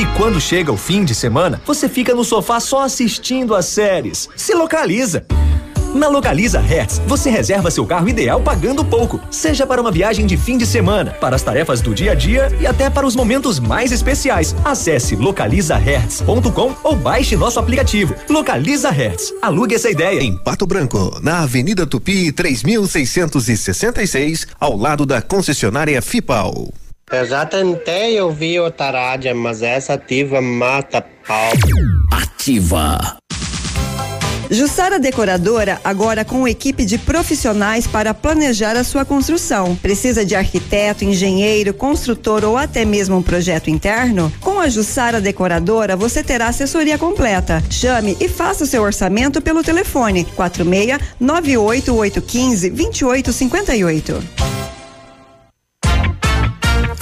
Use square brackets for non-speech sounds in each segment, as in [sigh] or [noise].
E quando chega o fim de semana, você fica no sofá só assistindo as séries. Se localiza. Na Localiza Hertz, você reserva seu carro ideal pagando pouco, seja para uma viagem de fim de semana, para as tarefas do dia a dia e até para os momentos mais especiais. Acesse localizahertz.com ou baixe nosso aplicativo. Localiza Hertz. Alugue essa ideia. Em Pato Branco, na Avenida Tupi, 3666, ao lado da concessionária Fipal. Eu já tentei ouvir outra rádio, mas essa ativa mata pau. Ativa. Jussara Decoradora, agora com equipe de profissionais para planejar a sua construção. Precisa de arquiteto, engenheiro, construtor ou até mesmo um projeto interno? Com a Jussara Decoradora, você terá assessoria completa. Chame e faça o seu orçamento pelo telefone 46 98815 2858.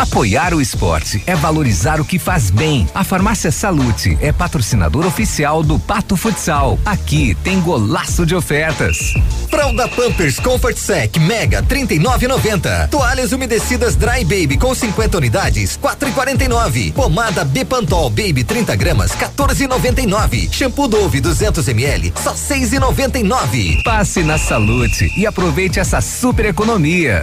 Apoiar o esporte é valorizar o que faz bem. A Farmácia Salute é patrocinador oficial do Pato Futsal. Aqui tem golaço de ofertas. Fralda Pampers Comfort Sec Mega 39,90. Toalhas umedecidas Dry Baby com 50 unidades 4,49. Pomada Bepantol Baby 30 gramas 14,99. Shampoo Dove 200 ml só 6,99. Passe na Salute e aproveite essa super economia.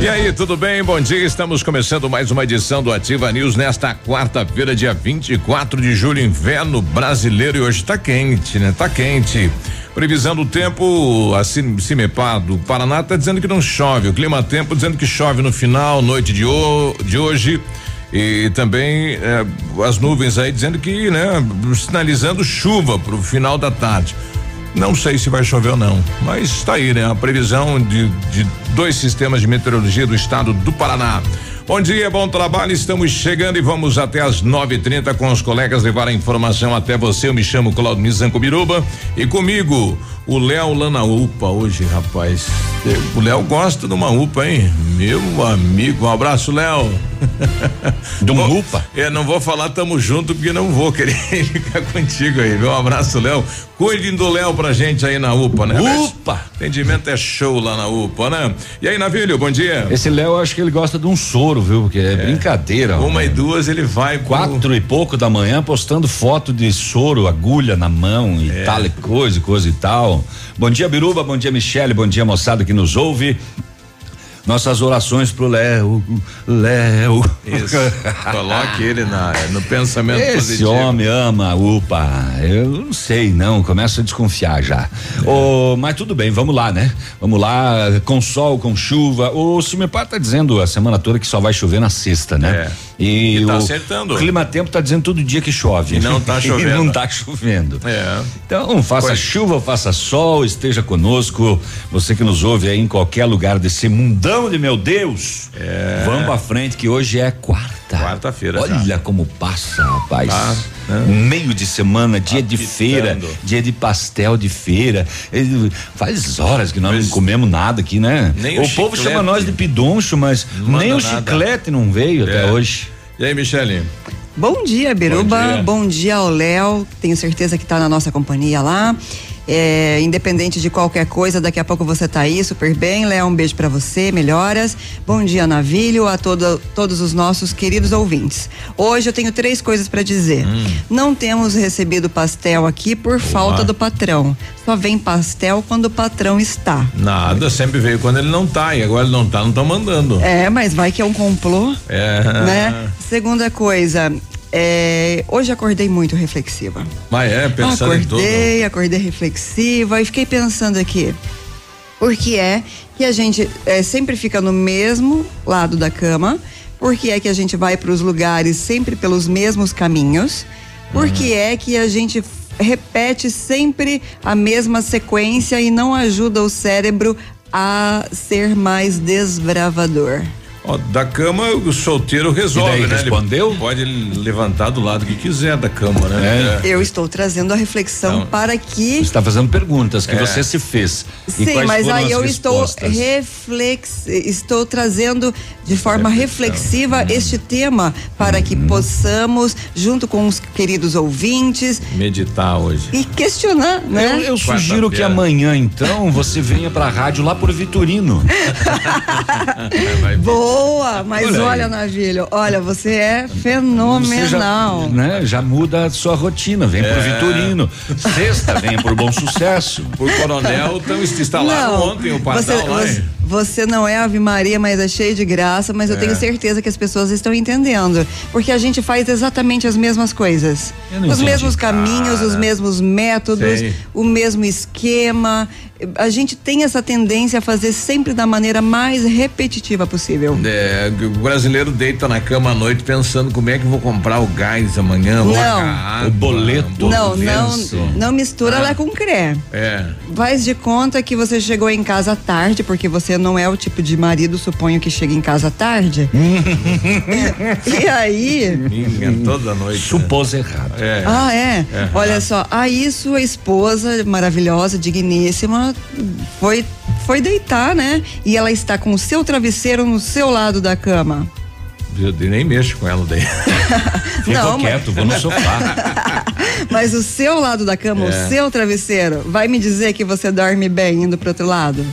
E aí, tudo bem? Bom dia. Estamos começando mais uma edição do Ativa News nesta quarta-feira, dia 24 de julho, inverno brasileiro. E hoje tá quente, né? Tá quente. Previsão do tempo, a Cimepar do Paraná tá dizendo que não chove. O clima tempo dizendo que chove no final, noite de, o, de hoje. E também eh, as nuvens aí dizendo que, né, sinalizando chuva para o final da tarde. Não sei se vai chover ou não, mas está aí, né? A previsão de, de dois sistemas de meteorologia do estado do Paraná. Bom dia, bom trabalho. Estamos chegando e vamos até as 9:30 com os colegas levar a informação até você. Eu me chamo Claudio Mizanco Biruba e comigo o Léo lá na UPA hoje, rapaz. O Léo gosta de uma UPA, hein? Meu amigo, um abraço, Léo. [laughs] De uma UPA? É, não vou falar tamo junto porque não vou querer [laughs] ficar contigo aí, viu? Um abraço, Léo. Cuidem do Léo pra gente aí na UPA, né? UPA! Atendimento é show lá na UPA, né? E aí, Navilho, bom dia. Esse Léo, eu acho que ele gosta de um soro, viu? Porque é, é. brincadeira. Uma e duas ele vai. Quatro pro... e pouco da manhã postando foto de soro, agulha na mão e é. tal e coisa, coisa e tal. Bom dia, Biruba. Bom dia, Michele. Bom dia, moçada que nos ouve. Nossas orações pro Léo, Léo. Isso. [laughs] Coloque ele na, no pensamento Esse positivo. Esse homem ama, upa. Eu não sei, não. Começo a desconfiar já. É. Oh, mas tudo bem, vamos lá, né? Vamos lá, com sol, com chuva. O Simepar tá dizendo a semana toda que só vai chover na sexta, né? É. E, e tá o acertando. O clima tempo tá dizendo todo dia que chove. E não tá [laughs] chovendo. e não tá chovendo. É. Então, faça pois. chuva, faça sol, esteja conosco. Você que nos ouve aí em qualquer lugar desse mundão de meu Deus. É. Vamos à frente que hoje é quarta. Quarta-feira. Olha já. como passa, rapaz. Tá, né? Meio de semana, dia Apitando. de feira, dia de pastel de feira. Faz horas que nós mas não comemos nada aqui, né? Nem o, o povo chama nós de pidoncho, mas não nem o nada. chiclete não veio é. até hoje. E aí, Michele? Bom dia, Biruba. Bom dia, Bom dia ao Léo. Tenho certeza que está na nossa companhia lá. É, independente de qualquer coisa, daqui a pouco você tá aí super bem. Léo, um beijo para você, melhoras. Bom dia, Navilho, a todo, todos os nossos queridos ouvintes. Hoje eu tenho três coisas para dizer. Hum. Não temos recebido pastel aqui por falta do patrão. Só vem pastel quando o patrão está. Nada, sempre veio quando ele não tá e agora ele não tá, não estão mandando. É, mas vai que é um complô. É. Né? Segunda coisa, é, hoje acordei muito reflexiva. Mas é, pensando acordei, em tudo. Acordei, acordei reflexiva e fiquei pensando aqui. Por que é que a gente é, sempre fica no mesmo lado da cama? Por que é que a gente vai para os lugares sempre pelos mesmos caminhos? Por uhum. que é que a gente repete sempre a mesma sequência e não ajuda o cérebro a ser mais desbravador? Ó, da cama o solteiro resolve, e daí né? Respondeu? Ele pode levantar do lado que quiser da cama, né? É. Eu estou trazendo a reflexão para que. Você está fazendo perguntas que é. você se fez. Sim, mas aí eu respostas? estou reflex, estou trazendo de forma reflexiva hum. este tema para hum. que possamos, junto com os queridos ouvintes, meditar hoje e questionar, né? Eu, eu sugiro que amanhã então você venha para a rádio lá por Vitorino. [laughs] Boa boa, mas olha, olha Navilho, olha, você é fenomenal. Já, né, já muda a sua rotina, vem é. pro Vitorino. Sexta, vem pro Bom Sucesso. O Coronel estão instalaram ontem o pardal você, lá. Você, você não é Ave Maria, mas é cheio de graça, mas é. eu tenho certeza que as pessoas estão entendendo. Porque a gente faz exatamente as mesmas coisas. Os entendi. mesmos caminhos, Cara. os mesmos métodos, Sei. o mesmo esquema a gente tem essa tendência a fazer sempre da maneira mais repetitiva possível. É, o brasileiro deita na cama à noite pensando como é que vou comprar o gás amanhã, não, água, o boleto. Não, não, não mistura ah, lá com cré. É. Faz de conta que você chegou em casa tarde, porque você não é o tipo de marido, suponho que chega em casa tarde. [laughs] e aí? Minha, toda noite. Supôs né? errado. É. Ah, é? é. Olha só, aí sua esposa maravilhosa, digníssima, foi foi deitar, né? E ela está com o seu travesseiro no seu lado da cama. Eu nem mexo com ela daí. [laughs] Fica Não, quieto, mas... vou no sofá. [laughs] mas o seu lado da cama, é. o seu travesseiro, vai me dizer que você dorme bem indo pro outro lado?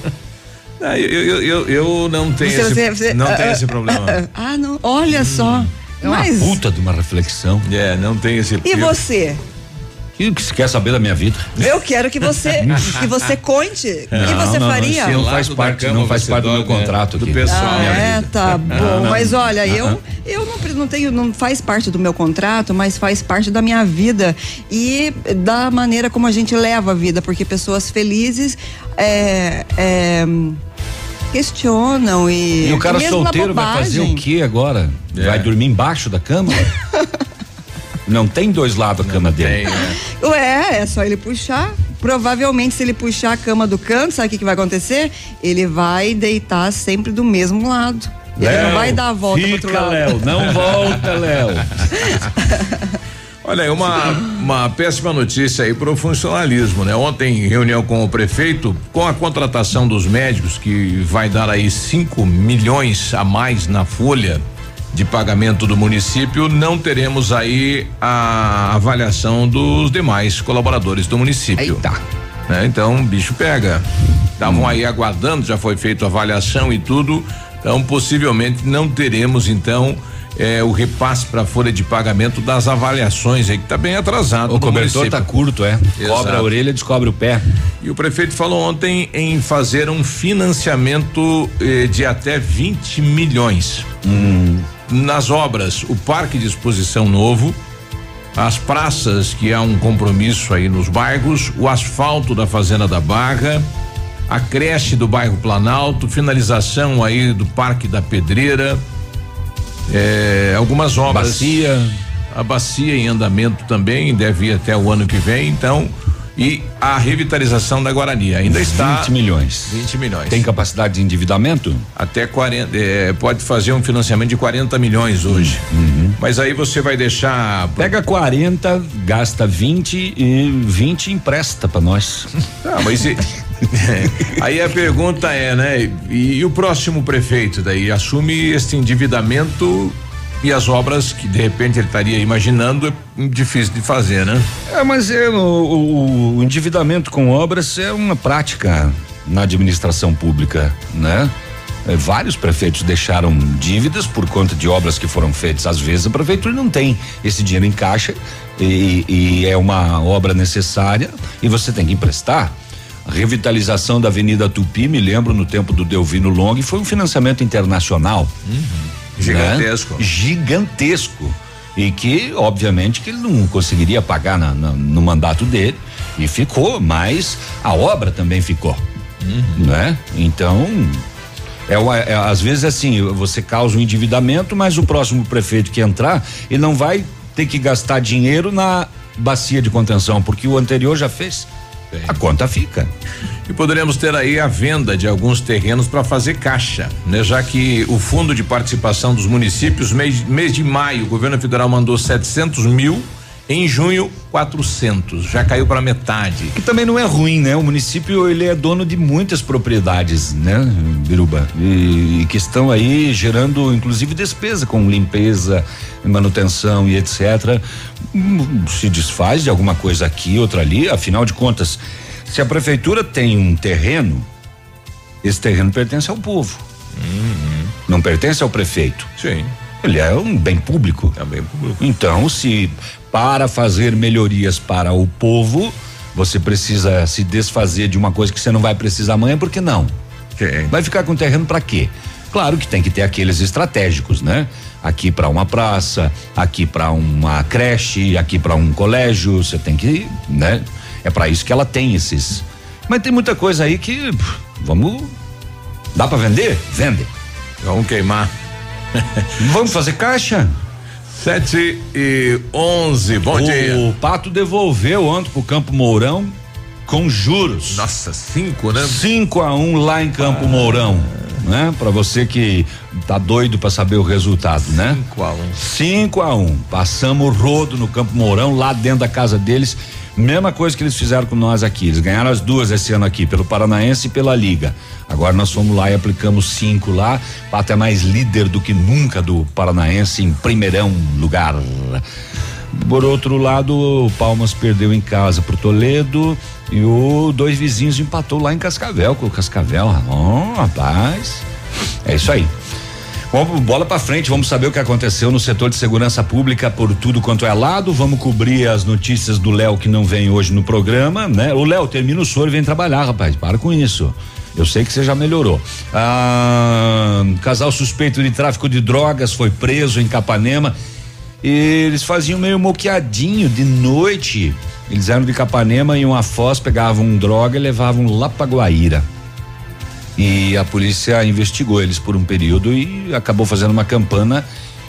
Não, eu, eu, eu, eu, não tenho, você, esse, você, não uh, tenho uh, esse problema. Ah, não. Olha hum. só. É uma mas... puta de uma reflexão. É, não tem esse. E você? E que você quer saber da minha vida? Eu quero que você [laughs] que você conte. O que você não, faria? Não, não faz parte, não faz parte do meu contrato do pessoal. Ah, é, tá [laughs] bom. Mas olha, eu eu não, não tenho, não faz parte do meu contrato, mas faz parte da minha vida e da maneira como a gente leva a vida, porque pessoas felizes é, é, questionam e. E o cara solteiro vai fazer o que agora? É. Vai dormir embaixo da cama? [laughs] Não tem dois lados a cama dele. Tem, né? [laughs] Ué, é só ele puxar. Provavelmente, se ele puxar a cama do canto, sabe o que, que vai acontecer? Ele vai deitar sempre do mesmo lado. Ele Léo, não vai dar a volta fica, pro outro lado. Léo, não [laughs] volta, Léo. Olha aí, uma, uma péssima notícia aí para o funcionalismo, né? Ontem, reunião com o prefeito, com a contratação dos médicos, que vai dar aí 5 milhões a mais na folha de pagamento do município, não teremos aí a avaliação dos demais colaboradores do município. Eita. Né? Então, bicho pega. Estavam hum. aí aguardando, já foi feita a avaliação e tudo. Então, possivelmente não teremos então é, o repasse para a folha de pagamento das avaliações aí que está bem atrasado. O cobertor está curto, é. Exato. Cobra a orelha, descobre o pé. E o prefeito falou ontem em fazer um financiamento eh, de até 20 milhões. Hum nas obras, o Parque de Exposição Novo, as praças, que há um compromisso aí nos bairros, o asfalto da Fazenda da Barra, a creche do bairro Planalto, finalização aí do Parque da Pedreira, é, algumas obras. Bacia. A bacia em andamento também, deve ir até o ano que vem, então e a revitalização da Guarani. Ainda está. 20 milhões. 20 milhões. Tem capacidade de endividamento? Até 40. É, pode fazer um financiamento de 40 milhões hoje. Uhum. Mas aí você vai deixar. Pega 40, gasta 20 e 20 empresta para nós. [laughs] Ah, mas. E, [laughs] aí a pergunta é, né? E, e o próximo prefeito daí assume este endividamento E as obras que de repente ele estaria imaginando é difícil de fazer, né? É, mas é, o, o, endividamento com obras é uma prática na administração pública, né? É, vários prefeitos deixaram dívidas por conta de obras que foram feitas. Às vezes a prefeitura não tem esse dinheiro em caixa e, e é uma obra necessária e você tem que emprestar. A revitalização da Avenida Tupi, me lembro no tempo do Delvino Long, foi um financiamento internacional. Uhum. Gigantesco. Né? Gigantesco. E que, obviamente, que ele não conseguiria pagar na, na, no mandato dele. E ficou, mas a obra também ficou. Uhum. Né? Então, é, é, às vezes assim, você causa um endividamento, mas o próximo prefeito que entrar, ele não vai ter que gastar dinheiro na bacia de contenção, porque o anterior já fez. A conta fica. E poderemos ter aí a venda de alguns terrenos para fazer caixa, né? Já que o fundo de participação dos municípios, mês, mês de maio, o governo federal mandou 700 mil em junho, 400, já caiu para metade. Que também não é ruim, né? O município ele é dono de muitas propriedades, né, Biruba? E, e que estão aí gerando, inclusive, despesa com limpeza, manutenção e etc. Hum, se desfaz de alguma coisa aqui, outra ali. Afinal de contas, se a prefeitura tem um terreno, esse terreno pertence ao povo. Uhum. Não pertence ao prefeito. Sim. Ele é um bem público. É um bem público. Então, se para fazer melhorias para o povo, você precisa se desfazer de uma coisa que você não vai precisar amanhã, por que não? Sim. Vai ficar com terreno para quê? Claro que tem que ter aqueles estratégicos, né? Aqui para uma praça, aqui para uma creche, aqui para um colégio, você tem que, né? É para isso que ela tem esses. Mas tem muita coisa aí que vamos dá para vender? Vende. Vamos queimar. vamos fazer caixa? Sete e onze, bom o dia. O Pato devolveu ontem pro Campo Mourão com juros. Nossa, cinco, né? 5 a 1 um lá em Campo ah. Mourão, né? Para você que tá doido para saber o resultado, né? 5 a 1. Um. 5 a 1. Um. Passamos rodo no Campo Mourão, lá dentro da casa deles. Mesma coisa que eles fizeram com nós aqui. Eles ganharam as duas esse ano aqui, pelo Paranaense e pela Liga. Agora nós fomos lá e aplicamos cinco lá. Pato é mais líder do que nunca do Paranaense em primeirão lugar. Por outro lado, o Palmas perdeu em casa pro Toledo e o dois vizinhos empatou lá em Cascavel com o Cascavel. Oh, rapaz. É isso aí. Vamos bola para frente, vamos saber o que aconteceu no setor de segurança pública por tudo quanto é lado. Vamos cobrir as notícias do Léo que não vem hoje no programa, né? O Léo termina o soro e vem trabalhar, rapaz. Para com isso. Eu sei que você já melhorou. Ah, casal suspeito de tráfico de drogas foi preso em Capanema. Eles faziam meio moqueadinho de noite. Eles eram de Capanema e uma foz pegavam droga e levavam lá para Guaíra. E a polícia investigou eles por um período e acabou fazendo uma campana.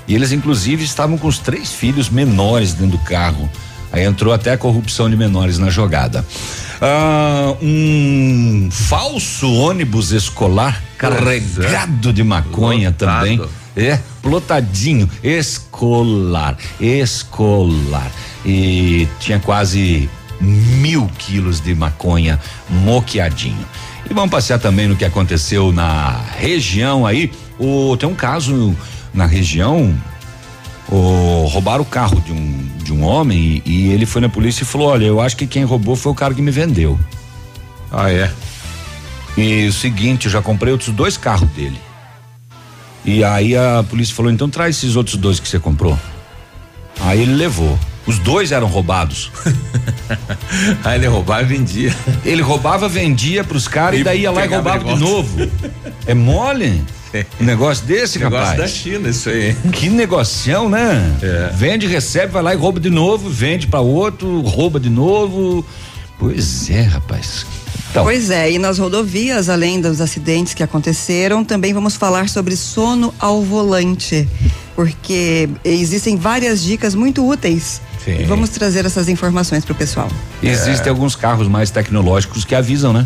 E eles, inclusive, estavam com os três filhos menores dentro do carro. Aí entrou até a corrupção de menores na jogada. Ah, um falso ônibus escolar carregado de maconha Lotado. também. É, plotadinho, escolar, escolar. E tinha quase mil quilos de maconha moqueadinho. E vamos passear também no que aconteceu na região aí. O, tem um caso na região. O, roubaram o carro de um, de um homem e, e ele foi na polícia e falou: Olha, eu acho que quem roubou foi o cara que me vendeu. Ah, é? E o seguinte, eu já comprei outros dois carros dele. E aí a polícia falou: então traz esses outros dois que você comprou. Aí ele levou. Os dois eram roubados. Aí [laughs] ele roubava e vendia. Ele roubava, vendia pros caras e, e daí ia lá e roubava de, de novo. [laughs] É mole? Um negócio desse, negócio rapaz. da China, isso aí. Que negocião, né? É. Vende, recebe, vai lá e rouba de novo, vende para outro, rouba de novo. Pois é, rapaz. Então. Pois é, e nas rodovias, além dos acidentes que aconteceram, também vamos falar sobre sono ao volante, porque existem várias dicas muito úteis Sim. Vamos trazer essas informações para o pessoal. Existem é. alguns carros mais tecnológicos que avisam, né?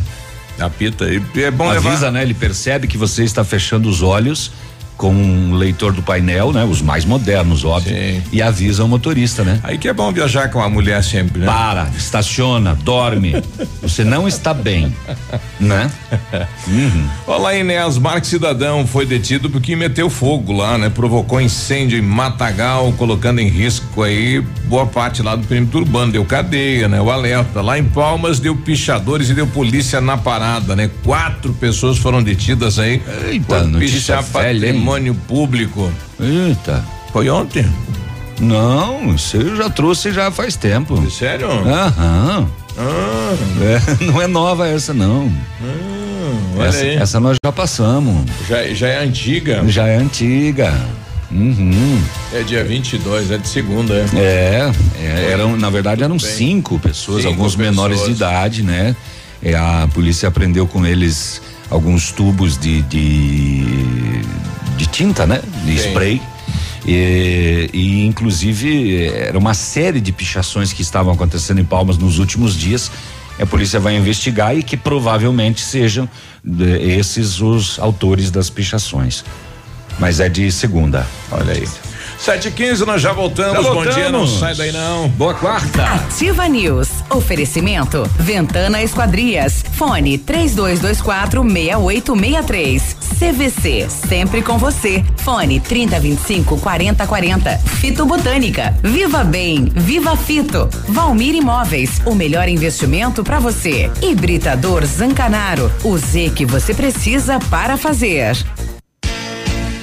Apita e é bom Avisa, levar. né? Ele percebe que você está fechando os olhos com um leitor do painel, né? Os mais modernos, óbvio. Sim. E avisa o motorista, né? Aí que é bom viajar com a mulher sempre, né? Para, estaciona, dorme. Você não está bem, né? Uhum. Olá, Inés Marques Cidadão foi detido porque meteu fogo lá, né? Provocou incêndio em Matagal, colocando em risco aí boa parte lá do perímetro urbano. Deu cadeia, né? O alerta. Lá em Palmas deu pichadores e deu polícia na parada, né? Quatro pessoas foram detidas aí. Eita, notícia velha, hein? Patrimônio público. Eita. Foi ontem? Não, isso eu já trouxe já faz tempo. Sério? Aham. Ah, É, [laughs] não é nova essa, não. olha essa, aí. essa nós já passamos. Já, já é antiga. Já é antiga. Uhum. É dia 22, é de segunda, é. É, é, eram, na verdade eram Bem, cinco pessoas, cinco alguns menores de pessoas. idade, né? É, a polícia apreendeu com eles alguns tubos de, de, de tinta, né? De Sim. spray. E, e, inclusive era uma série de pichações que estavam acontecendo em Palmas nos últimos dias. A polícia vai investigar e que provavelmente sejam esses os autores das pichações. Mas é de segunda. Olha aí. 7 e 15 nós já voltamos. Já Bom dia, não sai daí não. Boa quarta. Ativa News. Oferecimento. Ventana Esquadrias. Fone 3224 6863. CVC. Sempre com você. Fone 3025 4040. Fito Botânica. Viva Bem. Viva Fito. Valmir Imóveis. O melhor investimento para você. Hibridador Zancanaro. O Z que você precisa para fazer.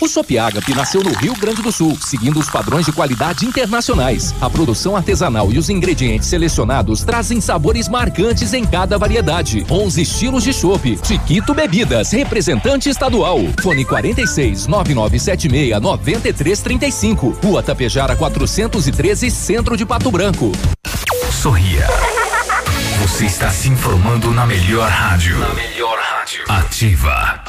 O Shop Agape nasceu no Rio Grande do Sul, seguindo os padrões de qualidade internacionais. A produção artesanal e os ingredientes selecionados trazem sabores marcantes em cada variedade. 11 estilos de chopp. Chiquito Bebidas, representante estadual. Fone 46 9976 9335. Rua Tapejara 413, Centro de Pato Branco. Sorria. Você está se informando na melhor rádio. Na melhor rádio. Ativa.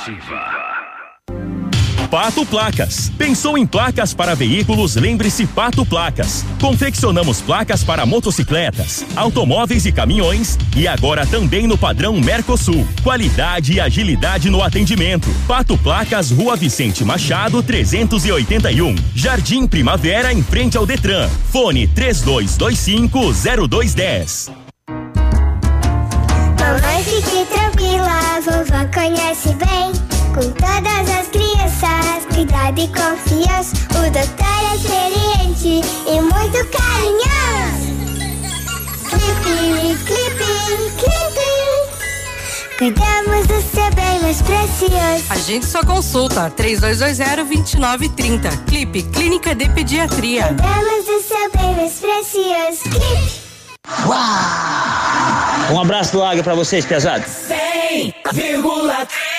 Pato Placas. Pensou em placas para veículos? Lembre-se Pato Placas. Confeccionamos placas para motocicletas, automóveis e caminhões e agora também no padrão Mercosul. Qualidade e agilidade no atendimento. Pato Placas, Rua Vicente Machado, 381. Jardim Primavera, em frente ao Detran. Fone 32250210. Mamãe, fique tranquila, vovó conhece bem. Com todas as cuidado e confiança. O doutor é experiente e muito carinhoso. Clipe, clipe, clipe. Cuidamos do seu bem mais precioso. Agende sua consulta 3220-2930. Clipe Clínica de Pediatria. Cuidamos do seu bem mais precioso. Clipe. Um abraço do Águia pra vocês, pesados. 100,3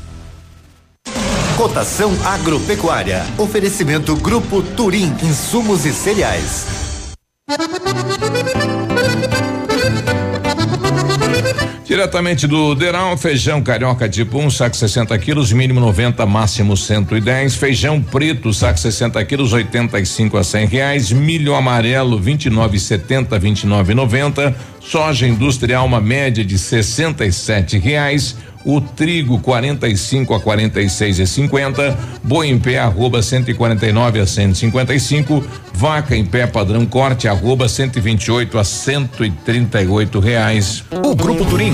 Cotação agropecuária. Oferecimento Grupo Turim, insumos e cereais. Diretamente do Deral, feijão carioca tipo 1, um, saco 60 quilos, mínimo 90, máximo 110. Feijão preto, saco 60 quilos, 85 a 100 reais. Milho amarelo, 29,70, 29,90. Soja industrial, uma média de 67 reais o trigo 45 a 46 e 50, boi em pé arroba 149 a 155, vaca em pé padrão corte arroba 128 a 138 reais. O Grupo Turim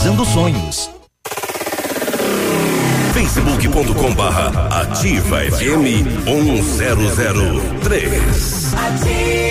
realizando sonhos. facebook.com barra ativa FM 1003. Ativa.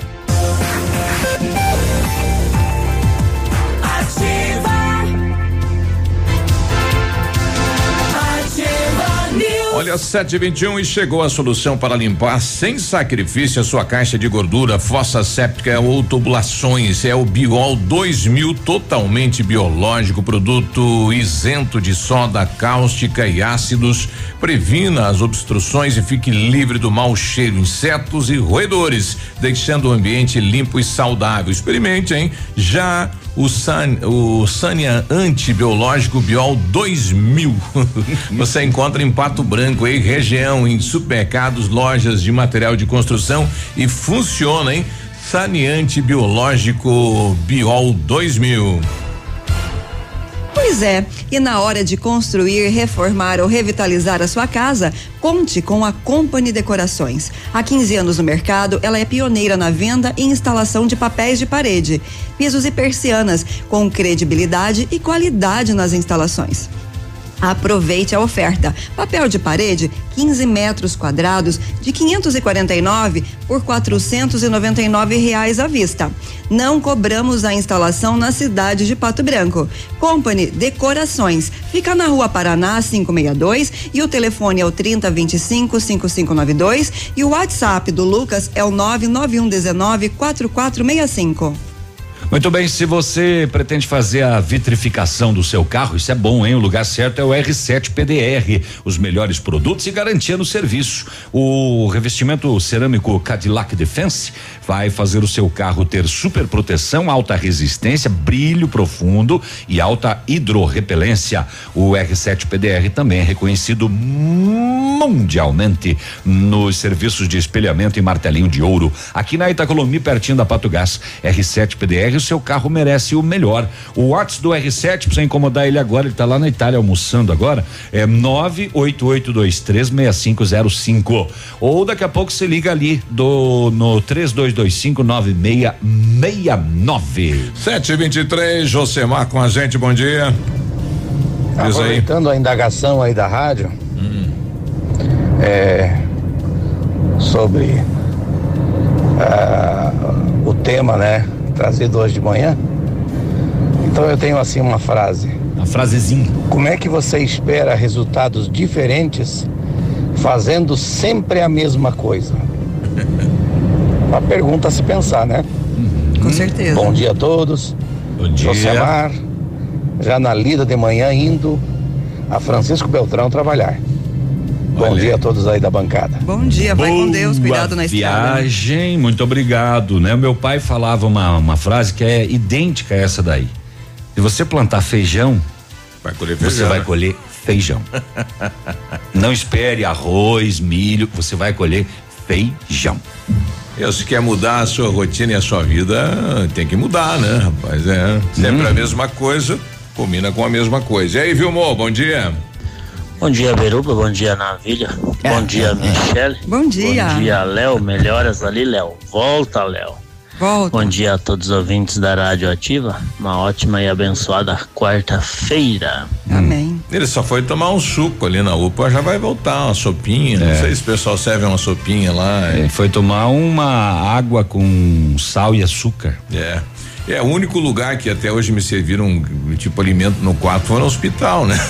Olha, 721 e chegou a solução para limpar sem sacrifício a sua caixa de gordura, fossa séptica ou tubulações. É o Biol 2000, totalmente biológico, produto isento de soda cáustica e ácidos. Previna as obstruções e fique livre do mau cheiro, insetos e roedores, deixando o ambiente limpo e saudável. Experimente, hein? Já o, San, o Sânia Antibiológico Biol 2000. [laughs] Você encontra em Pato Branco, em região, em supermercados, lojas de material de construção e funciona, hein? Saneante Biológico Biol 2000. Pois é, e na hora de construir, reformar ou revitalizar a sua casa, conte com a Company Decorações. Há 15 anos no mercado, ela é pioneira na venda e instalação de papéis de parede, pisos e persianas, com credibilidade e qualidade nas instalações. Aproveite a oferta. Papel de parede, 15 metros quadrados, de 549 por 499 reais à vista. Não cobramos a instalação na cidade de Pato Branco. Company Decorações. Fica na rua Paraná 562 e o telefone é o 3025 5592 e o WhatsApp do Lucas é o 99119 4465. Muito bem, se você pretende fazer a vitrificação do seu carro, isso é bom, hein? O lugar certo é o R7 PDR, os melhores produtos e garantia no serviço. O revestimento cerâmico Cadillac Defense vai fazer o seu carro ter super proteção, alta resistência, brilho profundo e alta hidrorrepelência. O R7 PDR também é reconhecido mundialmente nos serviços de espelhamento e martelinho de ouro. Aqui na Itacolomi, pertinho da Pato Gás, R7 PDR seu carro merece o melhor. O WhatsApp do R7, pra você incomodar ele agora, ele tá lá na Itália almoçando agora, é 988236505. Ou daqui a pouco você liga ali do no 32259669. 723, Josemar com a gente, bom dia. Diz Aproveitando aí. a indagação aí da rádio, hum. é, sobre uh, o tema, né? trazido hoje de manhã. Então eu tenho assim uma frase. Uma frasezinha. Como é que você espera resultados diferentes fazendo sempre a mesma coisa? [laughs] uma pergunta a se pensar, né? Com certeza. Bom dia a todos. Bom dia. Josemar, já na lida de manhã indo a Francisco Beltrão trabalhar. Bom dia a todos aí da bancada. Bom dia, vai com Deus, Boa cuidado na estrada. viagem, muito obrigado, né? Meu pai falava uma, uma frase que é idêntica a essa daí. Se você plantar feijão, vai colher você feijão, vai né? colher feijão. [laughs] Não espere arroz, milho, você vai colher feijão. Eu, se quer mudar a sua rotina e a sua vida, tem que mudar, né, rapaz? É. Sempre Hum. a mesma coisa, combina com a mesma coisa. E aí, Vilmor, bom dia. Bom dia, Beruba. Bom dia, Navilha. Bom dia, Michele. Bom dia. Bom dia, Léo. Melhoras ali, Léo. Volta, Léo. Volta. Bom dia a todos os ouvintes da Rádio Ativa. Uma ótima e abençoada quarta-feira. Amém. Ele só foi tomar um suco ali na UPA, já vai voltar, uma sopinha. Não É. sei se o pessoal serve uma sopinha lá. Ele foi tomar uma água com sal e açúcar. É. É o único lugar que até hoje me serviram tipo alimento no quarto foi no hospital, né? [laughs]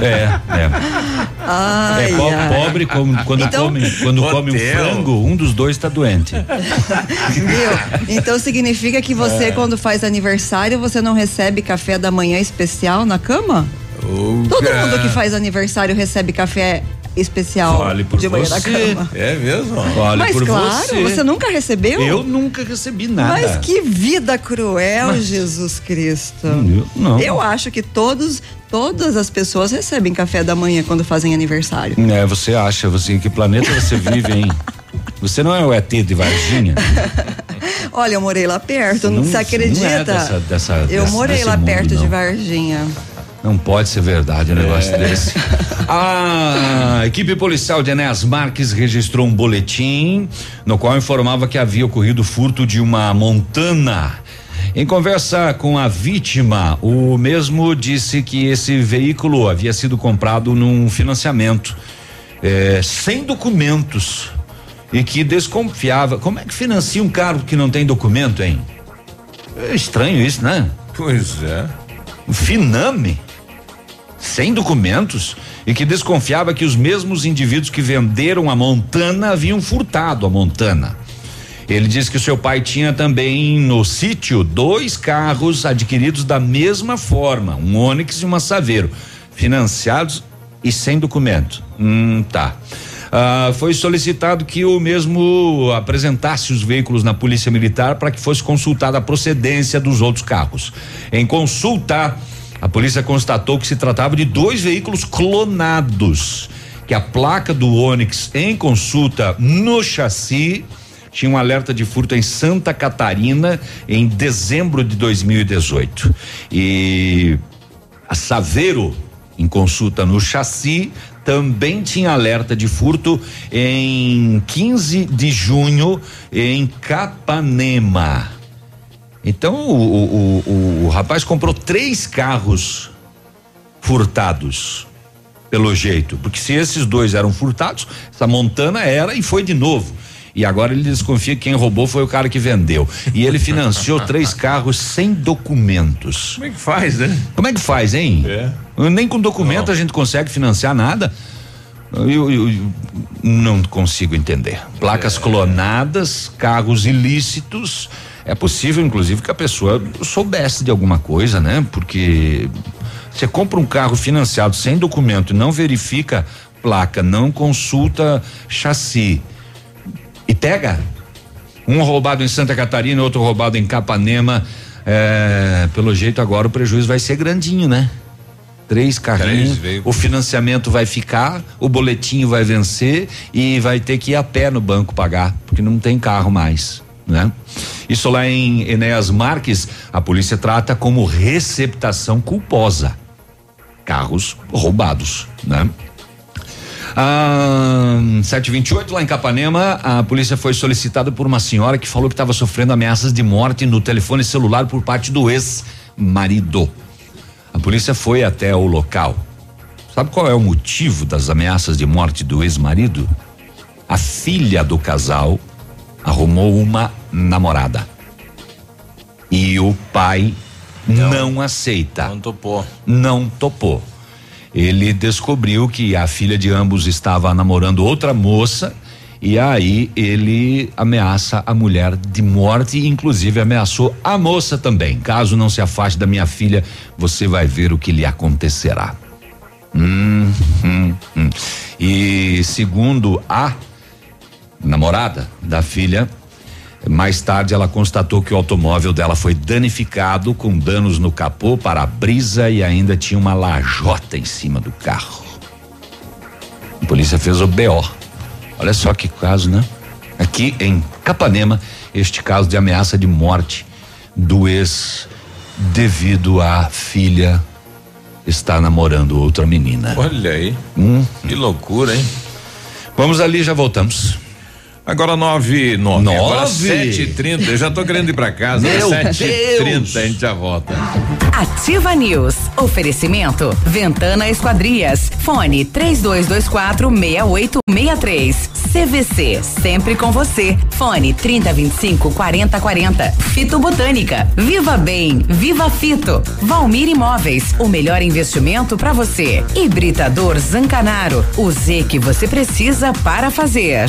É, é. Ai, é po- ai. pobre como, quando Então- come quando come um Hotel. frango, um dos dois está doente. [laughs] Viu? Então significa que você, É. quando faz aniversário, você não recebe café da manhã especial na cama? Todo cara. mundo que faz aniversário recebe café especial Fale por de manhã na você. cama. É mesmo? Fale Mas por claro, você. você. nunca recebeu? Eu nunca recebi nada. Mas que vida cruel, Jesus Cristo. Eu não. Eu acho que todos, todas as pessoas recebem café da manhã quando fazem aniversário. É, você acha, você, em que planeta você vive, hein? [laughs] Você não é o ET de Varginha? Olha, eu morei lá perto, Não- não, você você não acredita? é dessa- dessa- eu dessa- morei desse lá mundo, perto de não. Varginha. Não pode ser verdade um negócio É. desse. [laughs] A equipe policial de Enéas Marques registrou um boletim no qual informava que havia ocorrido furto de uma montana. Em conversa com a vítima, o mesmo disse que esse veículo havia sido comprado num financiamento, eh, sem documentos, e que desconfiava. Como é que financia um carro que não tem documento, hein? É estranho isso, né? Pois é. Finame, sem documentos, e que desconfiava que os mesmos indivíduos que venderam a Montana haviam furtado a Montana. Ele disse que seu pai tinha também no sítio dois carros adquiridos da mesma forma, um Onix e uma Saveiro, financiados e sem documento. Hum, tá. Ah, foi solicitado que o mesmo apresentasse os veículos na Polícia Militar para que fosse consultada a procedência dos outros carros. Em consulta, a polícia constatou que se tratava de dois veículos clonados, que a placa do Onix em consulta no chassi tinha um alerta de furto em Santa Catarina em dezembro de 2018. E a Saveiro, em consulta no chassi, também tinha alerta de furto em 15 de junho em Capanema. Então o, o, o, o rapaz comprou três carros furtados, pelo jeito. Porque se esses dois eram furtados, essa Montana era e foi de novo. E agora ele desconfia que quem roubou foi o cara que vendeu. E ele financiou [laughs] três carros sem documentos. Como é que faz, né? Como é que faz, hein? É. Nem com documento a gente consegue financiar nada. Eu, eu- eu não consigo entender. Placas clonadas, carros ilícitos. É possível, inclusive, que a pessoa soubesse de alguma coisa, né? Porque você compra um carro financiado sem documento e não verifica placa, não consulta chassi e pega. Um roubado em Santa Catarina, outro roubado em Capanema. É, pelo jeito agora o prejuízo vai ser grandinho, né? Três carrinhos, o financiamento vai ficar, o boletinho vai vencer e vai ter que ir a pé no banco pagar, porque não tem carro mais, né? Isso lá em Enéas Marques, a polícia trata como receptação culposa. Carros roubados, né? Ah, 728 lá em Capanema, a polícia foi solicitada por uma senhora que falou que estava sofrendo ameaças de morte no telefone celular por parte do ex-marido. A polícia foi até o local. Sabe qual é o motivo das ameaças de morte do ex-marido? A filha do casal arrumou uma namorada. E o pai não, aceita. Não topou. Não topou. Ele descobriu que a filha de ambos estava namorando outra moça E aí ele ameaça a mulher de morte e inclusive ameaçou a moça também. Caso não se afaste da minha filha, você vai ver o que lhe acontecerá. Hum, hum, hum. E segundo a namorada da filha, mais tarde ela constatou que o automóvel dela foi danificado com danos no capô, para-brisa e ainda tinha uma lajota em cima do carro. A polícia fez o BO. Olha só que caso, né? Aqui em Capanema, este caso de ameaça de morte do ex devido à filha estar namorando outra menina. Olha aí. Hum. Que loucura, hein? Vamos ali, já voltamos. Agora nove, nove. Nove? Agora sete e trinta. Eu já tô querendo ir pra casa. Meu Sete e Deus. trinta, a gente já volta. Ativa News. Oferecimento. Ventana Esquadrias. Fone 3224 6863. CVC. Sempre com você. Fone 3025 4040. Fito Botânica. Viva Bem. Viva Fito. Valmir Imóveis. O melhor investimento para você. Hibridador Zancanaro. O Z que você precisa para fazer.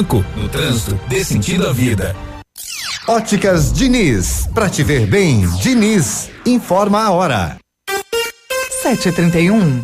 No trânsito, dê sentido à vida. Óticas Diniz, pra te ver bem, Diniz, informa a hora. 7h31.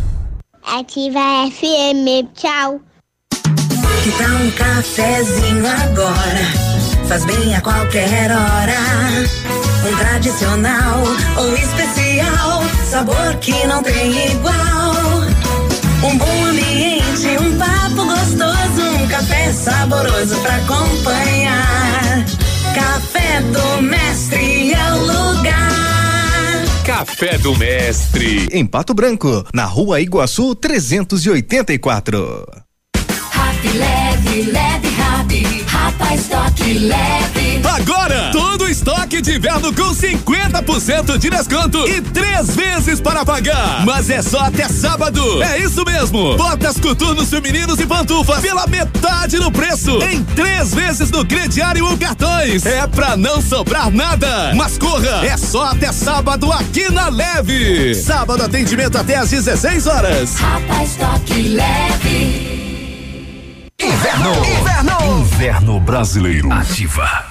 Ativa FM, tchau. Que tal um cafezinho agora? Faz bem a qualquer hora. Um tradicional ou especial, sabor que não tem igual. Um bom ambiente, um papo gostoso, um café saboroso pra acompanhar. Café do Mestre. Café do Mestre. Em Pato Branco, na rua Iguaçu 384. Rap leve, leve, Rapa estoque leve. Agora, todo estoque de inverno com 50% de desconto e três vezes para pagar. Mas é só até sábado. É isso mesmo. Botas coturnos femininos e pantufas pela metade do preço. Em três vezes no crediário ou cartões. É pra não sobrar nada. Mas corra, é só até sábado aqui na Leve. Sábado atendimento até às 16 horas. Rapa estoque leve. Inverno. Inverno. Inverno brasileiro. Ativa.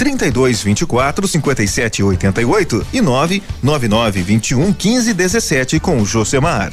32 24 57 88 e 999 21 15 17 com o Josemar.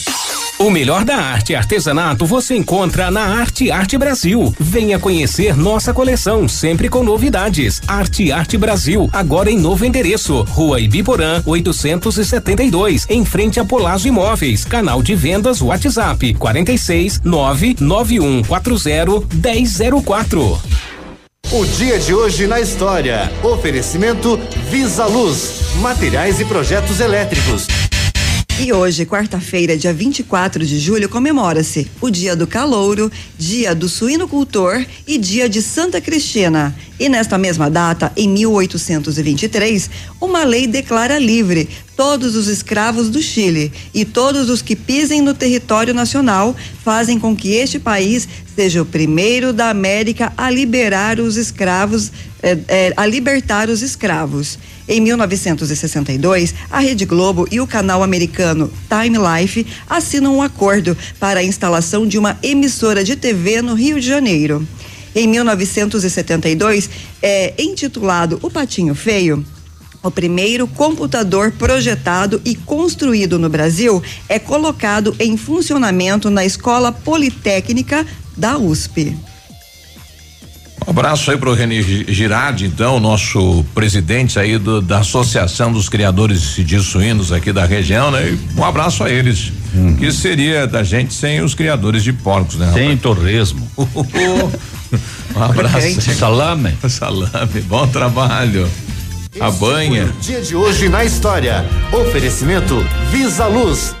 O melhor da arte e artesanato você encontra na Arte Arte Brasil. Venha conhecer nossa coleção, sempre com novidades. Arte Arte Brasil, agora em novo endereço. Rua Ibiporã, 872, em frente a Polazo Imóveis. Canal de vendas WhatsApp 46 99140 1004. O dia de hoje na história. Oferecimento Visa Luz, materiais e projetos elétricos. E hoje, quarta-feira, dia 24 de julho, comemora-se o Dia do Calouro, Dia do Suinocultor e Dia de Santa Cristina. E nesta mesma data, em 1823, uma lei declara livre todos os escravos do Chile e todos os que pisem no território nacional fazem com que este país seja o primeiro da América a liberar os escravos, eh, eh, a libertar os escravos. Em 1962, a Rede Globo e o canal americano Time Life assinam um acordo para a instalação de uma emissora de TV no Rio de Janeiro. Em 1972, é intitulado O Patinho Feio. O primeiro computador projetado e construído no Brasil é colocado em funcionamento na Escola Politécnica da USP. Um abraço aí pro René Girardi, então, nosso presidente aí do, da Associação dos Criadores de Suínos aqui da região, né? E um abraço a eles. Uhum. Que seria da gente sem os criadores de porcos, né? Sem torresmo. [laughs] um abraço. Salame. Salame, bom trabalho. Esse a banha. dia de hoje na história. Oferecimento Visa Luz.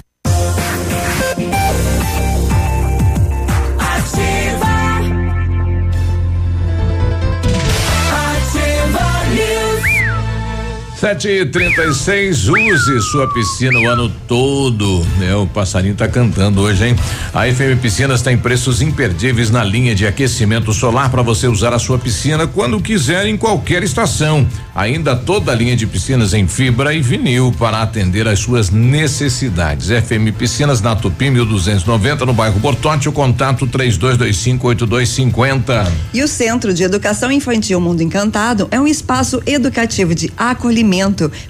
Sete e trinta e seis, use sua piscina o ano todo, né? O passarinho tá cantando hoje, hein? A FM Piscinas tem preços imperdíveis na linha de aquecimento solar para você usar a sua piscina quando quiser em qualquer estação. Ainda toda a linha de piscinas em fibra e vinil para atender às suas necessidades. FM Piscinas na Tupi 1290 no bairro Bortote, o contato três dois, dois cinco oito dois cinquenta. E o Centro de Educação Infantil Mundo Encantado é um espaço educativo de acolhimento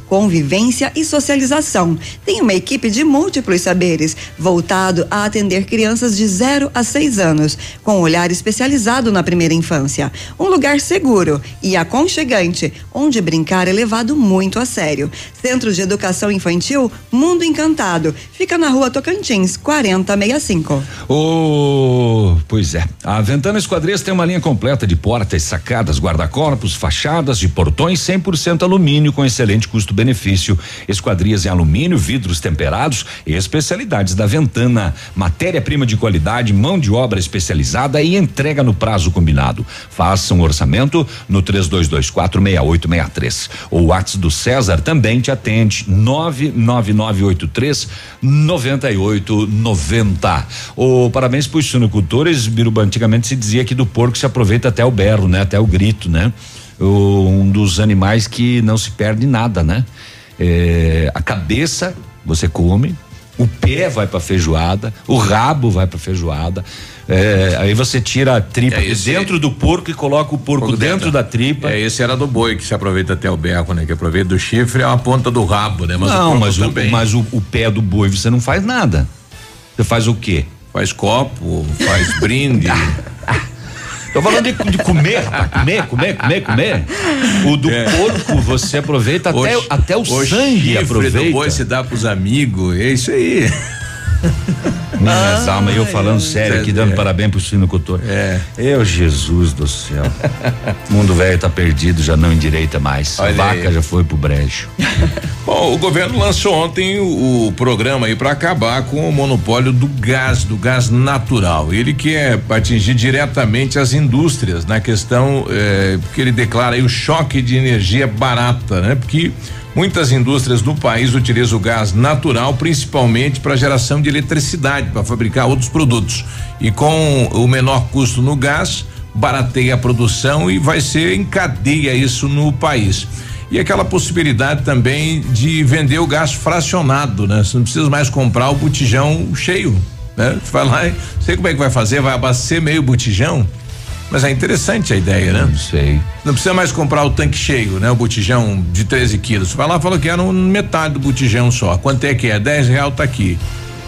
convivência e socialização. Tem uma equipe de múltiplos saberes, voltado a atender crianças de 0 a 6 anos, com um olhar especializado na primeira infância. Um lugar seguro e aconchegante, onde brincar é levado muito a sério. Centro de Educação Infantil Mundo Encantado. Fica na rua Tocantins, 4065. Oh, pois é. A Ventana Esquadrias tem uma linha completa de portas, sacadas, guarda-corpos, fachadas de portões 100% alumínio com excelente custo-benefício. Esquadrias em alumínio, vidros temperados e especialidades da Ventana. Matéria-prima de qualidade, mão de obra especializada e entrega no prazo combinado. Faça um orçamento no 32246863. O WhatsApp do César também te atende. 99983 9890. O parabéns para os suinocultores. Biruba, antigamente se dizia que do porco se aproveita até o berro, né? Até o grito, né? Um dos animais que não se perde nada, né? É, a cabeça você come, o pé vai para feijoada, o rabo vai para feijoada. É, aí você tira a tripa é dentro do porco e coloca o porco, porco dentro, dentro, da tripa. É, esse era do boi que se aproveita até o beco, né? Que aproveita do chifre é a ponta do rabo, né? Mas não, o mas, o, mas o, o pé do boi você não faz nada. Você faz o quê? Faz copo, faz brinde. [laughs] Tô falando de, de comer, comer, comer, comer, comer. O do é. porco você aproveita o, até, até o, o sangue aproveita. do boi se dá pros amigos, é isso aí. [laughs] Minhas almas, eu falando sério aqui, dando é. parabéns pro suinocultor. É. Eu, Jesus do céu. o [laughs] mundo velho tá perdido, já não endireita mais. Olha a vaca aí. já foi pro brejo. [laughs] Bom, o governo lançou ontem o, o programa aí para acabar com o monopólio do gás, do gás natural. Ele quer atingir diretamente as indústrias na questão eh, que ele declara aí o choque de energia barata, né? Porque muitas indústrias do país utilizam o gás natural principalmente para geração de eletricidade, para fabricar outros produtos. E com o menor custo no gás, barateia a produção e vai ser em cadeia isso no país. E aquela possibilidade também de vender o gás fracionado, né? Você não precisa mais comprar o botijão cheio, né? Vai lá sei como é que vai fazer, vai abastecer meio botijão. Mas é interessante a ideia, né? Não sei. Não precisa mais comprar o tanque cheio, né? O botijão de 13 quilos. Você vai lá e fala que era um- metade do botijão só. Quanto é que é? 10 real tá aqui.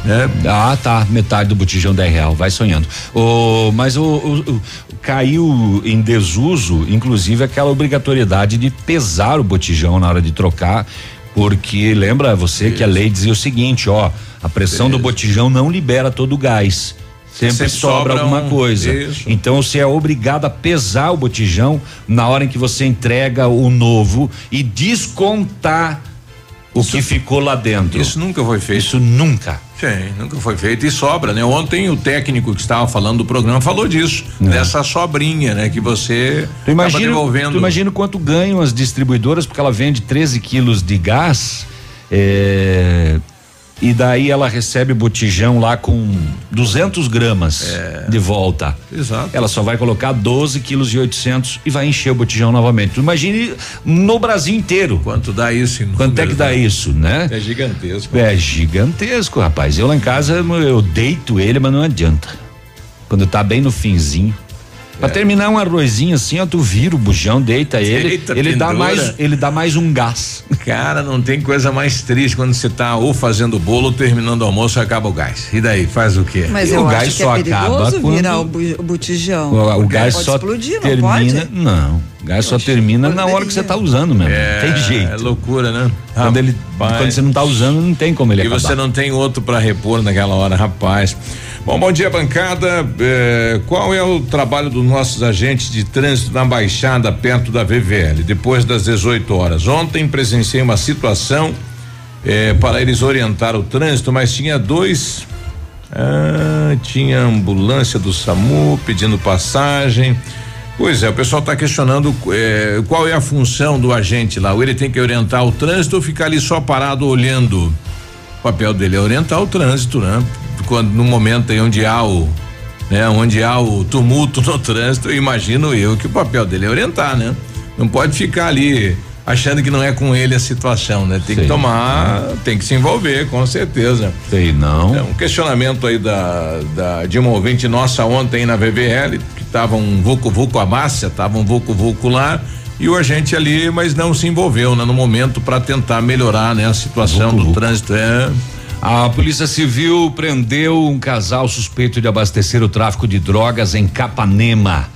Né? Ah, tá. Metade do botijão 10 real, vai sonhando. O, mas o, o- o- caiu em desuso, inclusive, aquela obrigatoriedade de pesar o botijão na hora de trocar. Porque lembra você que a lei dizia o seguinte, ó, a pressão do botijão não libera todo o gás. Sempre, Sempre sobra sobra alguma um- coisa. isso. Então você é obrigado a pesar o botijão na hora em que você entrega o novo e descontar o que ficou lá dentro. Isso nunca foi feito. Isso nunca. Sim, nunca foi feito e sobra, né? Ontem o técnico que estava falando do programa falou disso, dessa sobrinha, né? Que você Tu imagina, devolvendo. tu imagina quanto ganham as distribuidoras, porque ela vende 13 quilos de gás, é, e daí ela recebe botijão lá com 200 gramas de volta. É. Exato. Ela só vai colocar 12 quilos e 800 e vai encher o botijão novamente. Imagine no Brasil inteiro. Quanto dá isso? em Quanto é que dá né? isso, né? É gigantesco. É gigantesco, rapaz. Eu lá em casa eu deito ele, mas não adianta. Quando tá bem no finzinho. Pra terminar um arrozinho assim, ó, tu vira o bujão, deita ele, Deita, ele dá mais, ele dá mais um gás. Cara, não tem coisa mais triste quando você tá ou fazendo bolo ou terminando o almoço e acaba o gás. E daí, faz o quê? Mas E eu o gás acho que só é acaba quando- virar o, bu- o botijão. O, o gás pode só explodir, não termina, pode? não. O gás só termina na hora que você tá usando mesmo. É, tem jeito. É loucura, né? Quando ele, quando você não tá usando, não tem como ele E acabar. você não tem outro para repor naquela hora, rapaz. Bom, bom dia, bancada. Eh, qual é o trabalho dos nossos agentes de trânsito na Baixada, perto da VVL, depois das 18 horas? Ontem presenciei uma situação eh, para eles orientar o trânsito, mas tinha dois. Ah, tinha ambulância do SAMU pedindo passagem. Pois é, o pessoal está questionando eh, qual é a função do agente lá. Ou ele tem que orientar o trânsito ou ficar ali só parado olhando? O papel dele é orientar o trânsito, né? Quando no momento aí onde há o, né, onde há o tumulto no trânsito, eu imagino eu que o papel dele é orientar, né? Não pode ficar ali achando que não é com ele a situação, né? Tem que Sei. tomar, tem que se envolver, com certeza. Sei não. É um questionamento aí da, da de uma ouvinte nossa ontem na VVL, que tava um vulco a Márcia, tava um vulco lá e o agente ali, mas não se envolveu, né, no momento para tentar melhorar, né, a situação do trânsito, é. A Polícia Civil prendeu um casal suspeito de abastecer o tráfico de drogas em Capanema.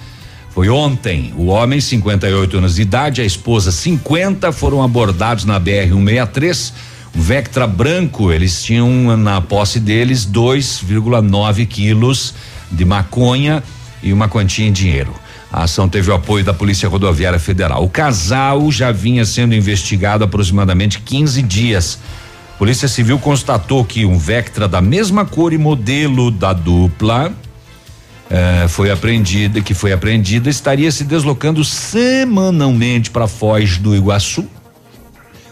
Foi ontem. O homem, 58 anos de idade, a esposa, 50, foram abordados na BR-163. Um Vectra branco, eles tinham na posse deles 2,9 quilos de maconha e uma quantia em dinheiro. A ação teve o apoio da Polícia Rodoviária Federal. O casal já vinha sendo investigado há aproximadamente 15 dias. Polícia Civil constatou que um Vectra da mesma cor e modelo da dupla eh, foi apreendida, que foi apreendida, estaria se deslocando semanalmente para Foz do Iguaçu,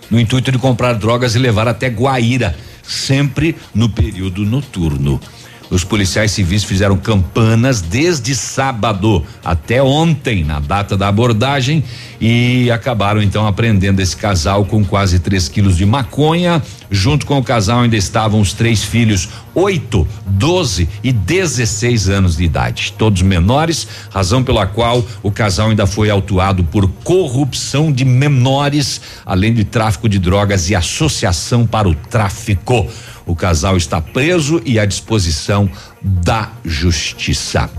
no intuito de comprar drogas e levar até Guaíra, sempre no período noturno. Os policiais civis fizeram campanas desde sábado até ontem, na data da abordagem, e acabaram então apreendendo esse casal com quase 3 quilos de maconha. Junto com o casal ainda estavam os três filhos, 8, 12 e 16 anos de idade, todos menores, razão pela qual o casal ainda foi autuado por corrupção de menores, além de tráfico de drogas e associação para o tráfico. O casal está preso e à disposição da justiça.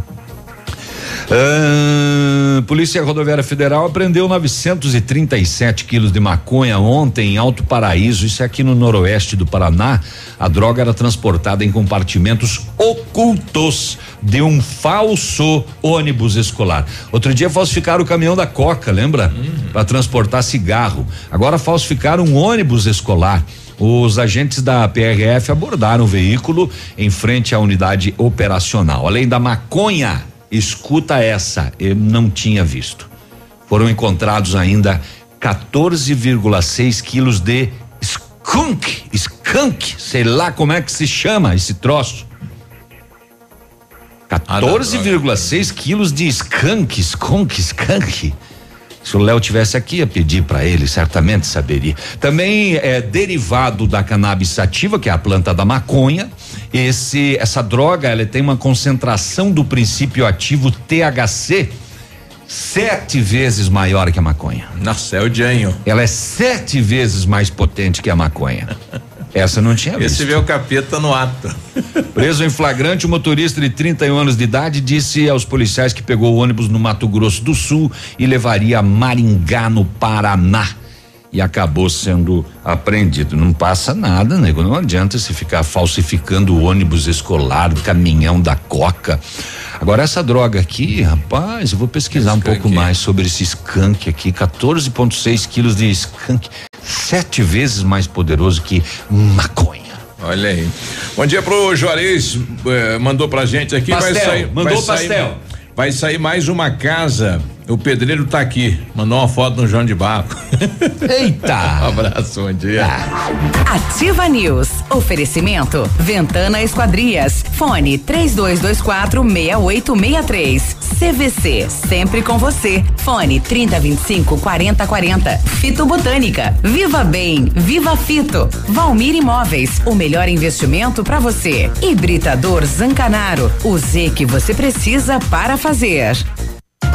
Polícia Rodoviária Federal apreendeu 937 quilos de maconha ontem em Alto Paraíso, isso é aqui no noroeste do Paraná. A droga era transportada em compartimentos ocultos de um falso ônibus escolar. Outro dia falsificaram o caminhão da Coca, lembra? Para transportar cigarro. Agora falsificaram um ônibus escolar. Os agentes da PRF abordaram o veículo em frente à unidade operacional. Além da maconha, escuta essa, eu não tinha visto. Foram encontrados ainda 14,6 quilos de skunk, skunk, sei lá como é que se chama esse troço. 14,6 quilos de skunk, skunk, skunk. Se o Léo tivesse aqui, ia pedir para ele, certamente saberia. Também é derivado da cannabis sativa, que é a planta da maconha. Esse, essa droga, ela tem uma concentração do princípio ativo THC sete vezes maior que a maconha. Nossa, é o Janho. Ela é sete vezes mais potente que a maconha. [laughs] Essa não tinha visto. Esse vê o capeta no ato. [laughs] Preso em flagrante, o motorista de 31 anos de idade disse aos policiais que pegou o ônibus no Mato Grosso do Sul e levaria a Maringá, no Paraná. E acabou sendo apreendido. Não passa nada, nego. Não adianta se ficar falsificando o ônibus escolar, caminhão da Coca. Agora, essa droga aqui, rapaz, eu vou pesquisar um pouco mais sobre esse skunk aqui. 14,6 quilos de skunk. Sete vezes mais poderoso que maconha. Olha aí. Bom dia pro Juarez, eh, mandou pra gente aqui. Pastel, vai sair, mandou vai sair- pastel. vai sair mais uma casa. O pedreiro tá aqui. Mandou uma foto no João de Barro. [laughs] Eita! um abraço, bom dia. Ativa News. Oferecimento. Ventana Esquadrias. Fone 3224 6863. CVC. Sempre com você. Fone 3025 4040. Fito Botânica. Viva Bem. Viva Fito. Valmir Imóveis. O melhor investimento para você. Hibridador Zancanaro. O Z que você precisa para fazer.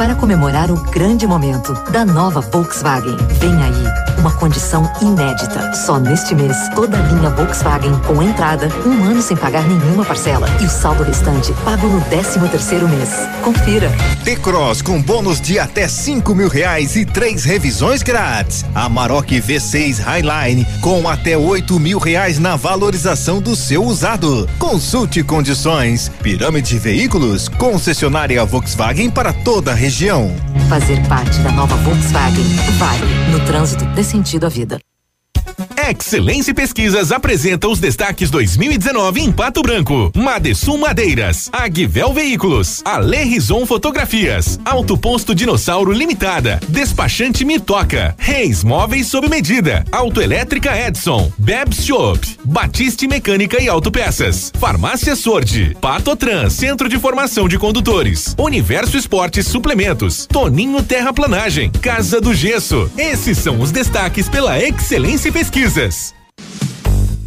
Para comemorar o grande momento da nova Volkswagen, vem aí uma condição inédita. Só neste mês, toda a linha Volkswagen com entrada, um ano sem pagar nenhuma parcela e o saldo restante pago no 13 terceiro mês. Confira. T-Cross com bônus de até cinco mil reais e três revisões grátis. Amarok V6 Highline com até oito mil reais na valorização do seu usado. Consulte condições. Pirâmide Veículos, concessionária Volkswagen para toda a região. Fazer parte da nova Volkswagen vale. No trânsito, dê sentido à vida. Excelência Pesquisas apresenta os destaques 2019 em Pato Branco. Madesum Madeiras, Agvel Veículos, Ale Rison Fotografias, Auto Posto Dinossauro Limitada, Despachante Mitoca, Reis Móveis sob medida, Autoelétrica Edson, Bebs Shop, Batiste Mecânica e Autopeças, Farmácia Sordi, Patotrans, Centro de Formação de Condutores, Universo Esportes Suplementos, Toninho Terraplanagem, Casa do Gesso. Esses são os destaques pela Excelência Pesquisas.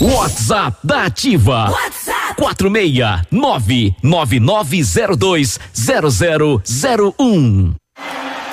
WhatsApp da Ativa. WhatsApp 46999020001.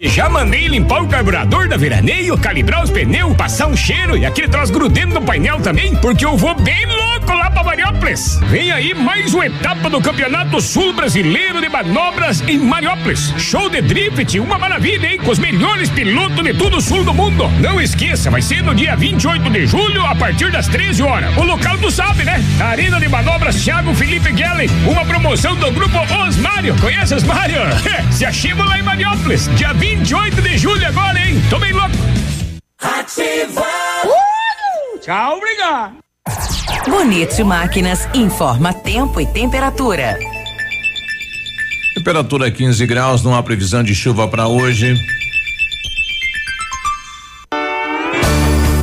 Já mandei limpar o carburador da veraneio, calibrar os pneus, passar um cheiro e aquele troço grudento no painel também, porque eu vou bem louco lá pra Mariópolis. Vem aí mais uma etapa do Campeonato Sul Brasileiro de Manobras em Mariópolis. Show de drift, uma maravilha, hein? Com os melhores pilotos de todo o sul do mundo. Não esqueça, vai ser no dia 28 de julho, a partir das 13 horas. O local tu sabe, né? Arena de Manobras Thiago Felipe Guellen. Uma promoção do grupo Os Mário. Conhece os Mário? [laughs] Se achima lá em Mariópolis. Dia 28 de julho agora, hein? Tô bem louco. Ativa! Uh! Tchau, obrigado. Bonito Máquinas informa tempo e temperatura. Temperatura 15 graus, não há previsão de chuva para hoje.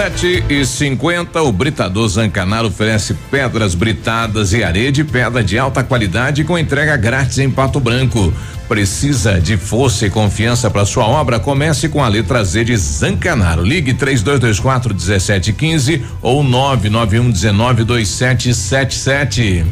Sete e cinquenta, o Britador Zancanaro oferece pedras britadas e areia de pedra de alta qualidade com entrega grátis em Pato Branco. Precisa de força e confiança para sua obra? Comece com a letra Z de Zancanaro. Ligue 3224 1715 ou 991 19 2777.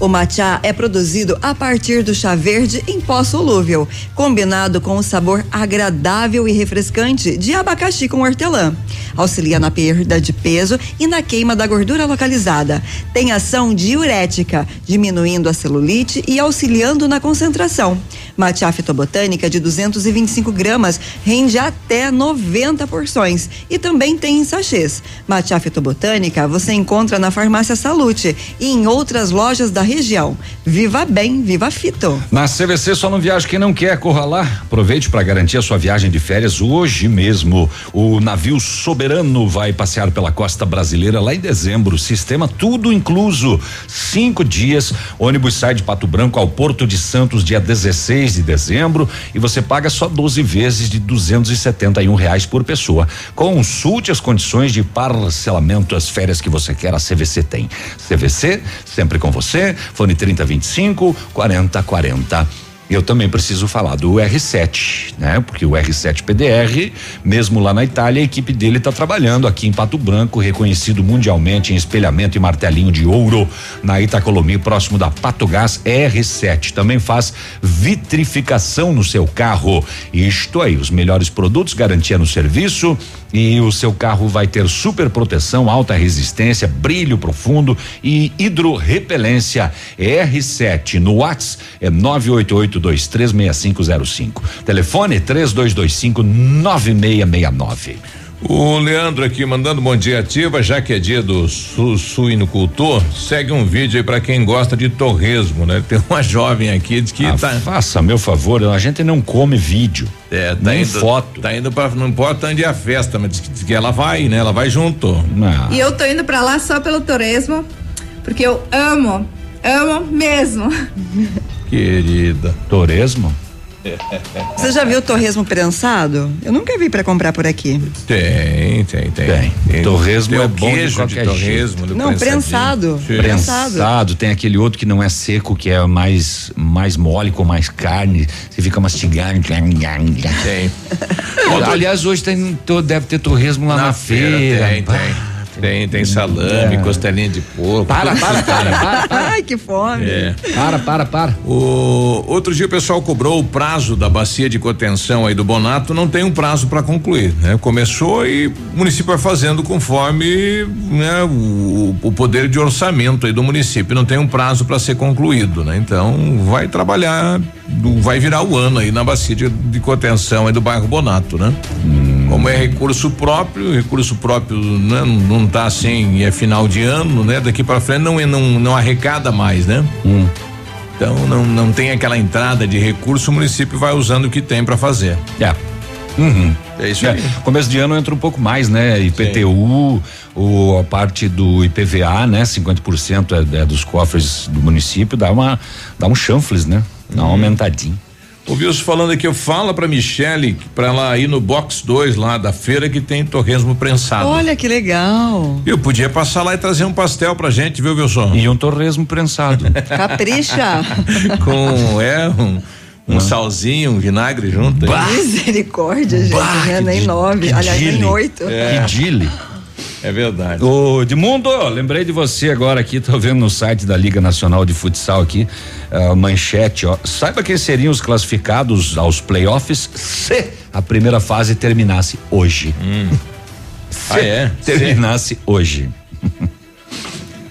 O matcha é produzido a partir do chá verde em pó solúvel, combinado com o sabor agradável e refrescante de abacaxi com hortelã. Auxilia na perda de peso e na queima da gordura localizada. Tem ação diurética, diminuindo a celulite e auxiliando na concentração. Matcha fitobotânica de 225 gramas rende até 90 porções e também tem em sachês. Matcha fitobotânica você encontra na farmácia Salute e em outras lojas da região. Viva bem, viva fito. Na CVC só não viaja quem não quer, corra lá. Aproveite para garantir a sua viagem de férias hoje mesmo. O navio Soberano vai passear pela costa brasileira lá em dezembro. Sistema tudo incluso. Cinco dias. Ônibus sai de Pato Branco ao Porto de Santos dia 16 de dezembro e você paga só 12 vezes de 271 reais por pessoa. Consulte as condições de parcelamento as férias que você quer. A CVC tem. CVC sempre com você. Fone 3025 4040. Eu também preciso falar do R7, né? Porque o R7 PDR, mesmo lá na Itália, a equipe dele está trabalhando aqui em Pato Branco, reconhecido mundialmente em espelhamento e martelinho de ouro na Itacolomi, próximo da Pato Gás R7. Também faz vitrificação no seu carro. Isto aí, os melhores produtos, garantia no serviço e o seu carro vai ter super proteção, alta resistência, brilho profundo e hidrorrepelência. R7 no Whats é 988236505. Telefone 3225 9669. O Leandro aqui mandando bom dia ativa, já que é dia do su, suinocultor, segue um vídeo aí para quem gosta de torresmo, né? Tem uma jovem aqui diz que ah, tá. Faça, meu favor, a gente não come vídeo. É, tá nem indo, foto. Tá indo para não importa onde é a festa, mas diz que, diz que ela vai, né? Ela vai junto. Não. E eu tô indo para lá só pelo torresmo, porque eu amo, amo mesmo. [laughs] Querida. Torresmo? Você já viu torresmo prensado? Eu nunca vi para comprar por aqui. Tem, tem, tem. Tem. Tem. Torresmo Tem é o bom de queijo qualquer de torresmo. Não, prensado. Sim. Prensado, tem aquele outro que não é seco, que é mais mais mole com mais carne, você fica mastigando. Tem. [laughs] Aliás, hoje tem, deve ter torresmo lá na, Na feira, feira. tem, tem. Tem, tem salame, É. costelinha de porco. Para, para, para, para, para. Ai, que fome. É. Para, para, para. O outro dia o pessoal cobrou o prazo da bacia de contenção aí do Bonato, não tem um prazo para concluir, né? Começou e o município vai fazendo conforme né, o, o poder de orçamento aí do município, não tem um prazo para ser concluído, né? Então vai trabalhar, vai virar o ano aí na bacia de, de contenção aí do bairro Bonato, né? Como é recurso próprio, recurso próprio né, não tá assim, é final de ano, né? Daqui para frente não, é- não não arrecada mais, né? Então não, não tem aquela entrada de recurso, o município vai usando o que tem para fazer. É. Uhum. É isso É, aí. Começo de ano entra um pouco mais, né? IPTU, o, a parte do IPVA, né? 50% é, é dos cofres do município, dá uma dá um chanfles, né? Dá Uhum. uma aumentadinha. O Wilson falando aqui, eu fala pra Michele para ela ir no box 2 lá da feira que tem torresmo prensado. Olha que legal. Eu podia passar lá e trazer um pastel pra gente, viu, Wilson? E um torresmo prensado. [laughs] Capricha. [laughs] Com, é, um, um salzinho, um vinagre junto. aí. Misericórdia, gente. Bah, né? que Nem nove. Aliás, nem oito. É. Que dile. É verdade. Ô, Edmundo, lembrei de você agora aqui, tô vendo no site da Liga Nacional de Futsal aqui, a manchete, ó. Saiba quem seriam os classificados aos playoffs se a primeira fase terminasse hoje. [laughs] Se Ah, é? terminasse hoje.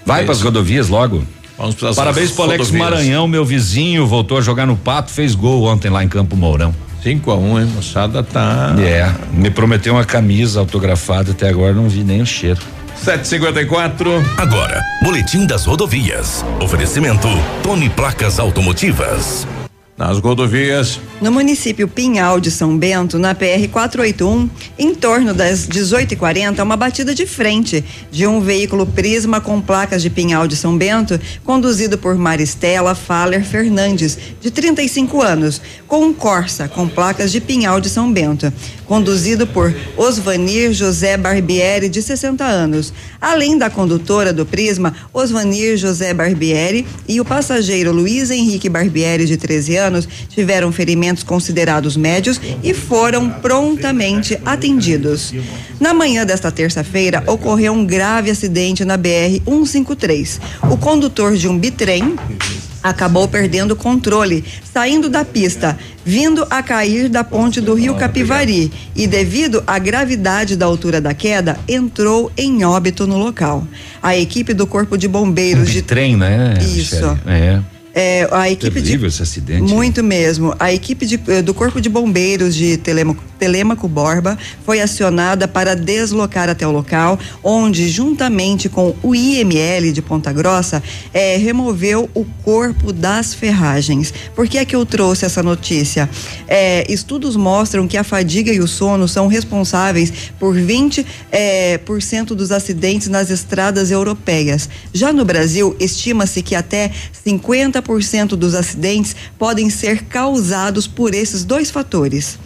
Vai É para as rodovias logo. Vamos Parabéns pro Alex rodovias. Maranhão, meu vizinho, voltou a jogar no Pato, fez gol ontem lá em Campo Mourão. 5 a 1 um, hein? Moçada tá. É, me prometeu uma camisa autografada, até agora não vi nem o cheiro. 754. Agora, Boletim das Rodovias. Oferecimento Tony Placas Automotivas. Nas rodovias. No município Pinhal de São Bento, na PR 481, em torno das 18h40, uma batida de frente de um veículo Prisma com placas de Pinhal de São Bento, conduzido por Maristela Faller Fernandes, de 35 anos, com um Corsa com placas de Pinhal de São Bento, conduzido por Osvanir José Barbieri, de 60 anos. Além da condutora do Prisma, Osvanir José Barbieri e o passageiro Luiz Henrique Barbieri, de 13 anos, tiveram ferimentos considerados médios e foram prontamente atendidos. Na manhã desta terça-feira, ocorreu um grave acidente na BR 153. O condutor de um bitrem acabou perdendo o controle, saindo da pista, vindo a cair da ponte do Rio Capivari e, devido à gravidade da altura da queda, entrou em óbito no local. A equipe do Corpo de Bombeiros de Trem, né? Isso. É. é, a equipe de Terrível esse acidente. muito mesmo. A equipe de- eh, do Corpo de Bombeiros de Telemaco, Telêmaco Borba foi acionada para deslocar até o local, onde, juntamente com o IML de Ponta Grossa, eh, removeu o corpo das ferragens. Por que é que eu trouxe essa notícia? Eh, estudos mostram que a fadiga e o sono são responsáveis por 20% eh, por cento dos acidentes nas estradas europeias. Já no Brasil, estima-se que até 50% dos acidentes podem ser causados por esses dois fatores.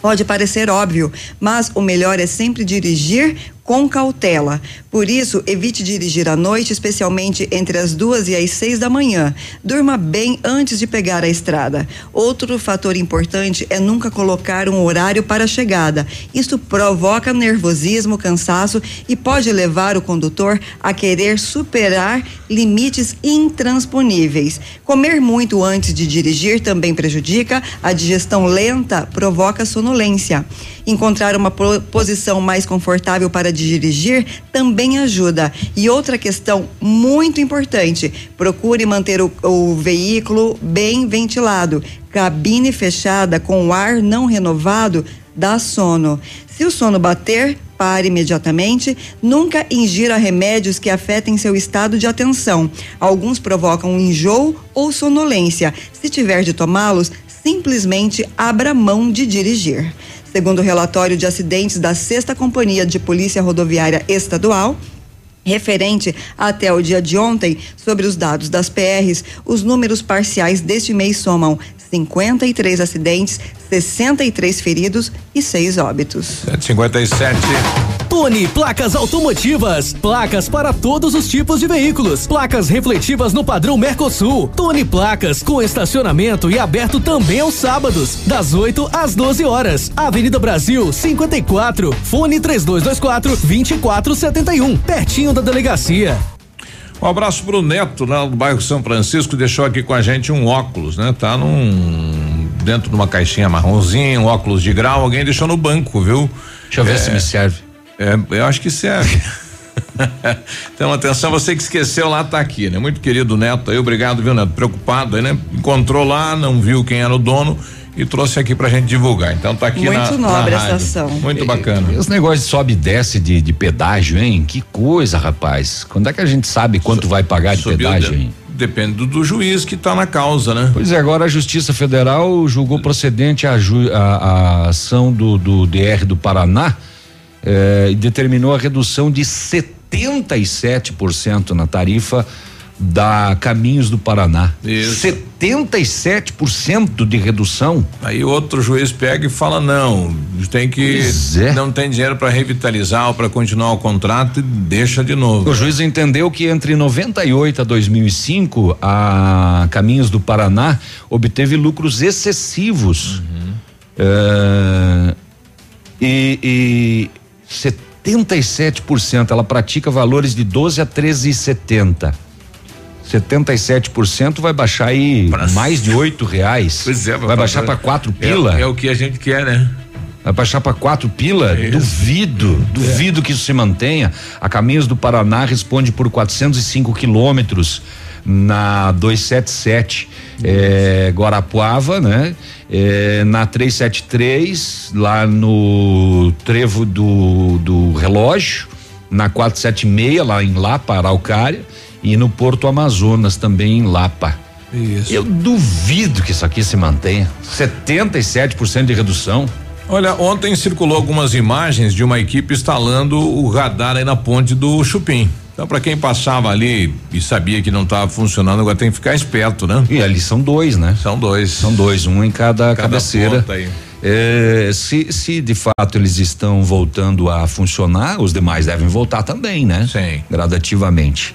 Pode parecer óbvio, mas o melhor é sempre dirigir com cautela. Por isso, evite dirigir à noite, especialmente entre as duas e as seis da manhã. Durma bem antes de pegar a estrada. Outro fator importante é nunca colocar um horário para a chegada. Isso provoca nervosismo, cansaço e pode levar o condutor a querer superar limites intransponíveis. Comer muito antes de dirigir também prejudica, a digestão lenta provoca sonolência. Encontrar uma po- posição mais confortável para dirigir também ajuda. E outra questão muito importante: procure manter o, o veículo bem ventilado. Cabine fechada com ar não renovado dá sono. Se o sono bater, pare imediatamente. Nunca ingira remédios que afetem seu estado de atenção. Alguns provocam enjoo ou sonolência. Se tiver de tomá-los, simplesmente abra mão de dirigir. Segundo o relatório de acidentes da Sexta Companhia de Polícia Rodoviária Estadual, Referente até o dia de ontem, sobre os dados das PRs, os números parciais deste mês somam 53 acidentes, 63 feridos e 6 óbitos. 757. Tony Placas Automotivas. Placas para todos os tipos de veículos. Placas refletivas no padrão Mercosul. Tony Placas com estacionamento e aberto também aos sábados, das 8 às 12 horas. Avenida Brasil 54. Fone 3224 2471. Pertinho da delegacia. Um abraço pro Neto, lá do bairro São Francisco, deixou aqui com a gente um óculos, né? Tá num. dentro de uma caixinha marronzinha, um óculos de grau, alguém deixou no banco, viu? Deixa eu ver se me serve. É, eu acho que serve. [laughs] então, atenção, você que esqueceu lá, tá aqui, né? Muito querido Neto aí, obrigado, viu, Neto? Preocupado aí, né? Encontrou lá, não viu quem era o dono e trouxe aqui pra gente divulgar. Então tá aqui Muito na, nobre na essa ação. Muito bacana. Esse negócio de sobe e desce de, de pedágio, hein? Que coisa, rapaz. Quando é que a gente sabe quanto vai pagar de pedágio, de- hein? Depende do, do juiz que tá na causa, né? Pois é, agora a Justiça Federal julgou procedente a, ju- a- a ação do, do DR do Paraná eh, e determinou a redução de 77% na tarifa da Caminhos do Paraná. Isso. 77% de redução. Aí outro juiz pega e fala não, tem que é. não tem dinheiro para revitalizar ou para continuar o contrato e deixa de novo. O juiz entendeu que entre 98 a 2005 a Caminhos do Paraná obteve lucros excessivos. Eh, e, e 77% ela pratica valores de 12 a 13,70. 77% vai baixar aí mais de oito reais. Pois é, vai baixar para quatro pila. É, é o que a gente quer, né? Vai baixar para quatro pila? É Duvido, duvido que isso se mantenha. A Caminhos do Paraná responde por 405 quilômetros na 277 é, Guarapuava, né? É, na 373 lá no trevo do, do relógio, na 476 lá em Lapa, Araucária e no Porto Amazonas também em Lapa. Isso. Eu duvido que isso aqui se mantenha. 77% de redução. Olha, ontem circulou algumas imagens de uma equipe instalando o radar aí na ponte do Chupim. Então, para quem passava ali e sabia que não estava funcionando, agora tem que ficar esperto, né? E ali são dois, né? São dois. São dois, um em cada, Cada cabeceira. É, se, se de fato eles estão voltando a funcionar, os demais devem voltar também, né? Sim. Gradativamente.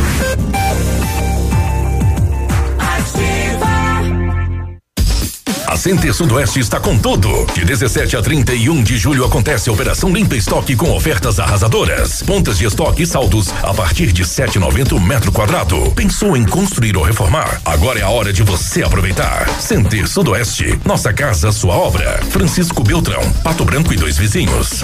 A Center Sudoeste está com tudo. De 17 a 31 de julho acontece a Operação Limpa Estoque com ofertas arrasadoras. Pontas de estoque e saldos a partir de 7,90 o metro quadrado. Pensou em construir ou reformar? Agora é a hora de você aproveitar. Center Sudoeste, nossa casa, sua obra. Francisco Beltrão, Pato Branco e dois vizinhos.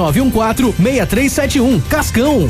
99914 6371. Cascão.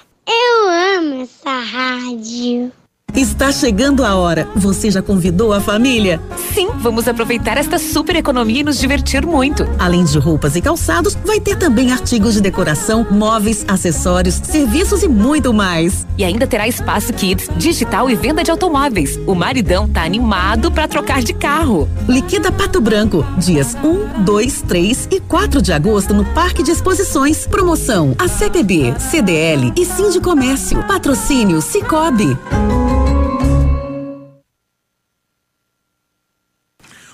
Eu amo essa rádio. Está chegando a hora. Você já convidou a família? Sim, vamos aproveitar esta super economia e nos divertir muito. Além de roupas e calçados, vai ter também artigos de decoração, móveis, acessórios, serviços e muito mais. E ainda terá espaço kids, digital e venda de automóveis. O maridão tá animado para trocar de carro. Liquida Pato Branco, dias 1, 2, 3 e 4 de agosto no Parque de Exposições. Promoção a CPB, CDL e Sim de Comércio. Patrocínio Cicobi.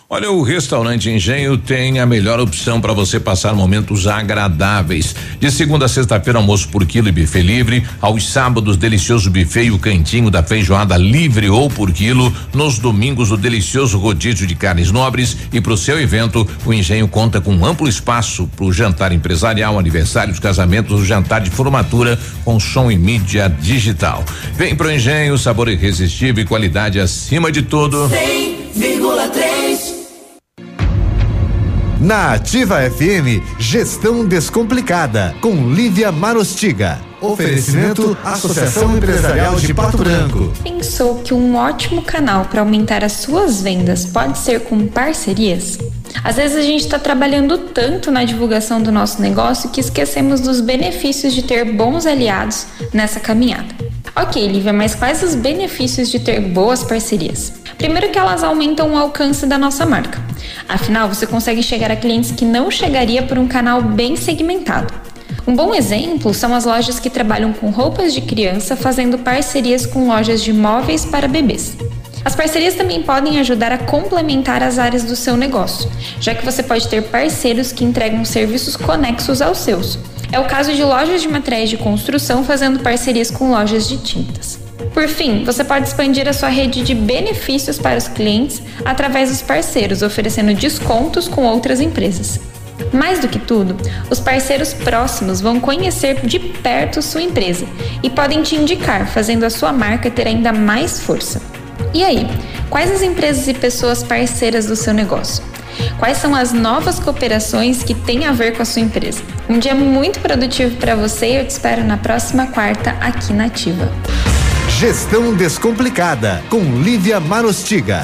Olha, o restaurante Engenho tem a melhor opção para você passar momentos agradáveis. De segunda a sexta-feira, almoço por quilo e buffet livre. Aos sábados, delicioso buffet e o cantinho da feijoada livre ou por quilo. Nos domingos, o delicioso rodízio de carnes nobres. E para o seu evento, o Engenho conta com um amplo espaço para o jantar empresarial, aniversários, casamentos, o jantar de formatura com som e mídia digital. Vem pro Engenho, sabor irresistível e qualidade acima de tudo. 100,3 Na Ativa FM, Gestão Descomplicada, com Lívia Marostiga. Oferecimento Associação Empresarial de Pato Branco. Pensou que um ótimo canal para aumentar as suas vendas pode ser com parcerias? Às vezes a gente está trabalhando tanto na divulgação do nosso negócio que esquecemos dos benefícios de ter bons aliados nessa caminhada. Ok, Lívia, mas quais os benefícios de ter boas parcerias? Primeiro que elas aumentam o alcance da nossa marca. Afinal, você consegue chegar a clientes que não chegaria por um canal bem segmentado. Um bom exemplo são as lojas que trabalham com roupas de criança fazendo parcerias com lojas de móveis para bebês. As parcerias também podem ajudar a complementar as áreas do seu negócio, já que você pode ter parceiros que entregam serviços conexos aos seus. É o caso de lojas de materiais de construção fazendo parcerias com lojas de tintas. Por fim, você pode expandir a sua rede de benefícios para os clientes através dos parceiros, oferecendo descontos com outras empresas. Mais do que tudo, os parceiros próximos vão conhecer de perto sua empresa e podem te indicar, fazendo a sua marca ter ainda mais força. E aí, quais as empresas e pessoas parceiras do seu negócio? Quais são as novas cooperações que têm a ver com a sua empresa? Um dia muito produtivo para você e eu te espero na próxima quarta aqui na Ativa. Gestão Descomplicada, com Lívia Marostiga.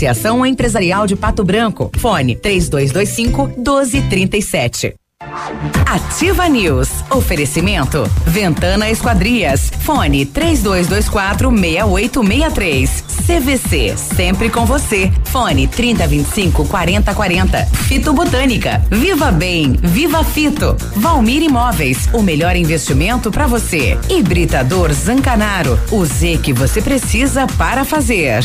Associação Empresarial de Pato Branco. Fone 3225 1237. Ativa News. Oferecimento. Ventana Esquadrias. Fone 3224 6863. CVC. Sempre com você. Fone 3025 4040. Fito Botânica. Viva Bem. Viva Fito. Valmir Imóveis. O melhor investimento para você. Hibridador Zancanaro. O Z que você precisa para fazer.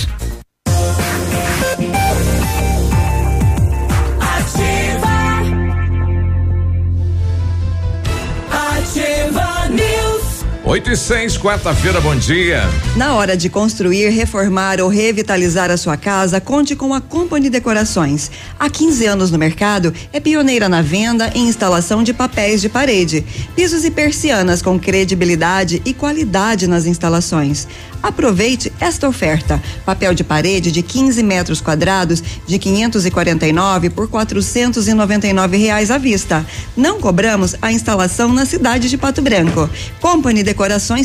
8 e 6, quarta-feira, bom dia. Na hora de construir, reformar ou revitalizar a sua casa, conte com a Company Decorações. Há 15 anos no mercado, é pioneira na venda e instalação de papéis de parede, pisos e persianas com credibilidade e qualidade nas instalações. Aproveite esta oferta: papel de parede de 15 metros quadrados de 549 por 499 reais à vista. Não cobramos a instalação na cidade de Pato Branco. Company Decorações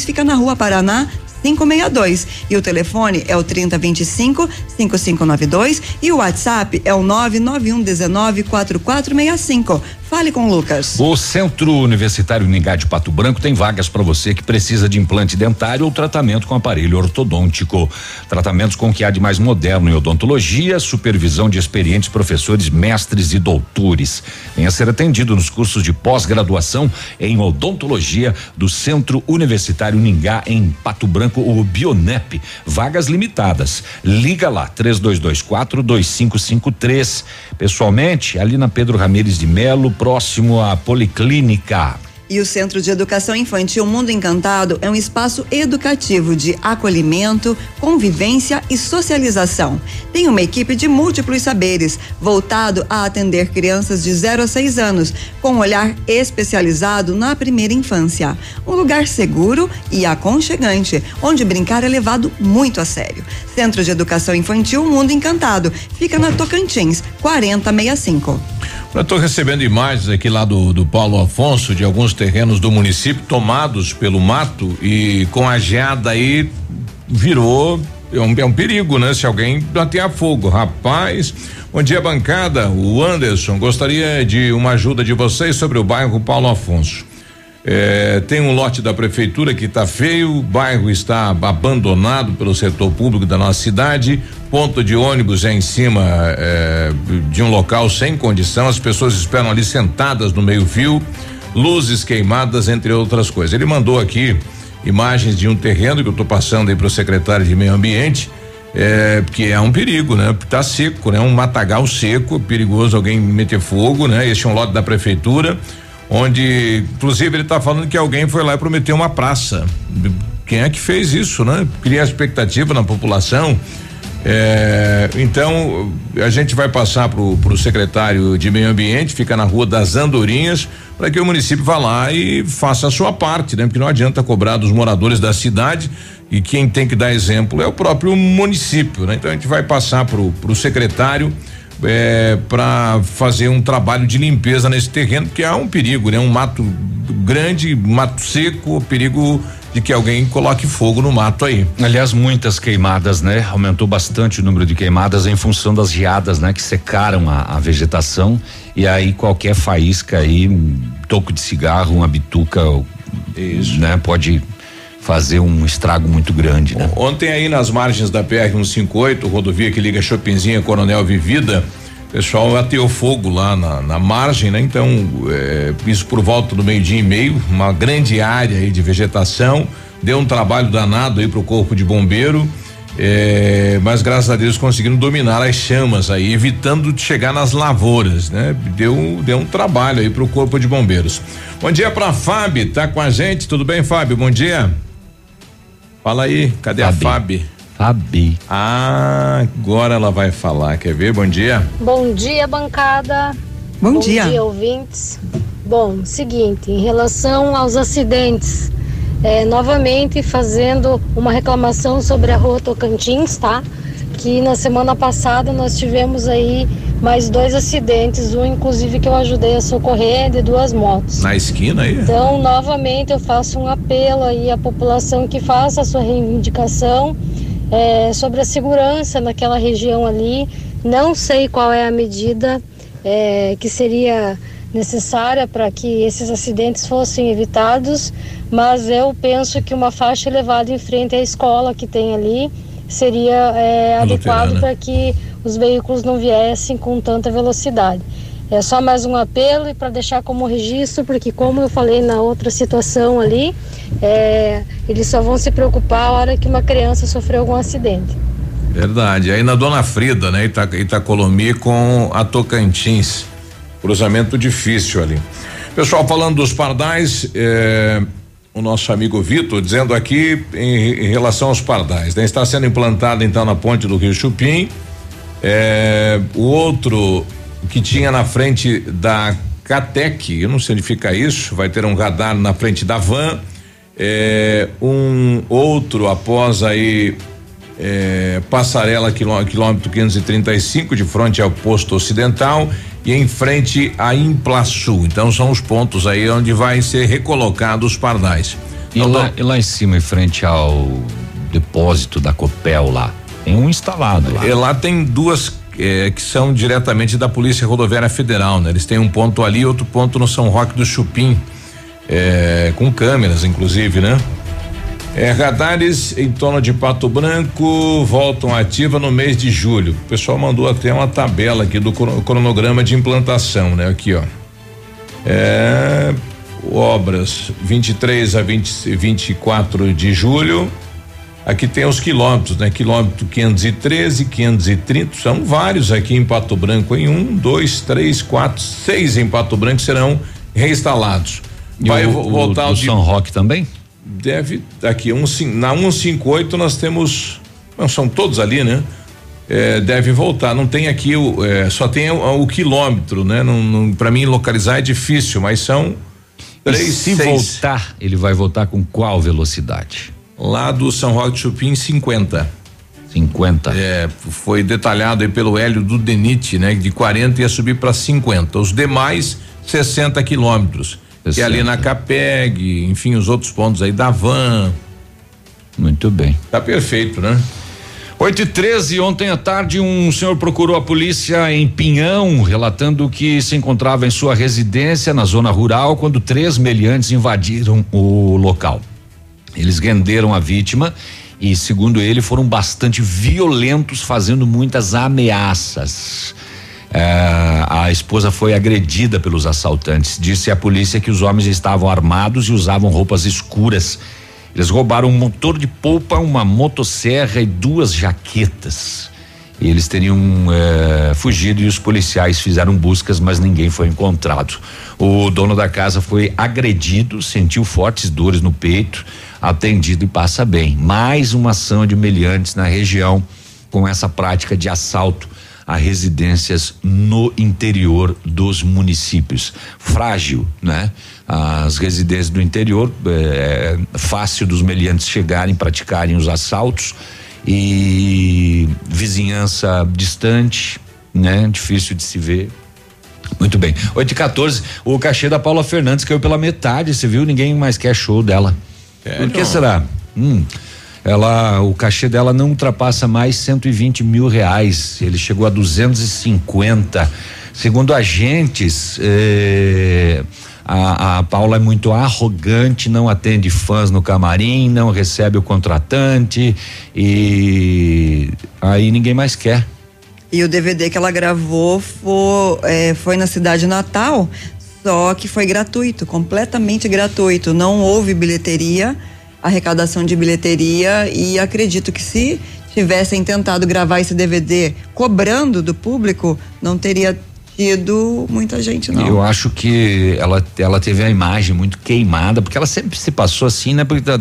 fica na Rua Paraná 562 e o telefone é o 3025 5592 e o WhatsApp é o 99119 4465. Fale com o Lucas. O Centro Universitário Ningá de Pato Branco tem vagas para você que precisa de implante dentário ou tratamento com aparelho ortodôntico. Tratamentos com o que há de mais moderno em odontologia, supervisão de experientes professores, mestres e doutores. Venha ser atendido nos cursos de pós-graduação em odontologia do Centro Universitário Ningá em Pato Branco, o Bionep. Vagas limitadas. Liga lá, 3224 2553. Pessoalmente, ali na Pedro Ramires de Melo, próximo à Policlínica. E o Centro de Educação Infantil Mundo Encantado é um espaço educativo de acolhimento, convivência e socialização. Tem uma equipe de múltiplos saberes, voltado a atender crianças de 0 a 6 anos, com um olhar especializado na primeira infância. Um lugar seguro e aconchegante, onde brincar é levado muito a sério. Centro de Educação Infantil Mundo Encantado, fica na Tocantins, 4065. Eu estou recebendo imagens aqui lá do, do Paulo Afonso de alguns terrenos do município tomados pelo mato e com a geada aí virou é um, é um perigo, né? Se alguém bater fogo, rapaz. Bom dia, bancada. O Anderson gostaria de uma ajuda de vocês sobre o bairro Paulo Afonso. É, tem um lote da prefeitura que está feio, o bairro está abandonado pelo setor público da nossa cidade, ponto de ônibus é em cima é, de um local sem condição, as pessoas esperam ali sentadas no meio-fio, luzes queimadas, entre outras coisas. Ele mandou aqui imagens de um terreno que eu estou passando aí para o secretário de Meio Ambiente. É, que é um perigo, né? Tá seco, né? Um matagal seco, perigoso alguém meter fogo, né? Este é um lote da prefeitura onde, inclusive, ele está falando que alguém foi lá e prometeu uma praça. Quem é que fez isso, né? Cria expectativa na população. É, então a gente vai passar para o secretário de meio ambiente, fica na rua das Andorinhas, para que o município vá lá e faça a sua parte, né? Porque não adianta cobrar dos moradores da cidade e quem tem que dar exemplo é o próprio município, né? Então a gente vai passar para o secretário é, para fazer um trabalho de limpeza nesse terreno, que é um perigo, né? Um mato grande, mato seco, perigo de que alguém coloque fogo no mato aí. Aliás, muitas queimadas, né? Aumentou bastante o número de queimadas em função das geadas, né? Que secaram a, a vegetação e aí qualquer faísca aí, um toco de cigarro, uma bituca, Isso. né? Pode fazer um estrago muito grande, né? Ontem aí nas margens da PR 158, rodovia que liga Chopinzinha Coronel Vivida, o pessoal ateou fogo lá na, na margem, né? Então, é, isso por volta do meio-dia e meio, uma grande área aí de vegetação, deu um trabalho danado aí pro corpo de bombeiro. É, mas graças a Deus conseguiram dominar as chamas aí, evitando de chegar nas lavouras, né? Deu, deu um trabalho aí pro corpo de bombeiros. Bom dia pra Fábio, tá com a gente, tudo bem, Fábio? Bom dia. Fala aí, cadê Fabi. a Fabi? Fabi. Ah, agora ela vai falar. Quer ver? Bom dia. Bom dia, bancada. Bom, Bom dia. Bom dia, ouvintes. Bom, seguinte, em relação aos acidentes, é, novamente fazendo uma reclamação sobre a rua Tocantins, tá? Que na semana passada nós tivemos aí mais dois acidentes, um inclusive que eu ajudei a socorrer de duas motos. Na esquina aí? Então, novamente eu faço um apelo aí à população que faça a sua reivindicação é, sobre a segurança naquela região ali. Não sei qual é a medida é, que seria necessária para que esses acidentes fossem evitados, mas eu penso que uma faixa elevada em frente à escola que tem ali seria é, adequado para que os veículos não viessem com tanta velocidade. É só mais um apelo e para deixar como registro, porque como eu falei na outra situação ali, é, eles só vão se preocupar a hora que uma criança sofreu algum acidente. Verdade. Aí na Dona Frida, né? Ita, Itacolomi com a Tocantins. Cruzamento difícil ali. Pessoal, falando dos pardais, é, o nosso amigo Vitor dizendo aqui em, em relação aos pardais, né? Está sendo implantado então na ponte do Rio Chupim. É, o outro que tinha na frente da Catec, eu não sei onde fica isso, vai ter um radar na frente da van. É, um outro após aí é, passarela quilômetro, quilômetro 535 de frente ao posto ocidental e em frente à Implaçu. Então são os pontos aí onde vai ser recolocado os pardais. E, então, lá, e lá em cima, em frente ao depósito da Copel lá, tem um instalado lá. E lá tem duas eh, que são diretamente da Polícia Rodoviária Federal, né? Eles têm um ponto ali, outro ponto no São Roque do Chupim, eh, com câmeras, inclusive, né? É, radares em torno de Pato Branco voltam ativa no mês de julho. O pessoal mandou até uma tabela aqui do cronograma de implantação, né? Aqui, ó. É, obras 23 a 20, 24 de julho. Aqui tem os quilômetros, né? Quilômetro 513, 530, são vários aqui em Pato Branco. Em um, dois, três, quatro, seis em Pato Branco serão reinstalados. Vai o, voltar o, o de- São Roque também? Deve, aqui, um, na 158 nós temos, não, são todos ali, né? É, deve voltar, não tem aqui, o, é, só tem o, o quilômetro, né? Não, não, para mim localizar é difícil, mas são E três, se seis. voltar, ele vai voltar com qual velocidade? Lá do São Roque de Chupim, 50. 50. É, foi detalhado aí pelo Hélio do Denite, né? De 40 ia subir para 50. Os demais, 60 quilômetros. Que é ali na Capeg, enfim, os outros pontos aí da Van. Muito bem. Tá perfeito, né? 8 e 13, ontem à tarde, um senhor procurou a polícia em Pinhão, relatando que se encontrava em sua residência na zona rural quando três meliantes invadiram o local. Eles renderam a vítima e, segundo ele, foram bastante violentos, fazendo muitas ameaças. É, a esposa foi agredida pelos assaltantes. Disse a polícia que os homens estavam armados e usavam roupas escuras. Eles roubaram um motor de polpa, uma motosserra e duas jaquetas. Eles teriam eh, fugido e os policiais fizeram buscas, mas ninguém foi encontrado. O dono da casa foi agredido, sentiu fortes dores no peito, atendido e passa bem. Mais uma ação de meliantes na região com essa prática de assalto a residências no interior dos municípios. Frágil, né? As residências do interior, é fácil dos meliantes chegarem, praticarem os assaltos e vizinhança distante, né? Difícil de se ver. Muito bem. 8 e 14, o cachê da Paula Fernandes caiu pela metade, você viu? Ninguém mais quer show dela. Por que não. será? Hum, ela, o cachê dela não ultrapassa mais 120 mil reais. Ele chegou a 250. Segundo agentes, eh, a, a Paula é muito arrogante, não atende fãs no camarim, não recebe o contratante e aí ninguém mais quer. E o DVD que ela gravou foi, é, foi na cidade natal, só que foi gratuito, completamente gratuito. Não houve bilheteria, arrecadação de bilheteria e acredito que se tivessem tentado gravar esse DVD cobrando do público, não teria tido muita gente, não. Eu acho que ela, ela teve a imagem muito queimada, porque ela sempre se passou assim, né? Porque tá-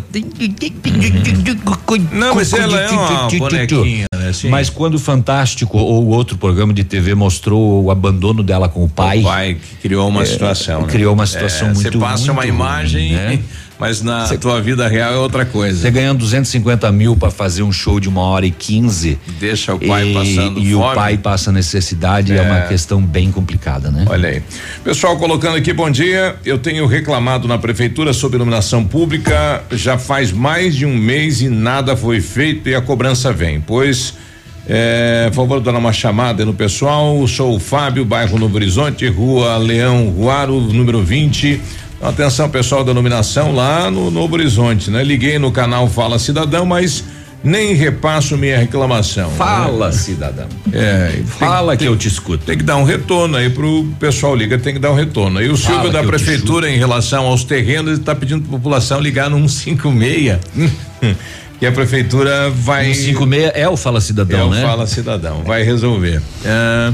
Não, mas ela é uma bonequinha, né? Assim. Mas quando o Fantástico ou outro programa de TV mostrou o abandono dela com o pai. O pai que criou uma é, situação. né? Criou uma situação É, muito Você passa muito uma imagem, ruim, né? [laughs] mas na tua vida real é outra coisa. Você ganhando 250 mil para fazer um show de uma hora e 15. Deixa o pai e, passando E fome. o pai passa necessidade, é. uma É. questão bem complicada, né? Olha aí. Pessoal colocando aqui, bom dia. Eu tenho reclamado na prefeitura sobre iluminação pública já faz mais de um mês e nada foi feito e a cobrança vem. Pois, é, por favor, dar uma chamada no pessoal. Sou o Fábio, bairro Novo Horizonte, rua Leão Ruaro, número 20. Então, Atenção, pessoal da iluminação lá no Novo Horizonte, né? Liguei no canal Fala Cidadão, mas nem repasso minha reclamação. Fala, né? cidadão. É, tem- Fala que tem- eu te escuto. Tem que dar um retorno aí pro pessoal liga, tem que dar um retorno. E o Fala Silvio da que prefeitura em relação aos terrenos, ele tá pedindo pra população ligar no 156. [laughs] que a prefeitura vai 156 é o Fala Cidadão, é o né? Fala Cidadão, vai resolver. É,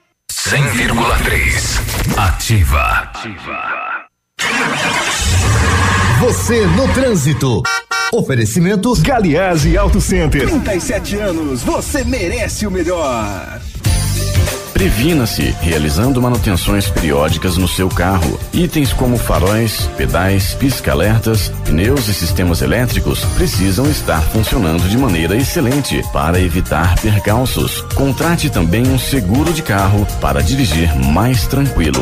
100,3. Ativa. Você no trânsito. Oferecimento Galiage Auto Center. 37 anos, você merece o melhor. Previna-se realizando manutenções periódicas no seu carro. Itens como faróis, pedais, pisca-alertas, pneus e sistemas elétricos precisam estar funcionando de maneira excelente para evitar percalços. Contrate também um seguro de carro para dirigir mais tranquilo.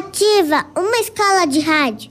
Ativa uma escala de rádio.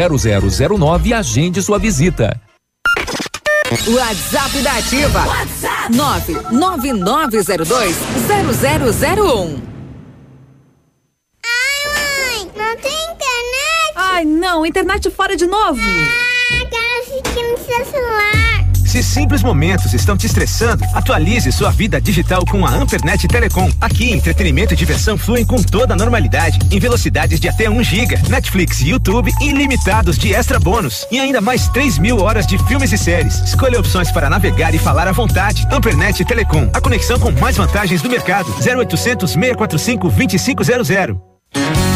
0009 e agende sua visita. WhatsApp da Ativa. WhatsApp 999020001. Ai, mãe, não tem internet? Ai, não, internet fora de novo. Ah, quero assistir no seu celular. Se simples momentos estão te estressando, atualize sua vida digital com a Ampernet Telecom. Aqui, entretenimento e diversão fluem com toda a normalidade, em velocidades de até 1 giga, Netflix e YouTube ilimitados de extra bônus e ainda mais 3 mil horas de filmes e séries. Escolha opções para navegar e falar à vontade. Ampernet Telecom, a conexão com mais vantagens do mercado. 0800 645 2500.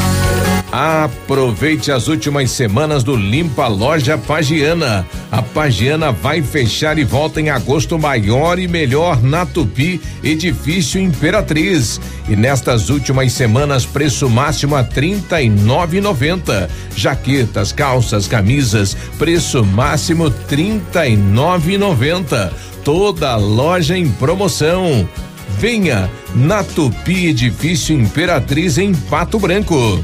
Aproveite as últimas semanas do Limpa Loja Pagiana. A Pagiana vai fechar e volta em agosto maior e melhor na Tupi, edifício Imperatriz. E nestas últimas semanas, preço máximo a trinta e nove noventa. Jaquetas, calças, camisas, preço máximo trinta e nove noventa. Toda loja em promoção. Venha na Tupi Edifício Imperatriz em Pato Branco.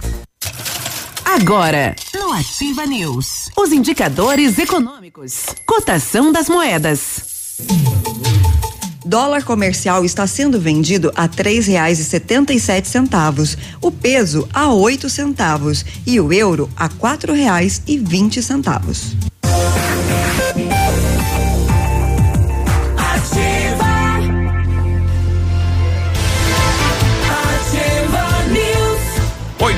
Agora, no Ativa News, os indicadores econômicos, cotação das moedas. Dólar comercial está sendo vendido a três reais e setenta e sete centavos, o peso a oito centavos e o euro a quatro reais e vinte centavos.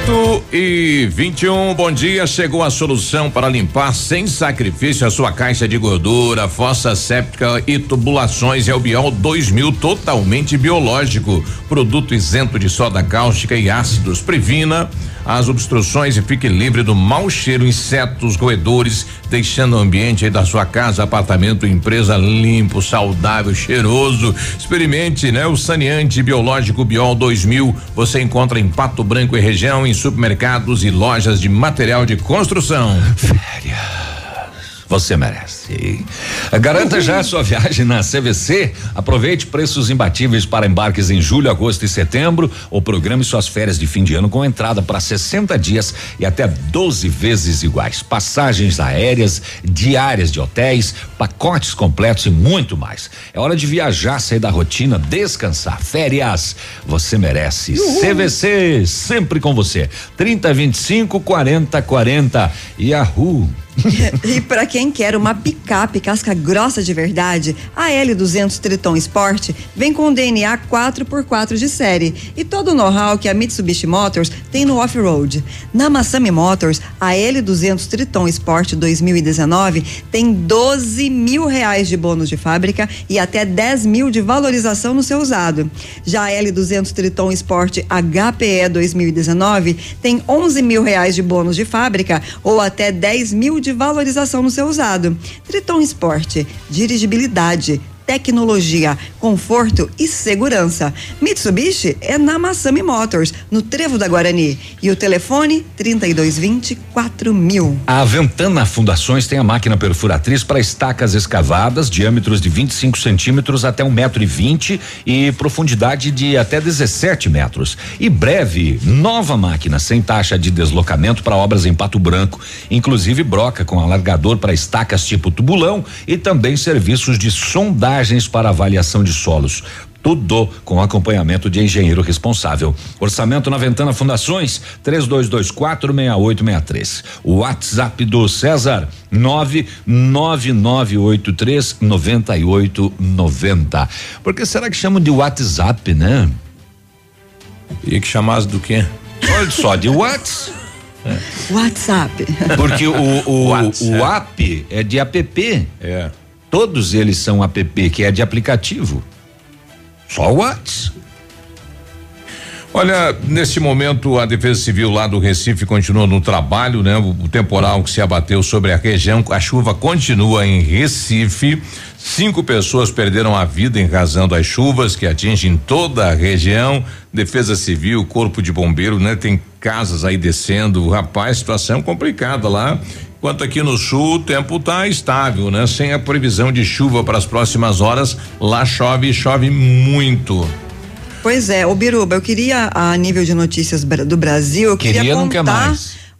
8 e 21, bom dia. Chegou a solução para limpar sem sacrifício a sua caixa de gordura, fossa séptica e tubulações. É o Biol 2000, totalmente biológico. Produto isento de soda cáustica e ácidos. Previna as obstruções e fique livre do mau cheiro, insetos, roedores, deixando o ambiente da sua casa, apartamento, empresa limpo, saudável, cheiroso. Experimente, né? O saneante biológico Biol 2000. Você encontra em Pato Branco e região, em supermercados e lojas de material de construção. Férias. Você merece. Garanta já a sua viagem na CVC. Aproveite preços imbatíveis para embarques em julho, agosto e setembro. Ou programe suas férias de fim de ano com entrada para 60 dias e até 12 vezes iguais. Passagens aéreas, diárias de hotéis, pacotes completos e muito mais. É hora de viajar, sair da rotina, descansar. Férias. Você merece. Uhul. CVC, sempre com você. 30 25 40 40. Yahoo! [laughs] e para quem quer uma picape casca grossa de verdade, a L200 Triton Sport vem com DNA 4x4 de série e todo o know-how que a Mitsubishi Motors tem no off-road. Na Massami Motors, a L200 Triton Sport 2019 tem 12 mil reais de bônus de fábrica e até 10 mil de valorização no seu usado. Já a L200 Triton Sport HPE 2019 tem 11 mil reais de bônus de fábrica ou até 10 mil de valorização no seu usado. Triton Sport, dirigibilidade, tecnologia, conforto e segurança. Mitsubishi é na Massami Motors, no Trevo da Guarani. E o telefone 3220 4000. A Ventana Fundações tem a máquina perfuratriz para estacas escavadas, diâmetros de 25 centímetros até um metro e vinte e profundidade de até 17 metros. E breve, nova máquina sem taxa de deslocamento para obras em Pato Branco, inclusive broca com alargador para estacas tipo tubulão e também serviços de sondagem para avaliação de solos. Tudo com acompanhamento de engenheiro responsável. Orçamento na Ventana Fundações, 32246863. O WhatsApp do César, 99983 9890. Por que será que chamam de WhatsApp, né? E que chamasse do quê? Olha só, de WhatsApp. É. WhatsApp. Porque o, o, o app é de app. É. Todos eles são app, que é de aplicativo. Só o WhatsApp. Olha, nesse momento a Defesa Civil lá do Recife continua no trabalho, né? O temporal que se abateu sobre a região, a chuva continua em Recife. Cinco pessoas perderam a vida em razão das chuvas que atingem toda a região. Defesa Civil, Corpo de Bombeiro, né? Tem casas aí descendo. Rapaz, situação complicada lá. Enquanto aqui no sul o tempo tá estável, né? Sem a previsão de chuva para as próximas horas, lá chove e chove muito. Pois é, o Biruba, eu queria a nível de notícias do Brasil, eu queria, queria contar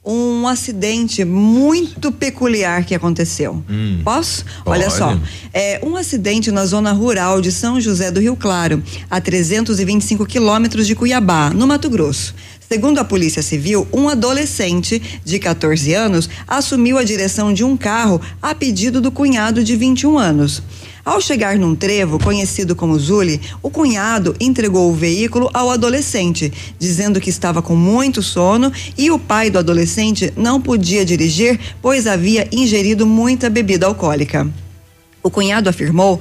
um acidente muito peculiar que aconteceu. Hum, Posso? Pode. Olha só, é um acidente na zona rural de São José do Rio Claro, a 325 quilômetros de Cuiabá, no Mato Grosso. Segundo a Polícia Civil, um adolescente de 14 anos assumiu a direção de um carro a pedido do cunhado de 21 anos. Ao chegar num trevo conhecido como Zuli, o cunhado entregou o veículo ao adolescente, dizendo que estava com muito sono e o pai do adolescente não podia dirigir, pois havia ingerido muita bebida alcoólica. O cunhado afirmou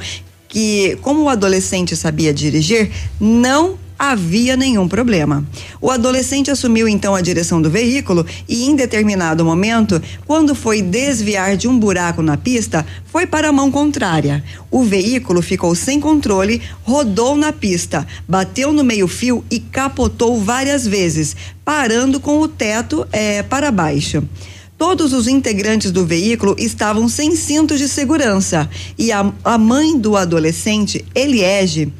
que, como o adolescente sabia dirigir, não havia nenhum problema. O adolescente assumiu então a direção do veículo e, em determinado momento, quando foi desviar de um buraco na pista, foi para a mão contrária. O veículo ficou sem controle, rodou na pista, bateu no meio-fio e capotou várias vezes, parando com o teto é, para baixo. Todos os integrantes do veículo estavam sem cintos de segurança e a, a mãe do adolescente, Eliege,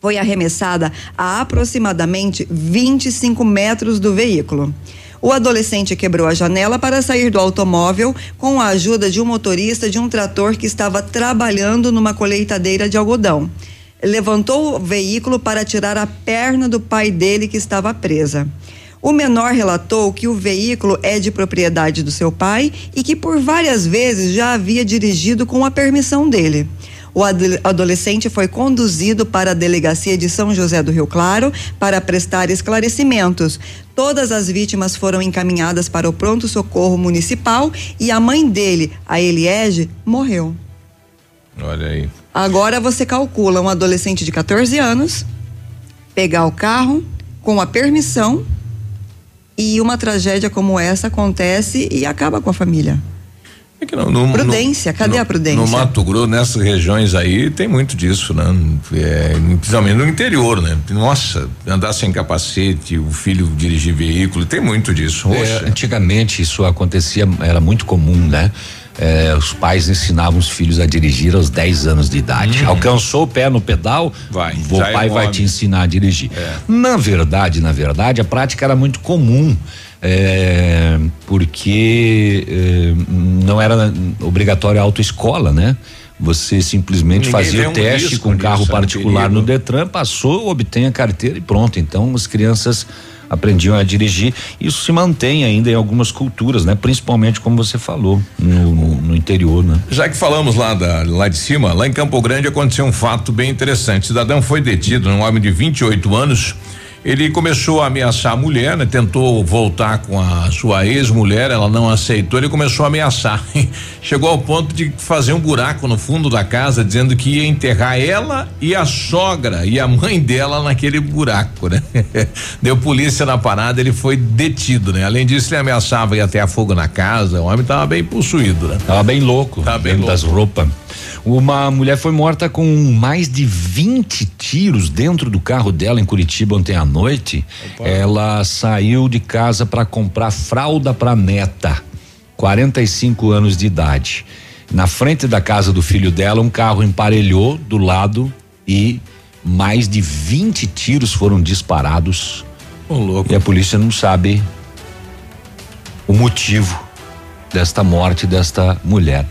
foi arremessada a aproximadamente 25 metros do veículo. O adolescente quebrou a janela para sair do automóvel com a ajuda de um motorista de um trator que estava trabalhando numa colheitadeira de algodão. Levantou o veículo para tirar a perna do pai dele que estava presa. O menor relatou que o veículo é de propriedade do seu pai e que por várias vezes já havia dirigido com a permissão dele. O adolescente foi conduzido para a delegacia de São José do Rio Claro para prestar esclarecimentos. Todas as vítimas foram encaminhadas para o pronto-socorro municipal e a mãe dele, a Eliege, morreu. Olha aí. Agora você calcula um adolescente de 14 anos pegar o carro com a permissão e uma tragédia como essa acontece e acaba com a família. É que não, no, prudência, no, cadê no, a prudência? No Mato Grosso, nessas regiões aí, tem muito disso, né? É, principalmente no interior, né? Nossa, andar sem capacete, o filho dirigir veículo, tem muito disso. É, antigamente isso acontecia, era muito comum, né? eh, os pais ensinavam os filhos a dirigir aos 10 anos de idade. Hum. Alcançou o pé no pedal, vai. O é pai um vai te ensinar a dirigir. Na verdade, na verdade, a prática era muito comum. Eh, porque eh, não era obrigatório a autoescola, né? Você simplesmente Ninguém fazia o um teste risco com carro nisso, é um particular no Detran, passou, obtém a carteira e pronto. Então as crianças aprendiam a dirigir. Isso se mantém ainda em algumas culturas, né? Principalmente como você falou no, no- no interior, né? Já que falamos lá, da, lá de cima, lá em Campo Grande aconteceu um fato bem interessante. O cidadão foi detido, um homem de 28 anos. Ele começou a ameaçar a mulher, né? Tentou voltar com a sua ex-mulher, ela não aceitou, ele começou a ameaçar. [laughs] Chegou ao ponto de fazer um buraco no fundo da casa, dizendo que ia enterrar ela e a sogra e a mãe dela naquele buraco, né? [laughs] Deu polícia na parada, ele foi detido, né? Além disso, ele ameaçava ir até a fogo na casa, o homem estava bem possuído, né? Tava bem louco. Tá bem dentro das roupas. Uma mulher foi morta com mais de 20 tiros dentro do carro dela em Curitiba ontem à noite. Ela saiu de casa para comprar fralda para neta, 45 anos de idade. Na frente da casa do filho dela, um carro emparelhou do lado e mais de 20 tiros foram disparados. E a polícia não sabe o motivo desta morte desta mulher.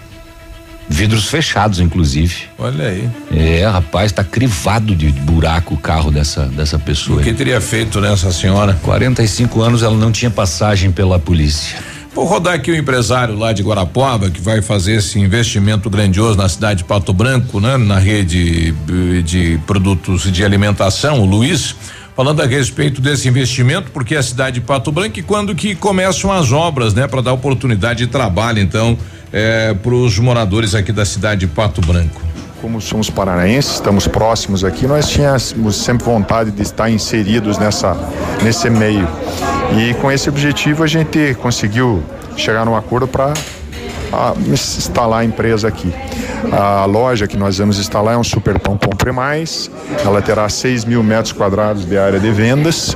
Vidros fechados, inclusive. Olha aí. É, rapaz, tá crivado de buraco o carro dessa, dessa pessoa. O que aí. teria feito nessa senhora? 45 anos, ela não tinha passagem pela polícia. Vou rodar aqui o empresário lá de Guarapuava que vai fazer esse investimento grandioso na cidade de Pato Branco, né? Na rede eh, de produtos de alimentação, o Luiz, falando a respeito desse investimento, porque a cidade de Pato Branco e quando que começam as obras, né? Para dar oportunidade de trabalho, então, eh, para os moradores aqui da cidade de Pato Branco. Como somos paranaenses, estamos próximos aqui, nós tínhamos sempre vontade de estar inseridos nessa, nesse meio. E com esse objetivo a gente conseguiu chegar num acordo para instalar a empresa aqui. A loja que nós vamos instalar é um Superpão Compre Mais. Ela terá 6 mil metros quadrados de área de vendas.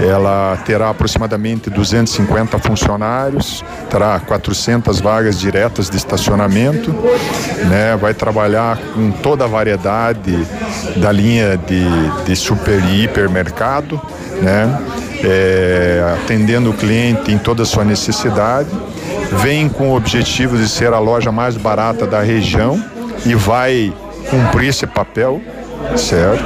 Ela terá aproximadamente 250 funcionários, terá 400 vagas diretas de estacionamento, né? Vai trabalhar com toda a variedade da linha de, de super e hipermercado, né? É, atendendo o cliente em toda a sua necessidade. Vem com o objetivo de ser a loja mais barata da região e vai cumprir esse papel certo?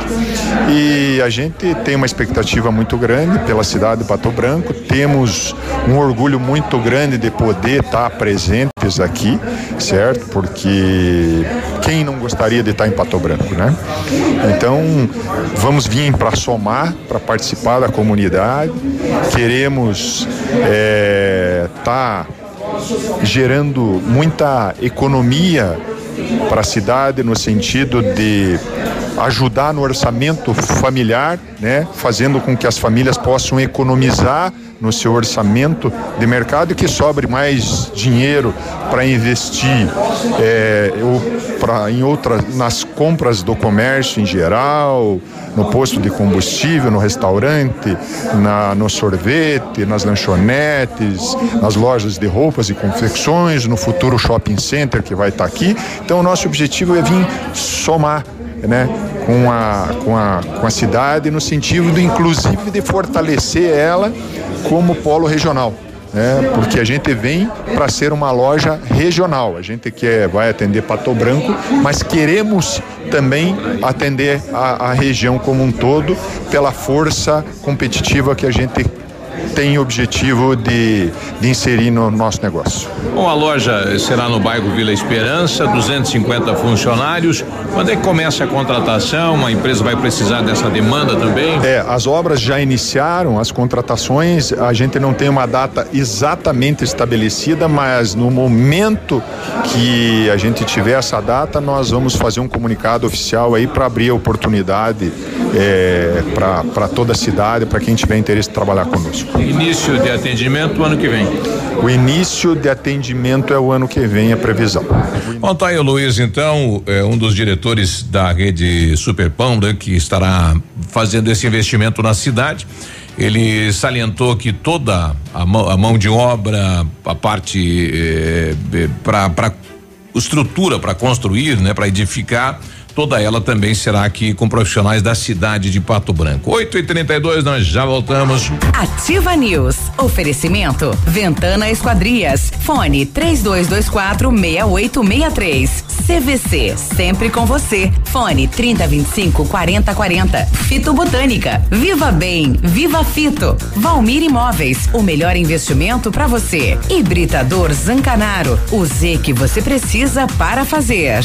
E a gente tem uma expectativa muito grande pela cidade de Pato Branco, temos um orgulho muito grande de poder estar presentes aqui, certo? Porque quem não gostaria de estar em Pato Branco, né? Então, vamos vir para somar, para participar da comunidade, queremos estar gerando muita economia para a cidade no sentido de ajudar no orçamento familiar, né, fazendo com que as famílias possam economizar no seu orçamento de mercado e que sobre mais dinheiro para investir é, ou pra, em outras nas compras do comércio em geral, no posto de combustível, no restaurante, na, no sorvete, nas lanchonetes, nas lojas de roupas e confecções, no futuro shopping center que vai estar aqui. Então o nosso objetivo é vir somar né, com, a, com, a, com a cidade no sentido, do, inclusive, de fortalecer ela como polo regional. Né, porque a gente vem para ser uma loja regional. A gente quer, vai atender Pato Branco, mas queremos também atender a, a região como um todo pela força competitiva que a gente tem objetivo de, de inserir no nosso negócio. Bom, a loja será no bairro Vila Esperança, 250 funcionários. Quando é que começa a contratação? A empresa vai precisar dessa demanda também? É, as obras já iniciaram, as contratações, a gente não tem uma data exatamente estabelecida, mas no momento que a gente tiver essa data, nós vamos fazer um comunicado oficial aí para abrir a oportunidade é, para toda a cidade, para quem tiver interesse de trabalhar conosco. Início de atendimento ano que vem. O início de atendimento é o ano que vem, a previsão. Bom, tá aí o Luiz, então, é um dos diretores da rede Superpão, né, que estará fazendo esse investimento na cidade. Ele salientou que toda a mão, a mão de obra, a parte eh, para estrutura para construir, né, para edificar, toda ela também será aqui com profissionais da cidade de Pato Branco. 8 e 32 nós já voltamos. Ativa News. Oferecimento Ventana Esquadrias. Fone 3224 6863. CVC, sempre com você. Fone 3025 4040. Fito Botânica. Viva Bem, Viva Fito. Valmir Imóveis, o melhor investimento para você. Hibridador Zancanaro, o Z que você precisa para fazer.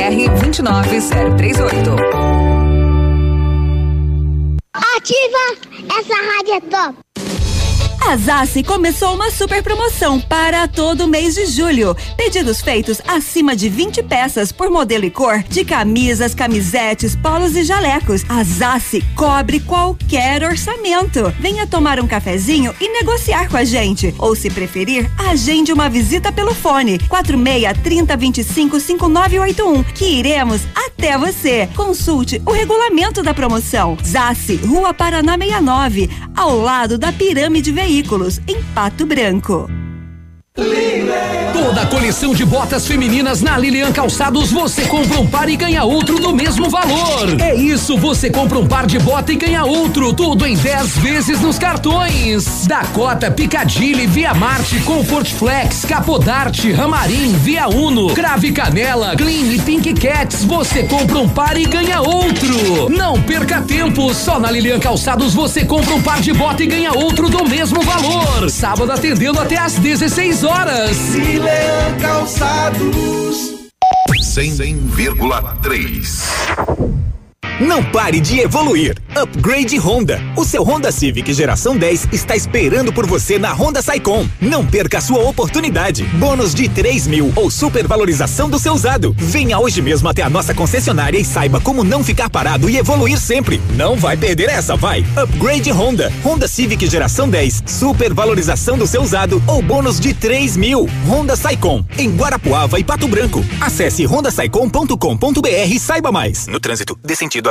29038. Ativa! Essa rádio é top! A Zassi começou uma super promoção para todo mês de julho. Pedidos feitos acima de 20 peças por modelo e cor de camisas, camisetes, polos e jalecos. A Zassi cobre qualquer orçamento. Venha tomar um cafezinho e negociar com a gente. Ou se preferir, agende uma visita pelo fone 46 30 25 5981 que iremos até você. Consulte o regulamento da promoção. Zassi, Rua Paraná 69, ao lado da Pirâmide Veículos, em Pato Branco. Toda a coleção de botas femininas na Lilian Calçados você compra um par e ganha outro do mesmo valor. É isso, você compra um par de bota e ganha outro, tudo em 10 vezes nos cartões. Dakota, Picadilly, Via Marte, Comfort Flex, Capodarte, Ramarim, Via Uno, Crave Canela, Clean e Pink Cats, você compra um par e ganha outro. Não perca tempo, só na Lilian Calçados você compra um par de bota e ganha outro do mesmo valor. Sábado atendendo até às 16 horas. Silean Calçados. 100,3. Não pare de evoluir. Upgrade Honda. O seu Honda Civic geração 10 está esperando por você na Honda Saicom. Não perca a sua oportunidade. Bônus de 3 mil ou supervalorização do seu usado. Venha hoje mesmo até a nossa concessionária e saiba como não ficar parado e evoluir sempre. Não vai perder essa, vai. Upgrade Honda. Honda Civic geração 10. Supervalorização do seu usado ou bônus de 3 mil. Honda Saicom. Em Guarapuava e Pato Branco. Acesse hondasaicom.com.br e saiba mais. No trânsito, dê sentido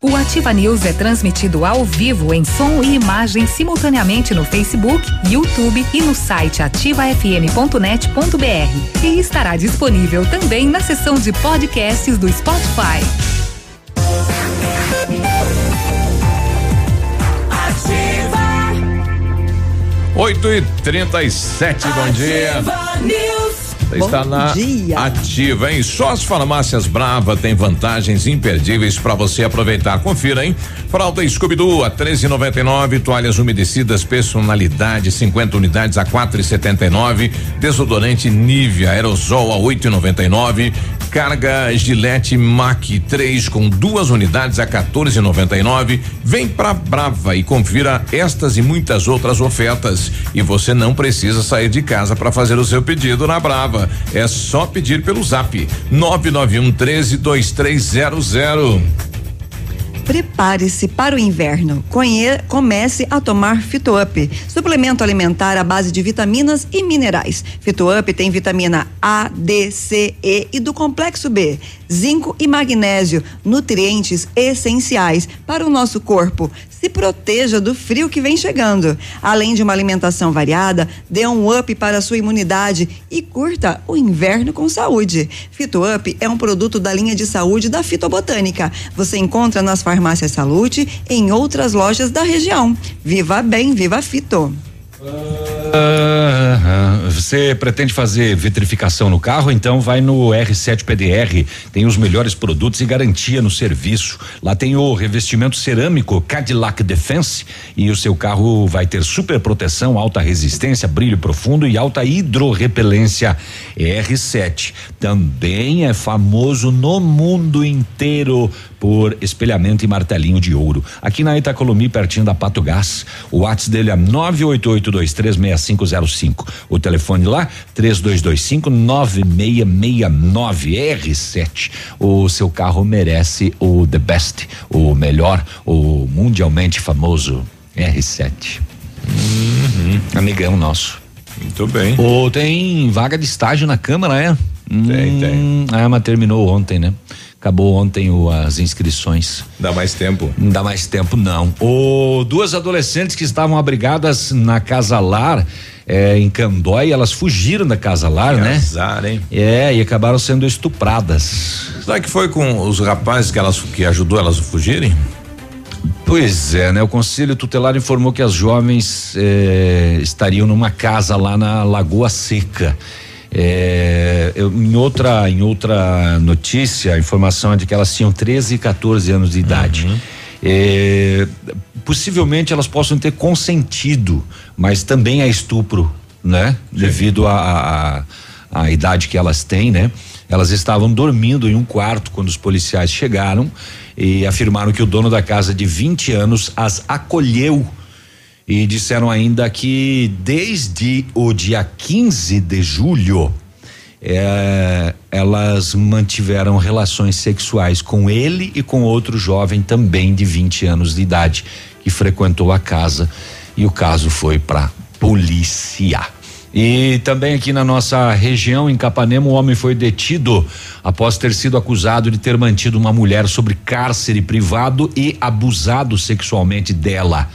O Ativa News é transmitido ao vivo em som e imagem simultaneamente no Facebook, YouTube e no site ativafm.net.br. E estará disponível também na seção de podcasts do Spotify. Oito e trinta e sete, bom dia. Está Bom na dia. ativa, hein? Só as farmácias Brava tem vantagens imperdíveis para você aproveitar. Confira, hein? Fralda Scooby-Doo a 13,99, toalhas umedecidas personalidade 50 unidades a 4,79, desodorante Nivea aerosol a 8,99, carga Gillette Mac 3 com duas unidades a 14,99. Vem pra Brava e confira estas e muitas outras ofertas. E você não precisa sair de casa para fazer o seu pedido na Brava. É só pedir pelo Zap 991 13 2300. Prepare-se para o inverno. Conhe- comece a tomar Fitoup, suplemento alimentar à base de vitaminas e minerais. Fitoup tem vitamina A, D, C, E e do complexo B, zinco e magnésio, nutrientes essenciais para o nosso corpo. Se proteja do frio que vem chegando. Além de uma alimentação variada, dê um up para a sua imunidade e curta o inverno com saúde. Fitoup é um produto da linha de saúde da Fitobotânica. Você encontra nas farmácias Salute e em outras lojas da região. Viva bem, viva Fito. Aham. Você pretende fazer vitrificação no carro? Então vai no R7 PDR. Tem os melhores produtos e garantia no serviço. Lá tem o revestimento cerâmico Cadillac Defense e o seu carro vai ter super proteção, alta resistência, brilho profundo e alta hidrorrepelência. R7 também é famoso no mundo inteiro por espelhamento e martelinho de ouro. Aqui na Itacolomi, pertinho da Pato Gás. O WhatsApp dele é 988236505. O telefone lá, 3225-9669. R7. O seu carro merece o the best, o melhor, o mundialmente famoso R7. Amigão nosso. Muito bem. Ou tem vaga de estágio na Câmara, é? Tem, tem. Ah, mas terminou ontem, né? Acabou ontem o, as inscrições. Dá mais tempo? Não dá mais tempo, não. O, duas adolescentes que estavam abrigadas na Casa Lar, eh, em Candói, elas fugiram da Casa Lar, Que né? azar, hein? É, e acabaram sendo estupradas. Será que foi com os rapazes que elas que ajudou elas a fugirem? Pois é, né? O Conselho Tutelar informou que as jovens eh, estariam numa casa lá na Lagoa Seca. É, eu- em outra em outra notícia, a informação é de que elas tinham 13 e 14 anos de idade. É, possivelmente elas possam ter consentido, mas também é estupro, né? Devido à idade que elas têm, né? Elas estavam dormindo em um quarto quando os policiais chegaram e afirmaram que o dono da casa de 20 anos as acolheu e disseram ainda que desde o dia 15 de julho eh, elas mantiveram relações sexuais com ele e com outro jovem também de 20 anos de idade que frequentou a casa e o caso foi para polícia. E também aqui na nossa região, em Capanema, um homem foi detido após ter sido acusado de ter mantido uma mulher sobre cárcere privado e abusado sexualmente dela.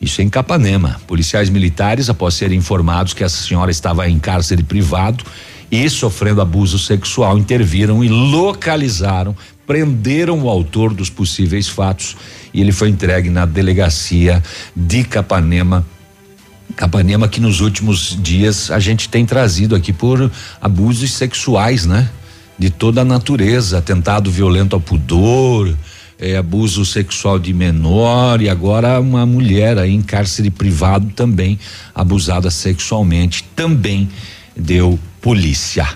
Isso em Capanema. Policiais militares, após serem informados que essa senhora estava em cárcere privado e sofrendo abuso sexual, interviram e localizaram, prenderam o autor dos possíveis fatos e ele foi entregue na delegacia de Capanema. Capanema que nos últimos dias a gente tem trazido aqui por abusos sexuais, né? De toda a natureza, atentado violento ao pudor, eh, abuso sexual de menor e agora uma mulher aí em cárcere privado também abusada sexualmente, também deu polícia.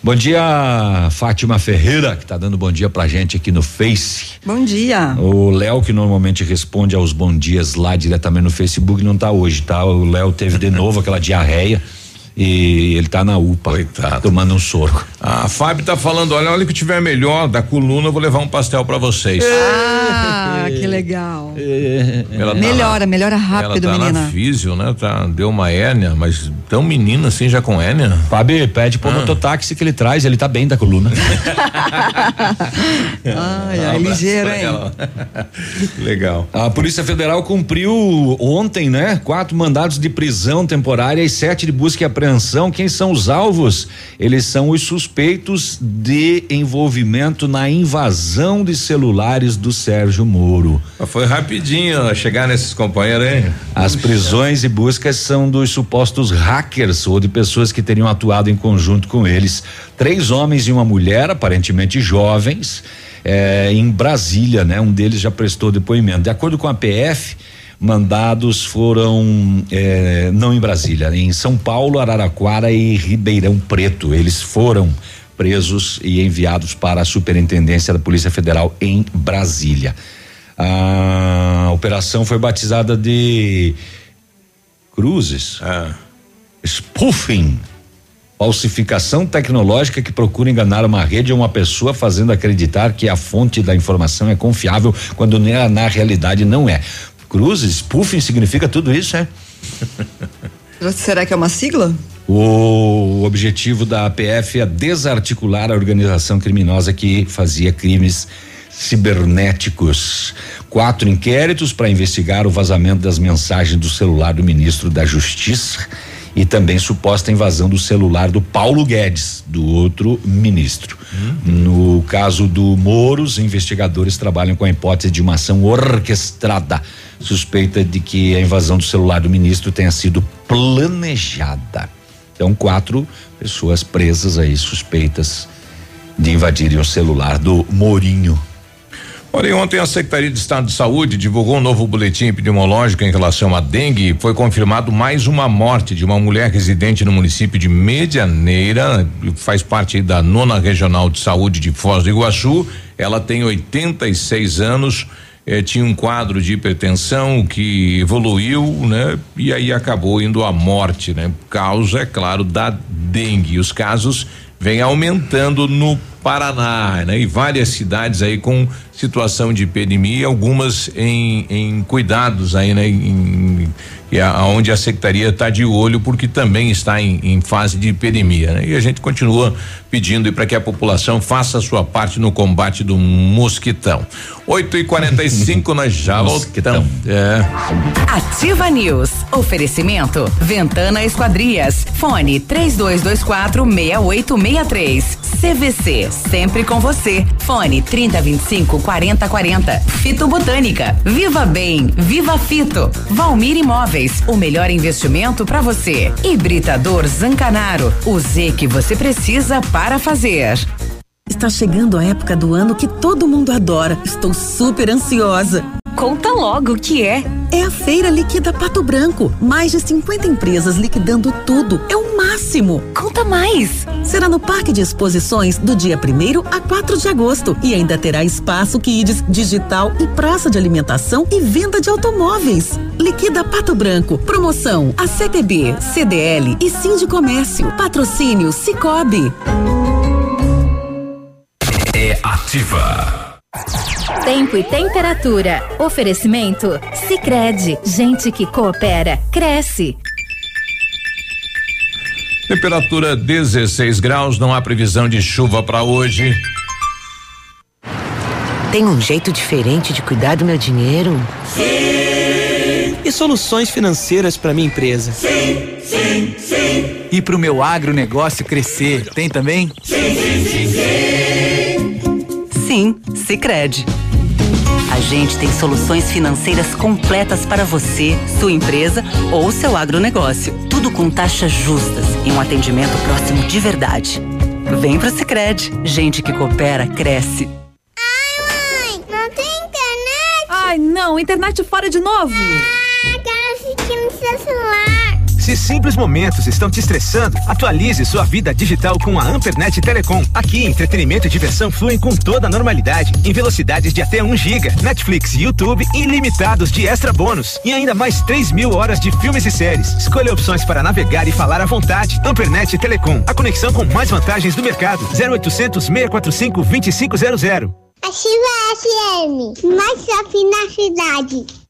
Bom dia, Fátima Ferreira, que tá dando bom dia pra gente aqui no Face. Bom dia. O Léo, que normalmente responde aos bom dias lá diretamente no Facebook, não tá hoje, tá? O Léo teve de [laughs] novo aquela diarreia. E ele tá na UPA. Coitado. Tomando um soro. A Fábio tá falando, olha, olha que tiver melhor da coluna, eu vou levar um pastel para vocês. Ah, [laughs] que legal. [laughs] Ela tá melhora, lá- melhora rápido, ela tá menina. Na físio, né? Tá, deu uma hérnia, mas tão menina assim já com hérnia. Fábio, pede pro mototáxi que ele traz, ele tá bem da coluna. [laughs] Ai, ai, ligeiro, hein? Legal. A Polícia Federal cumpriu ontem, né? Quatro mandados de prisão temporária e sete de busca e apreensão. Quem são os alvos? Eles são os suspeitos de envolvimento na invasão de celulares do Sérgio Moro. Foi rapidinho chegar nesses companheiros, hein? As prisões e buscas são dos supostos hackers ou de pessoas que teriam atuado em conjunto com eles. Três homens e uma mulher, aparentemente jovens, eh, em Brasília, né? Um deles já prestou depoimento. De acordo com a PF, mandados foram eh, não em Brasília, em São Paulo, Araraquara e Ribeirão Preto. Eles foram presos e enviados para a Superintendência da Polícia Federal em Brasília. A operação foi batizada de Cruzes. Spoofing. Falsificação tecnológica que procura enganar uma rede ou uma pessoa fazendo acreditar que a fonte da informação é confiável quando na realidade não é. Cruzes, spoofing significa tudo isso, é? Será que é uma sigla? O objetivo da APF é desarticular a organização criminosa que fazia crimes cibernéticos. Quatro inquéritos para investigar o vazamento das mensagens do celular do ministro da Justiça e também suposta invasão do celular do Paulo Guedes, do outro ministro. No caso do Moro, os investigadores trabalham com a hipótese de uma ação orquestrada, suspeita de que a invasão do celular do ministro tenha sido planejada. Então, quatro pessoas presas aí, suspeitas de invadirem o celular do Morinho. Olha, e ontem a Secretaria de Estado de Saúde divulgou um novo boletim epidemiológico em relação à dengue. Foi confirmado mais uma morte de uma mulher residente no município de Medianeira, faz parte da nona regional de saúde de Foz do Iguaçu. Ela tem 86 anos. Eh, tinha um quadro de hipertensão que evoluiu, né? E aí acabou indo à morte, né? Causa, é claro, da dengue. Os casos vêm aumentando no Paraná, né? E várias cidades aí com situação de epidemia, algumas em, em cuidados aí, né? Em, a- aonde a secretaria está de olho porque também está em, em fase de epidemia, né? E a gente continua pedindo para que a população faça a sua parte no combate do mosquitão. 8 e 45 nós já [laughs] voltamos. É. Ativa News. Oferecimento. Ventana Esquadrias. Fone 3224 6863. CVC. Sempre com você. Fone 3025 4040. Fito Botânica. Viva Bem. Viva Fito. Valmir Imóveis. O melhor investimento para você. Hibridador Zancanaro. O Z que você precisa para fazer. Está chegando a época do ano que todo mundo adora. Estou super ansiosa. Conta logo o que é. É a Feira Liquida Pato Branco. Mais de 50 empresas liquidando tudo. É o máximo. Conta mais. Será no Parque de Exposições do dia 1 a 4 de agosto. E ainda terá espaço Kids, digital e praça de alimentação e venda de automóveis. Liquida Pato Branco. Promoção a CTB, CDL e Sim de Comércio. Patrocínio Cicobi. É ativa. Tempo e temperatura. Oferecimento? Sicredi Gente que coopera, cresce. Temperatura 16 graus, não há previsão de chuva para hoje. Tem um jeito diferente de cuidar do meu dinheiro? Sim. E soluções financeiras para minha empresa? Sim, sim, sim. E para o meu agronegócio crescer? Tem também? Sim, sim, sim, sim. Sicredi. A gente tem soluções financeiras completas para você, sua empresa ou seu agronegócio. Tudo com taxas justas e um atendimento próximo de verdade. Vem pro Sicredi. Gente que coopera cresce. Não tem internet? Ai, não, internet fora de novo. Ah, quero assistir no seu celular. Se simples momentos estão te estressando, atualize sua vida digital com a Ampernet Telecom. Aqui, entretenimento e diversão fluem com toda a normalidade, em velocidades de até 1 giga, Netflix e YouTube ilimitados de extra bônus e ainda mais 3 mil horas de filmes e séries. Escolha opções para navegar e falar à vontade. Ampernet Telecom, a conexão com mais vantagens do mercado. 0800 645 2500. Ativa FM, mais shopping na cidade.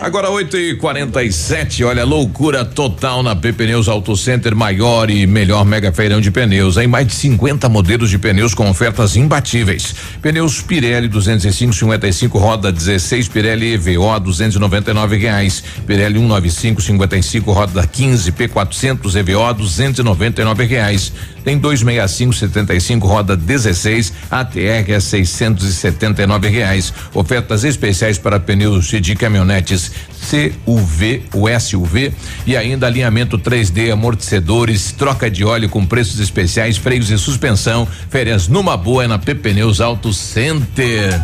Agora 8 e 47 olha, loucura total na P Pneus Auto Center, maior e melhor mega feirão de pneus. Em mais de 50 modelos de pneus com ofertas imbatíveis. Pneus Pirelli 205 55 roda 16 Pirelli EVO 299 reais. Pirelli 195 55 roda 15 P400 EVO 299 reais. Tem 265 75 roda 16 ATR é 679 reais. Ofertas especiais para pneus de caminhonetes CUV, o SUV e ainda alinhamento 3D, amortecedores, troca de óleo com preços especiais, freios e suspensão. Férias numa boa é na P Pneus Auto Center.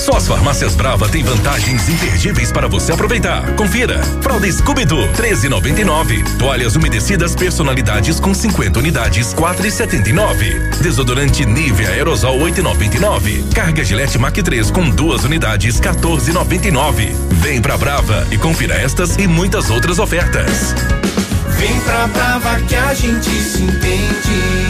Só as farmácias Brava têm vantagens imperdíveis para você aproveitar. Confira. Fralda Scooby-Doo, 13,99. Toalhas umedecidas personalidades com 50 unidades, 4,79. Desodorante Nivea Aerosol 8,99. Carga Gillette Mac 3 com duas unidades, 14,99. Vem pra Brava e confira estas e muitas outras ofertas. Vem pra Brava que a gente se entende.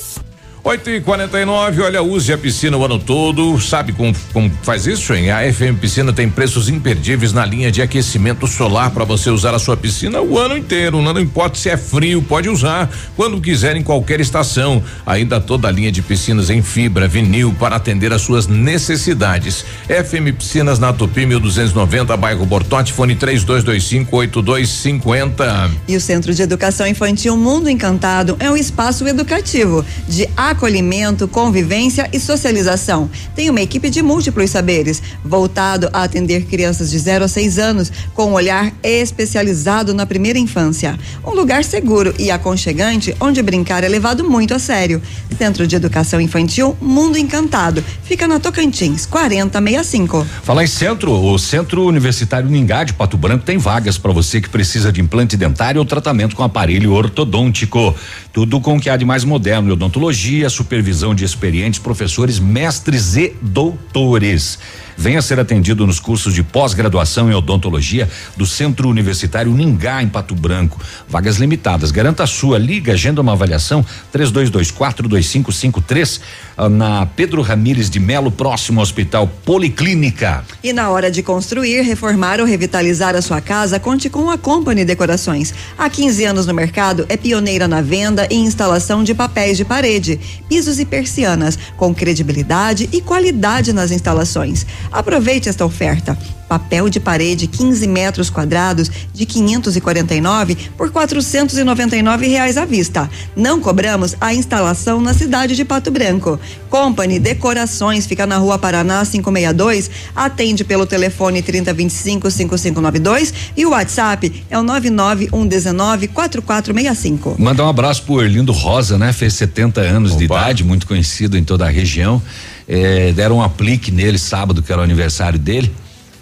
8 e 49 olha, use a piscina o ano todo. Sabe como, como faz isso, hein? A FM Piscina tem preços imperdíveis na linha de aquecimento solar para você usar a sua piscina o ano inteiro. Não importa se é frio, pode usar quando quiser em qualquer estação. Ainda toda a linha de piscinas em fibra, vinil para atender às suas necessidades. FM Piscinas na Tupi 1290, bairro Bortote, fone 3225 8250. E o Centro de Educação Infantil Mundo Encantado é um espaço educativo de acolhimento, convivência e socialização. Tem uma equipe de múltiplos saberes, voltado a atender crianças de 0 a 6 anos, com um olhar especializado na primeira infância. Um lugar seguro e aconchegante onde brincar é levado muito a sério. Centro de Educação Infantil Mundo Encantado. Fica na Tocantins, 4065. Falar em centro, o Centro Universitário Ningá de Pato Branco tem vagas para você que precisa de implante dentário ou tratamento com aparelho ortodôntico. Tudo com o que há de mais moderno em odontologia, supervisão de experientes professores, mestres e doutores. Venha ser atendido nos cursos de pós-graduação em odontologia do Centro Universitário Ningá, em Pato Branco. Vagas limitadas. Garanta a sua. Liga, agenda uma avaliação 3224-2553 ah, na Pedro Ramires de Melo, próximo ao Hospital Policlínica. E na hora de construir, reformar ou revitalizar a sua casa, conte com a Company Decorações. Há 15 anos no mercado, é pioneira na venda e instalação de papéis de parede, pisos e persianas, com credibilidade e qualidade nas instalações. Aproveite esta oferta. Papel de parede 15 metros quadrados de 549 por 499 reais à vista. Não cobramos a instalação na cidade de Pato Branco. Company Decorações fica na Rua Paraná 562, atende pelo telefone 3025 5592 e o WhatsApp é o 99119 4465. Mandar um abraço pro Erlindo Rosa, né? Fez 70 anos Opa. de idade, muito conhecido em toda a região. É, deram um aplique nele sábado, que era o aniversário dele.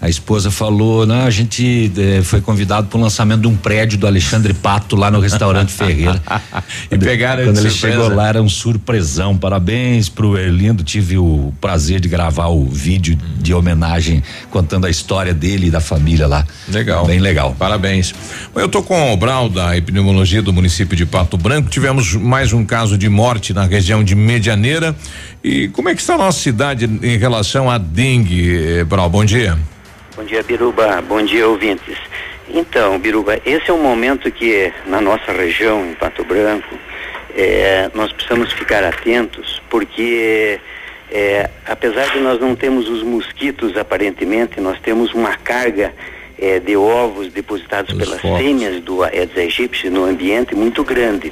A esposa falou, não, a gente eh, foi convidado para o lançamento de um prédio do Alexandre Pato lá no restaurante Ferreira. [laughs] e pegaram Quando ele surpresa. chegou lá era um surpresão. Parabéns pro Erlindo, tive o prazer de gravar o vídeo de homenagem contando a história dele e da família lá. Legal. Bem legal. Parabéns. Eu tô com o Brau da epidemiologia do município de Pato Branco. Tivemos mais um caso de morte na região de Medianeira. E como é que está a nossa cidade em relação à dengue, eh, Brau? Bom dia. Bom dia, Biruba. Bom dia, ouvintes. Então, Biruba, esse é um momento que na nossa região, em Pato Branco, é, nós precisamos ficar atentos, porque é, apesar de nós não termos os mosquitos aparentemente, nós temos uma carga é, de ovos depositados os pelas focos. fêmeas do Aedes aegypti no ambiente muito grande.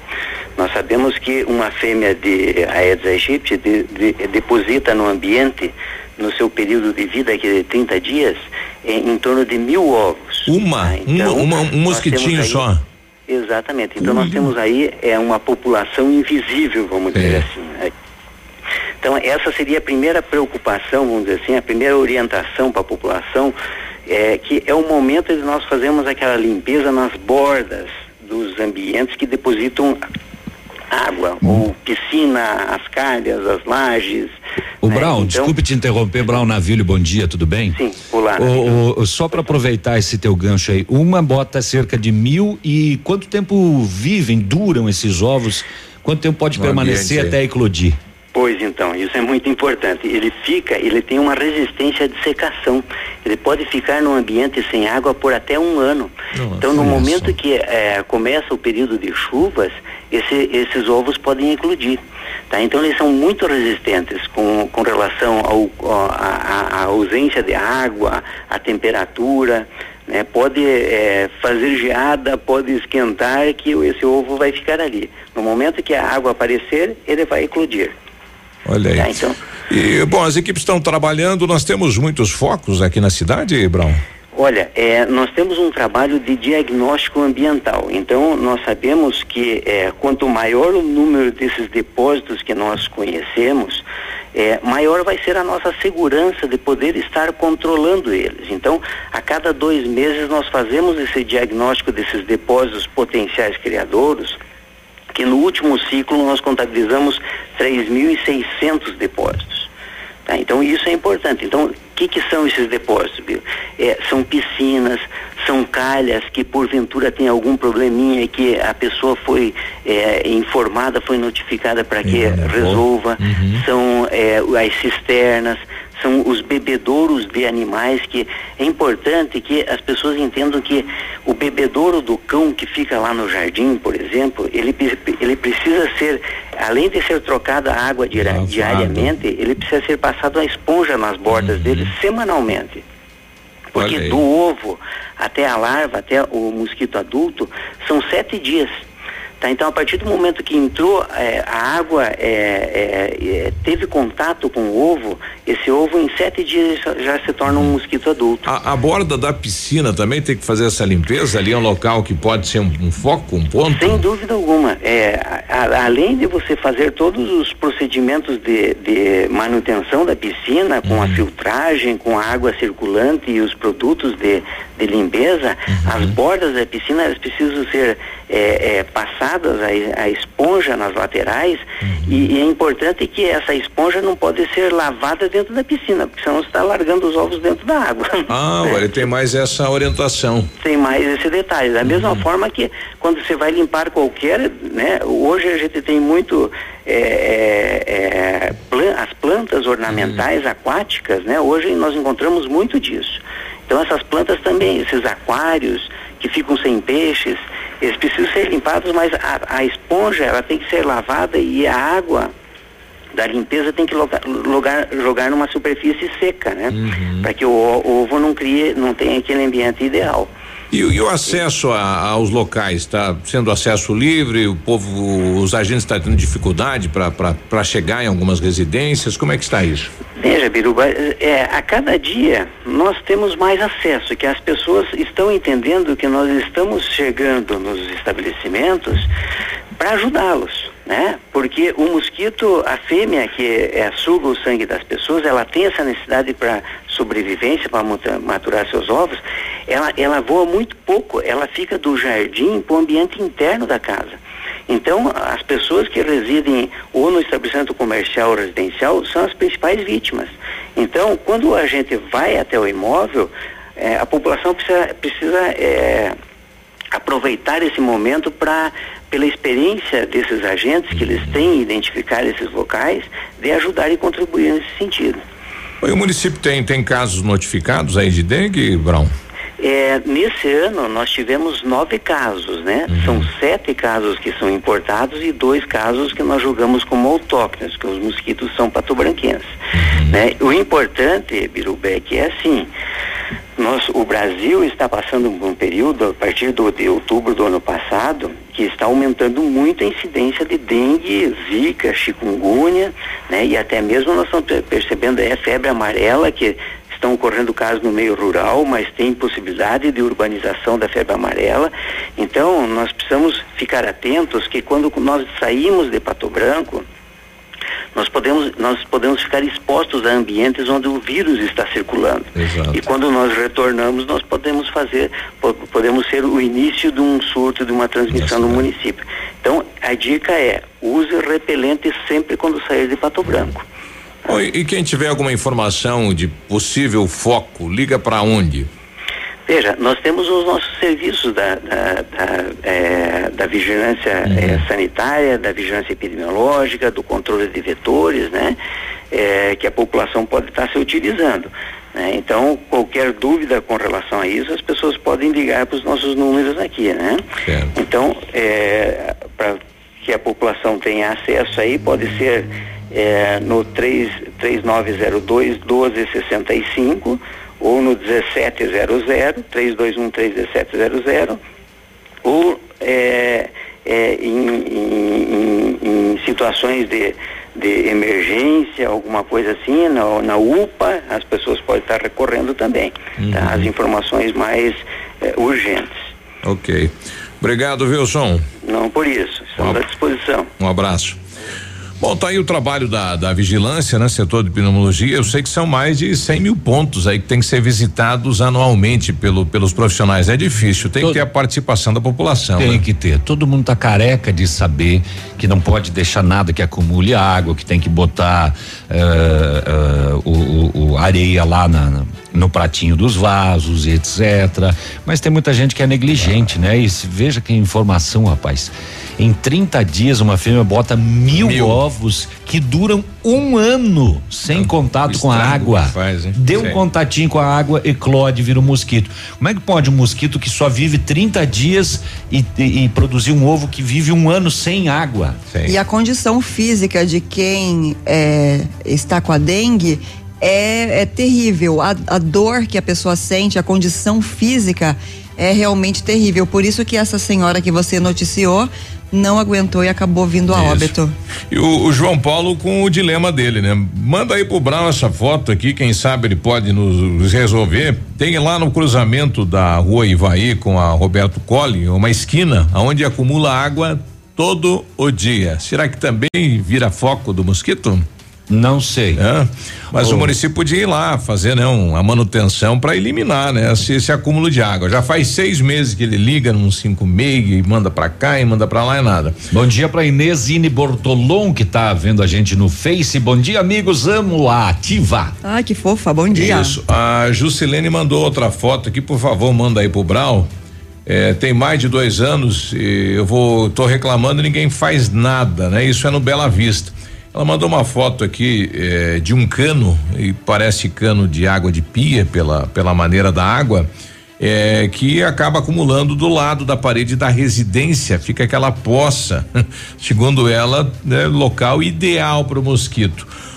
Nós sabemos que uma fêmea de Aedes aegypti de, de, deposita no ambiente no seu período de vida, que é de 30 dias, em, em torno de mil ovos. Uma? Tá? Então, uma, uma, um mosquitinho aí, só? Exatamente. Então nós temos aí é uma população invisível, vamos é. dizer assim. Né? Então essa seria a primeira preocupação, vamos dizer assim, a primeira orientação para a população, é, que é o momento de nós fazermos aquela limpeza nas bordas dos ambientes que depositam água, hum. ou piscina, as calhas, as lajes. O né? Brown, então, desculpe te interromper, Brown Navilho, bom dia, tudo bem? Sim, olá. O, o, só para aproveitar esse teu gancho aí, uma bota cerca de mil e quanto tempo vivem, duram esses ovos? Quanto tempo pode no permanecer até eclodir? Pois então, isso é muito importante. Ele fica, ele tem uma resistência de secação. Ele pode ficar no ambiente sem água por até um ano. Nossa, então, no momento que é, começa o período de chuvas, esse, esses ovos podem eclodir. Tá? Então, eles são muito resistentes com, com relação à ausência de água, à temperatura. Né? Pode é, fazer geada, pode esquentar, que esse ovo vai ficar ali. No momento que a água aparecer, ele vai eclodir. Olha aí. Tá, então. E, bom, as equipes estão trabalhando, nós temos muitos focos aqui na cidade, Brown? Olha, é, nós temos um trabalho de diagnóstico ambiental. Então, nós sabemos que é, quanto maior o número desses depósitos que nós conhecemos, é, maior vai ser a nossa segurança de poder estar controlando eles. Então, a cada dois meses nós fazemos esse diagnóstico desses depósitos potenciais criadouros que no último ciclo nós contabilizamos 3.600 depósitos. Tá? Então isso é importante. Então, que, que são esses depósitos? É, são piscinas, são calhas que porventura tem algum probleminha e que a pessoa foi é, informada, foi notificada para que resolva. Uhum. São é, as cisternas, são os bebedouros de animais que é importante que as pessoas entendam que o bebedouro do cão que fica lá no jardim, por exemplo, ele, ele precisa ser, além de ser trocada a água diariamente, ele precisa ser passado a esponja nas bordas uhum. dele semanalmente. Porque do ovo até a larva, até o mosquito adulto, são sete dias. Tá, então, a partir do momento que entrou é, a água, é, é, é, teve contato com o ovo, esse ovo em sete dias já se torna um mosquito adulto. A, a borda da piscina também tem que fazer essa limpeza? Ali é um local que pode ser um, um foco, um ponto? Sem dúvida alguma. É, a, além de você fazer todos os procedimentos de, de manutenção da piscina, com uhum. a filtragem, com a água circulante e os produtos de, de limpeza, uhum. as bordas da piscina elas precisam ser é, é, passadas a, a, esponja nas laterais uhum. e, e, é importante que essa esponja não pode ser lavada dentro da piscina, porque senão você está largando os ovos dentro da água. Ah, ele tem mais essa orientação. Tem mais esse detalhe. Da uhum. mesma forma que quando você vai limpar qualquer, né? Hoje a gente tem muito é, é, é plan as plantas ornamentais uhum. aquáticas, né? Hoje nós encontramos muito disso. Então essas plantas também, esses aquários que ficam sem peixes, eles precisam ser limpados, mas a, a esponja ela tem que ser lavada e a água da limpeza tem que logar, logar, jogar numa superfície seca, né? Uhum. Para que o, o ovo não crie, não tenha aquele ambiente ideal. E, e o acesso a, aos locais está sendo acesso livre? O povo, os agentes estão tendo dificuldade para chegar em algumas residências? Como é que está isso? Veja, Biruba, é, a cada dia nós temos mais acesso, que as pessoas estão entendendo que nós estamos chegando nos estabelecimentos para ajudá-los, né? Porque o mosquito, a fêmea que é, suga o sangue das pessoas, ela tem essa necessidade para sobrevivência, para maturar seus ovos, ela, ela voa muito pouco, ela fica do jardim para o ambiente interno da casa. Então, as pessoas que residem ou no estabelecimento comercial ou residencial são as principais vítimas. Então, quando a gente vai até o imóvel, é, a população precisa, precisa é, aproveitar esse momento para, pela experiência desses agentes que eles têm identificar esses locais, de ajudar e contribuir nesse sentido. E o município tem, tem casos notificados aí de dengue, Brown? É, nesse ano nós tivemos nove casos, né? Uhum. São sete casos que são importados e dois casos que nós julgamos como autóctones, que os mosquitos são patobranquenses. Uhum. Né? O importante, Birubec, é assim, nós, o Brasil está passando por um período, a partir do, de outubro do ano passado, que está aumentando muito a incidência de dengue, zika, chikungunya, né? E até mesmo nós estamos percebendo a febre amarela, que estão ocorrendo casos no meio rural, mas tem possibilidade de urbanização da febre amarela. Então, nós precisamos ficar atentos que quando nós saímos de Pato Branco, nós podemos, nós podemos ficar expostos a ambientes onde o vírus está circulando. Exato. E quando nós retornamos, nós podemos fazer, podemos ser o início de um surto, de uma transmissão no município. Então, a dica é, use repelente sempre quando sair de Pato Branco. E quem tiver alguma informação de possível foco, liga para onde? Veja, nós temos os nossos serviços da, da, da, é, da vigilância uhum. é, sanitária, da vigilância epidemiológica, do controle de vetores, né? É, que a população pode estar se utilizando. Né? Então, qualquer dúvida com relação a isso, as pessoas podem ligar para os nossos números aqui, né? Certo. Então, é, para que a população tenha acesso aí, pode ser é, no 3, 3902 1265 ou no 1700, 321 31700, ou é, é, em, em, em, situações de, de emergência, alguma coisa assim, na, na UPA, as pessoas podem estar recorrendo também, tá? uhum. tá? as informações mais é, urgentes. Ok. Obrigado, Wilson. Não por isso, estamos um, à disposição. Um abraço. Bom, tá aí o trabalho da, da vigilância, né? Setor de pneumologia. Eu sei que são mais de 100 mil pontos aí que tem que ser visitados anualmente pelo, pelos profissionais. É difícil, tem Todo, que ter a participação da população. Tem né? que ter. Todo mundo tá careca de saber que não pode deixar nada que acumule água, que tem que botar uh, uh, o, o, areia lá na, no pratinho dos vasos, etc. Mas tem muita gente que é negligente, ah. né? E veja que informação, rapaz. Em 30 dias, uma fêmea bota mil, mil. ovos que duram um ano sem Não, contato com a água. Faz, Deu um contatinho com a água, eclode, vira um mosquito. Como é que pode um mosquito que só vive 30 dias e, e, e produzir um ovo que vive um ano sem água? Sim. E a condição física de quem é, está com a dengue é, é terrível. A, a dor que a pessoa sente, a condição física é realmente terrível. Por isso que essa senhora que você noticiou não aguentou e acabou vindo a Isso. óbito. E o, o, João Paulo com o dilema dele, né? Manda aí pro Brown essa foto aqui, quem sabe ele pode nos resolver. Tem lá no cruzamento da rua Ivaí com a Roberto Colli, uma esquina onde acumula água todo o dia. Será que também vira foco do mosquito? Não sei. É, mas oh. o município podia ir lá fazer né, um, a manutenção para eliminar né, esse, esse, acúmulo de água. Já faz seis meses que ele liga num 5 meig e manda para cá e manda para lá e nada. Bom dia para Inesine Bortolom que tá vendo a gente no Face. Bom dia, amigos. Amo a ativa. Ai, que fofa. Bom dia. Isso. A Juscelene mandou outra foto aqui, por favor, manda aí pro Brau. É, tem mais de dois anos e eu vou, tô reclamando e ninguém faz nada, né? Isso é no Bela Vista. Ela mandou uma foto aqui eh, de um cano, e parece cano de água de pia pela, pela maneira da água. é, que acaba acumulando do lado da parede da residência, fica aquela poça, [laughs] segundo ela, né, local ideal para o mosquito.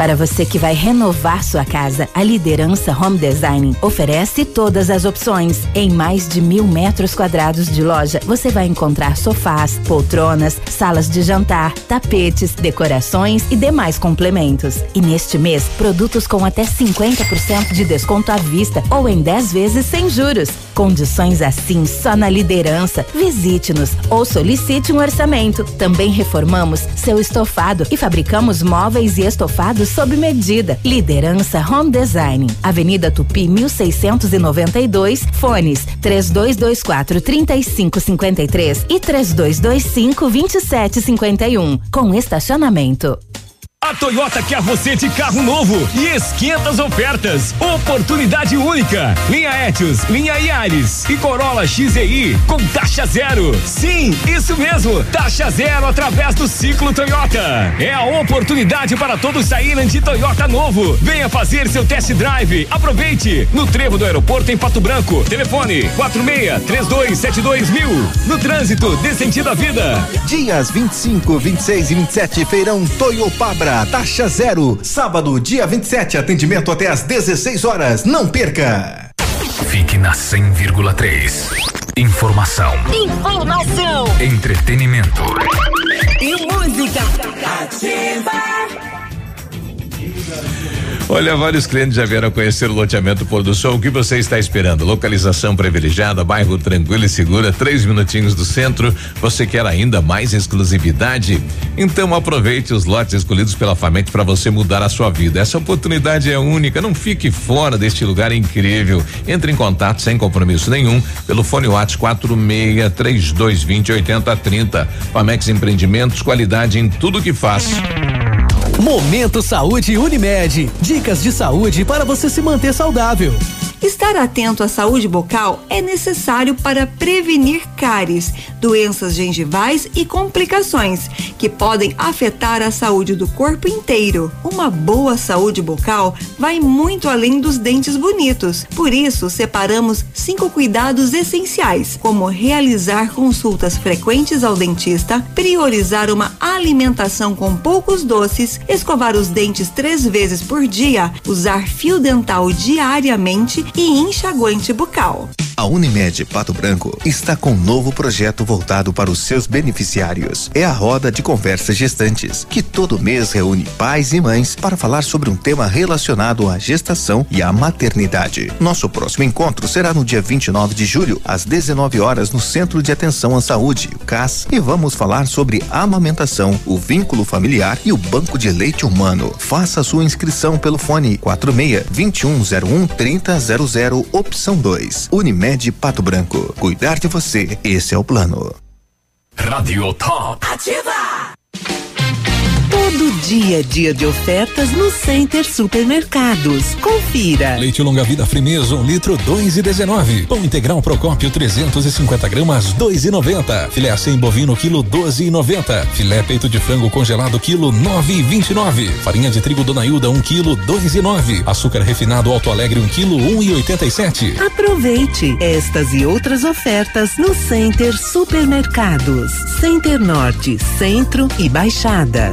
Para você que vai renovar sua casa, a Liderança Home Design oferece todas as opções. Em mais de mil metros quadrados de loja, você vai encontrar sofás, poltronas, salas de jantar, tapetes, decorações e demais complementos. E neste mês, produtos com até 50% de desconto à vista ou em 10 vezes sem juros. Condições assim só na liderança. Visite-nos ou solicite um orçamento. Também reformamos seu estofado e fabricamos móveis e estofados sob medida. Liderança Home Design. Avenida Tupi 1692, fones 3224 3553 e 3225 2751, com estacionamento. Toyota quer você de carro novo e esquenta as ofertas. Oportunidade única. Linha Etios, linha Yaris e Corolla XEI com taxa zero. Sim, isso mesmo. Taxa zero através do ciclo Toyota. É a oportunidade para todos saírem de Toyota novo. Venha fazer seu test drive. Aproveite. No trevo do aeroporto em Pato Branco. Telefone 46 3272 mil. No trânsito, dê sentido à vida. Dias 25, 26 e 27, feirão Toyopabra, taxa zero. Sábado, dia 27, atendimento até às 16 horas. Não perca. Fique na 100,3. Informação. Informação. Entretenimento. E música. Olha, vários clientes já vieram conhecer o loteamento Pôr do Sol. O que você está esperando? Localização privilegiada, bairro tranquilo e segura, três minutinhos do centro. Você quer ainda mais exclusividade? Então aproveite os lotes escolhidos pela Famente para você mudar a sua vida. Essa oportunidade é única. Não fique fora deste lugar incrível. Entre em contato sem compromisso nenhum pelo fone WhatsApp 46 3220 8030. Famex Empreendimentos, qualidade em tudo que faz. Momento Saúde Unimed. Dicas de saúde para você se manter saudável. Estar atento à saúde bucal é necessário para prevenir cáries, doenças gengivais e complicações que podem afetar a saúde do corpo inteiro. Uma boa saúde bucal vai muito além dos dentes bonitos. Por isso, separamos cinco cuidados essenciais, como realizar consultas frequentes ao dentista, priorizar uma alimentação com poucos doces, escovar os dentes três vezes por dia, usar fio dental diariamente e enxaguante bucal. A Unimed Pato Branco está com um novo projeto voltado para os seus beneficiários. É a roda de conversas gestantes, que todo mês reúne pais e mães para falar sobre um tema relacionado à gestação e à maternidade. Nosso próximo encontro será no dia 29 de julho, às 19 horas, no Centro de Atenção à Saúde, o CAS, e vamos falar sobre amamentação, o vínculo familiar e o banco de leite humano. Faça sua inscrição pelo fone 46 2101 3000 opção 2. Unimed Pato Branco. Cuidar de você, esse é o plano. Rádio Top. Ativa! Todo dia dia de ofertas no Center Supermercados. Confira. Leite longa vida Frimeza, um litro, dois e dezenove. Pão integral Procópio, 350 gramas, dois e noventa. Filé sem bovino, quilo, doze e noventa. Filé peito de frango congelado, quilo, nove e vinte e nove. Farinha de trigo Dona Hilda, um quilo, dois e nove. Açúcar refinado Alto Alegre, um quilo, um e oitenta e sete. Aproveite estas e outras ofertas no Center Supermercados. Center Norte, Centro e Baixada.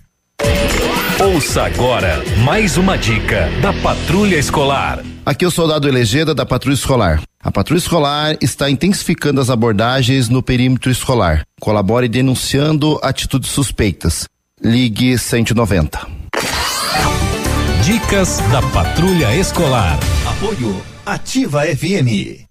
Ouça agora mais uma dica da Patrulha Escolar. Aqui é o soldado Elegeda da Patrulha Escolar. A Patrulha Escolar está intensificando as abordagens no perímetro escolar. Colabore denunciando atitudes suspeitas. Ligue 190. Dicas da Patrulha Escolar. Apoio Ativa FM.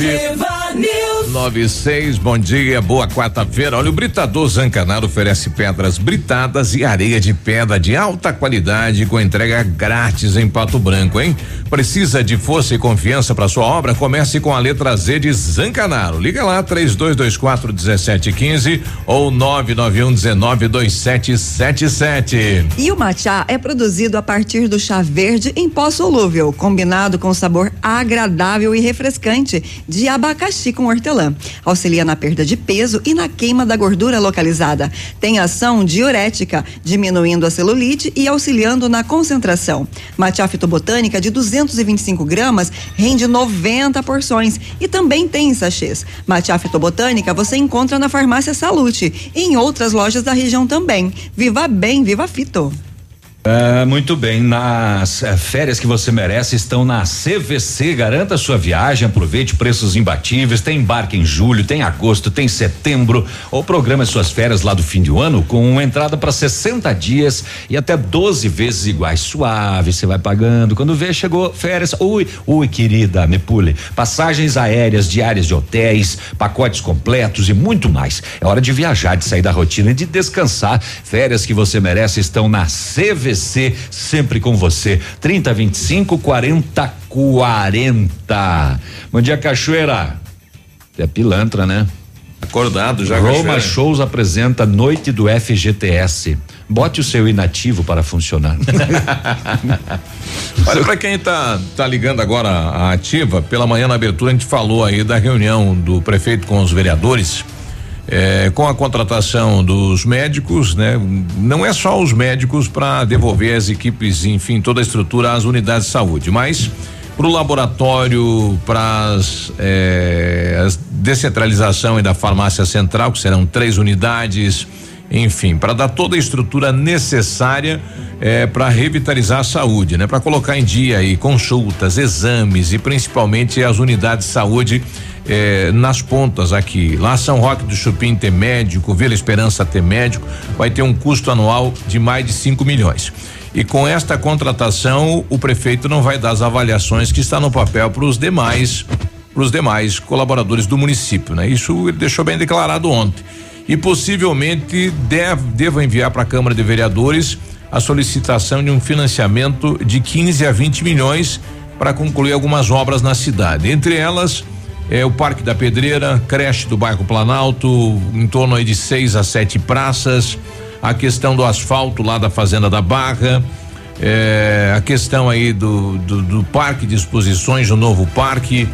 Nove. Nove e seis, bom dia, boa quarta-feira. Olha, o Britador Zancanaro oferece pedras britadas e areia de pedra de alta qualidade com entrega grátis em Pato Branco, hein? Precisa de força e confiança para sua obra? Comece com a letra Z de Zancanaro. Liga lá, três dois, dois quatro dezessete quinze ou nove nove um dezenove dois sete sete sete. E o matcha é produzido a partir do chá verde em pó solúvel, combinado com sabor agradável e refrescante de abacaxi com hortelã. Auxilia na perda de peso e na queima da gordura localizada. Tem ação diurética, diminuindo a celulite e auxiliando na concentração. Matcha fitobotânica de 225 gramas rende 90 porções e também tem em sachês. Matcha fitobotânica você encontra na farmácia Salute e em outras lojas da região também. Viva bem, viva fito. É, muito bem, nas é, férias que você merece estão na CVC. Garanta sua viagem, aproveite preços imbatíveis. Tem embarque em julho, tem agosto, tem setembro. Ou programa suas férias lá do fim do ano com entrada para 60 dias e até 12 vezes iguais. Suave, você vai pagando. Quando vê, chegou férias. Ui, ui, querida, me pule. Passagens aéreas, diárias de hotéis, pacotes completos e muito mais. É hora de viajar, de sair da rotina e de descansar. Férias que você merece estão na CVC. Sempre com você. 30 25 40 40. Bom dia, Cachoeira. É pilantra, né? Acordado já, Roma Cachoeira. Shows apresenta Noite do FGTS. Bote o seu inativo para funcionar. [laughs] Olha, para quem tá, tá ligando agora a ativa, pela manhã na abertura a gente falou aí da reunião do prefeito com os vereadores. Eh, com a contratação dos médicos, né? Não é só os médicos para devolver as equipes, enfim, toda a estrutura às unidades de saúde, mas para o laboratório, para a descentralização e da farmácia central, que serão três unidades, enfim, para dar toda a estrutura necessária eh, para revitalizar a saúde, né? Para colocar em dia aí consultas, exames e principalmente as unidades de saúde eh, nas pontas aqui. Lá São Roque do Chupim tem médico, Vila Esperança tem médico, vai ter um custo anual de mais de 5 milhões. E com esta contratação, o prefeito não vai dar as avaliações que está no papel para os demais, para os demais colaboradores do município, né? Isso ele deixou bem declarado ontem. E possivelmente deve, deva enviar para a Câmara de Vereadores a solicitação de um financiamento de 15 a 20 milhões para concluir algumas obras na cidade. Entre elas, é o Parque da Pedreira, creche do bairro Planalto, em torno aí de seis a sete praças, a questão do asfalto lá da Fazenda da Barra, é, a questão aí do, do, do parque de exposições, o novo parque.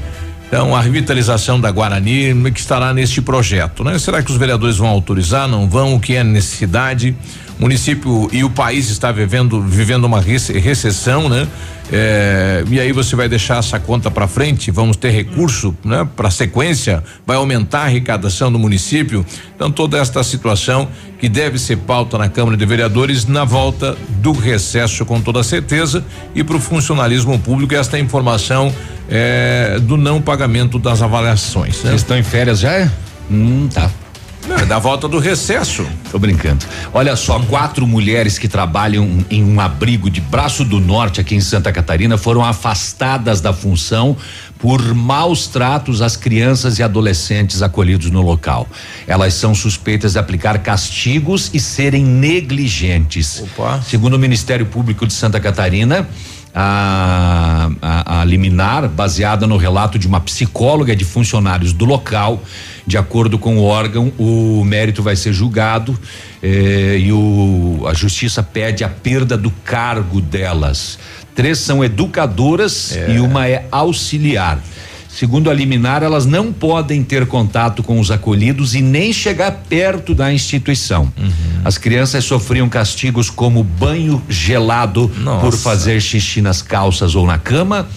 Então, a revitalização da Guarani, que estará neste projeto, né? Será que os vereadores vão autorizar? Não vão? O que é necessidade? O município e o país está vivendo vivendo uma rece- recessão, né? É, e aí você vai deixar essa conta para frente, vamos ter recurso, né? Para sequência, vai aumentar a arrecadação do município. Então toda esta situação que deve ser pauta na Câmara de Vereadores na volta do recesso com toda certeza e para o funcionalismo público esta informação é, do não pagamento das avaliações. Né? Vocês estão em férias já? é? Hum, tá. É, da volta do recesso. Tô brincando. Olha só, quatro mulheres que trabalham em um abrigo de Braço do Norte aqui em Santa Catarina foram afastadas da função por maus tratos às crianças e adolescentes acolhidos no local. Elas são suspeitas de aplicar castigos e serem negligentes. Opa. Segundo o Ministério Público de Santa Catarina, a, a, a liminar, baseada no relato de uma psicóloga de funcionários do local, de acordo com o órgão, o mérito vai ser julgado eh, e o, a justiça pede a perda do cargo delas. Três são educadoras e uma é auxiliar. Segundo a liminar, elas não podem ter contato com os acolhidos e nem chegar perto da instituição. As crianças sofriam castigos como banho gelado por fazer xixi nas calças ou na cama,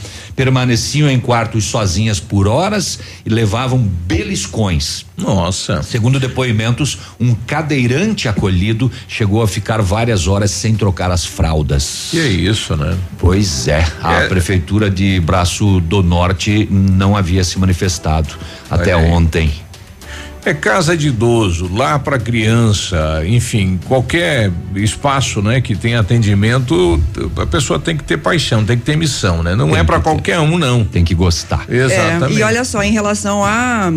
permaneciam em quartos sozinhas por horas e levavam beliscões. Nossa. Segundo depoimentos, um cadeirante acolhido chegou a ficar várias horas sem trocar as fraldas. Que é isso, né? Pois é, a É. prefeitura de Braço do Norte não havia se manifestado até Olha aí. ontem. É casa de idoso, lá para criança, enfim, qualquer espaço, né, que tem atendimento, a pessoa tem que ter paixão, tem que ter missão, né? Não é para qualquer um, não. Tem que gostar. Exatamente. É, e olha só, em relação a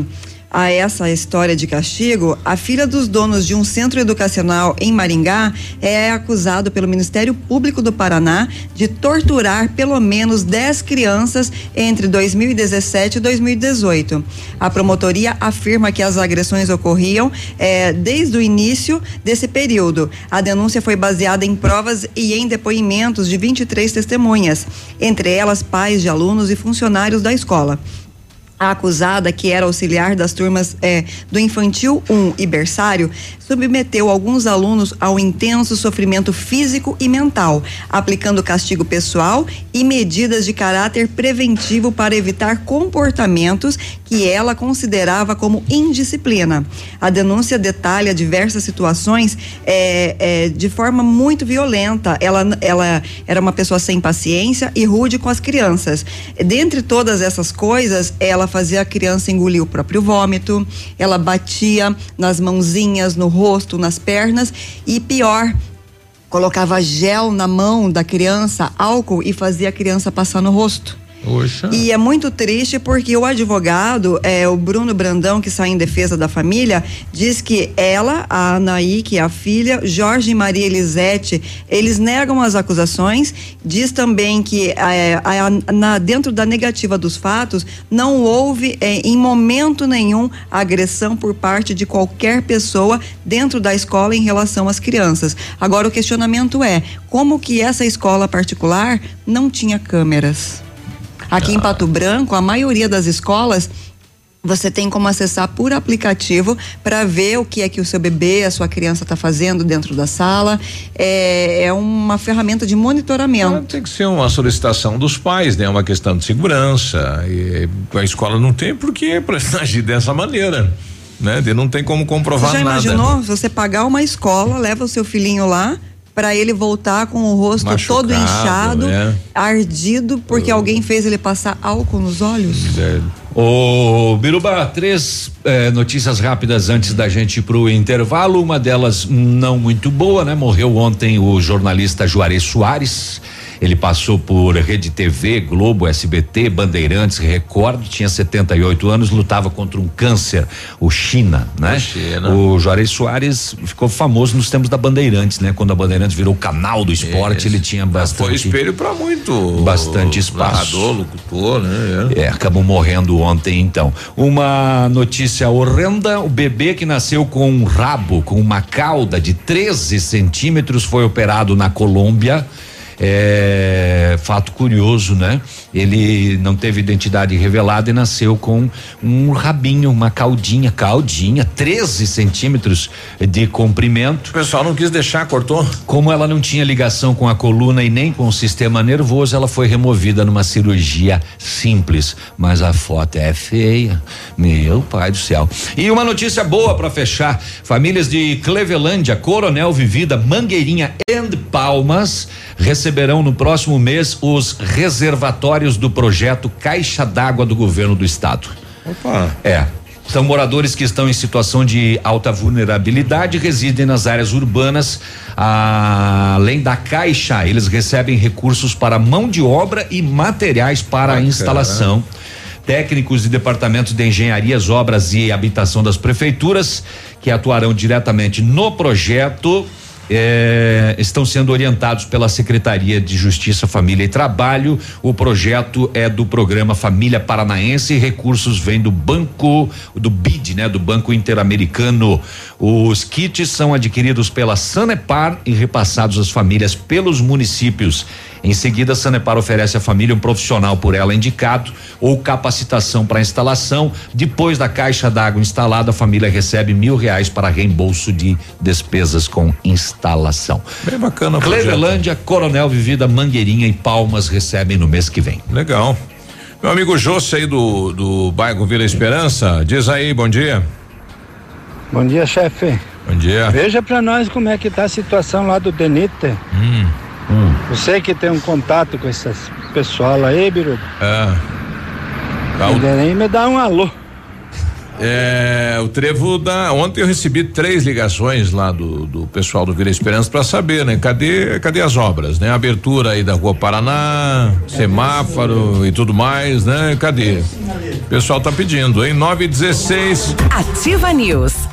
a essa história de castigo, a filha dos donos de um centro educacional em Maringá é acusado pelo Ministério Público do Paraná de torturar pelo menos 10 crianças entre 2017 e 2018. A promotoria afirma que as agressões ocorriam eh, desde o início desse período. A denúncia foi baseada em provas e em depoimentos de 23 testemunhas, entre elas pais de alunos e funcionários da escola. A acusada, que era auxiliar das turmas eh, do Infantil 1 e Berçário, submeteu alguns alunos ao intenso sofrimento físico e mental, aplicando castigo pessoal e medidas de caráter preventivo para evitar comportamentos que ela considerava como indisciplina. A denúncia detalha diversas situações eh, eh, de forma muito violenta. Ela, ela era uma pessoa sem paciência e rude com as crianças. Dentre todas essas coisas, ela fazia a criança engolir o próprio vômito, ela batia nas mãozinhas, no rosto, nas pernas e pior, colocava gel na mão da criança, álcool e fazia a criança passar no rosto. E é muito triste porque o advogado, é, o Bruno Brandão, que sai em defesa da família, diz que ela, a Anaí, que é a filha, Jorge e Maria Elisete, eles negam as acusações, diz também que é, a- na- dentro da negativa dos fatos, não houve é, em momento nenhum agressão por parte de qualquer pessoa dentro da escola em relação às crianças. Agora o questionamento é, como que essa escola particular não tinha câmeras? Aqui em Pato Branco, a maioria das escolas você tem como acessar por aplicativo para ver o que é que o seu bebê, a sua criança está fazendo dentro da sala. É, é uma ferramenta de monitoramento. Tem que ser uma solicitação dos pais, né? Uma questão de segurança. E a escola não tem por que [laughs] agir dessa maneira, né? De não tem como comprovar Você já nada. imaginou você pagar uma escola, leva o seu filhinho lá para ele voltar com o rosto todo Machucado, inchado, é. ardido, porque alguém fez ele passar álcool nos olhos? Ô, Biruba, três eh, notícias rápidas antes da gente ir pro intervalo. Uma delas não muito boa, né? Morreu ontem o jornalista Juarez Soares. Ele passou por Rede TV, Globo, SBT, Bandeirantes, Record, tinha 78 anos, lutava contra um câncer, o China, né? China. O Juarez Soares ficou famoso nos tempos da Bandeirantes, né? Quando a Bandeirantes virou canal do esporte, Isso. ele tinha bastante Foi espelho para muito. bastante espaço. Narrador, locutor, né? É, acabou morrendo ontem, então. Uma notícia horrenda: o bebê que nasceu com um rabo, com uma cauda de 13 centímetros, foi operado na Colômbia. É, fato curioso, né? Ele não teve identidade revelada e nasceu com um rabinho, uma caudinha, caudinha, 13 centímetros de comprimento. O pessoal não quis deixar, cortou? Como ela não tinha ligação com a coluna e nem com o sistema nervoso, ela foi removida numa cirurgia simples. Mas a foto é feia. Meu pai do céu. E uma notícia boa para fechar: famílias de Clevelândia, Coronel Vivida, Mangueirinha e Palmas receberão no próximo mês os reservatórios do projeto Caixa d'Água do governo do estado. Opa. É. São moradores que estão em situação de alta vulnerabilidade, residem nas áreas urbanas. Além da caixa, eles recebem recursos para mão de obra e materiais para a instalação. Técnicos de departamentos de engenharias, obras e habitação das prefeituras que atuarão diretamente no projeto eh, estão sendo orientados pela Secretaria de Justiça, Família e Trabalho. O projeto é do programa Família Paranaense. Recursos vêm do banco, do BID, né? Do Banco Interamericano. Os kits são adquiridos pela Sanepar e repassados às famílias pelos municípios. Em seguida, a Sanepar oferece à família um profissional por ela indicado ou capacitação para instalação. Depois da caixa d'água instalada, a família recebe mil reais para reembolso de despesas com instalação. Bem bacana. Clevelândia, Coronel Vivida, Mangueirinha e Palmas recebem no mês que vem. Legal. Meu amigo José aí do, do bairro Vila Esperança, diz aí, bom dia. Bom dia, chefe. Bom dia. Veja pra nós como é que tá a situação lá do Denite. Hum. Você que tem um contato com esse pessoal aí, Biru. É. O- daí me dá um alô. É, o trevo da. Ontem eu recebi três ligações lá do, do pessoal do Vila Esperança para saber, né? Cadê, cadê as obras, né? Abertura aí da Rua Paraná, semáforo e tudo mais, né? Cadê? O pessoal tá pedindo, hein? 9 e 16. Ativa News.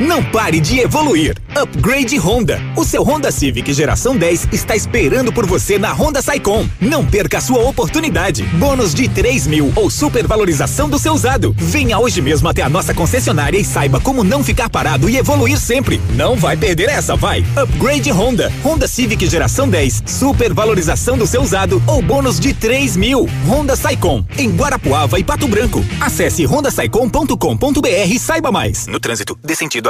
Não pare de evoluir. Upgrade Honda. O seu Honda Civic geração 10 está esperando por você na Honda Saicom. Não perca a sua oportunidade. Bônus de 3 mil ou supervalorização do seu usado. Venha hoje mesmo até a nossa concessionária e saiba como não ficar parado e evoluir sempre. Não vai perder essa, vai. Upgrade Honda. Honda Civic geração 10. Supervalorização do seu usado ou bônus de 3 mil. Honda Saicom. Em Guarapuava e Pato Branco. Acesse hondasaicom.com.br e saiba mais. No trânsito, dê sentido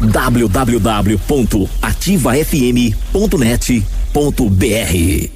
www.ativafm.net.br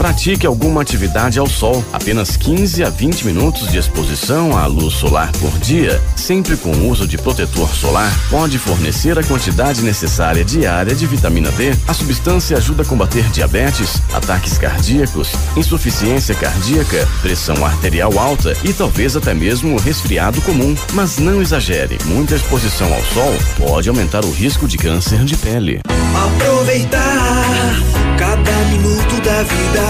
Pratique alguma atividade ao sol. Apenas 15 a 20 minutos de exposição à luz solar por dia, sempre com o uso de protetor solar, pode fornecer a quantidade necessária diária de vitamina D. A substância ajuda a combater diabetes, ataques cardíacos, insuficiência cardíaca, pressão arterial alta e talvez até mesmo resfriado comum. Mas não exagere, muita exposição ao sol pode aumentar o risco de câncer de pele. Aproveitar cada minuto da vida,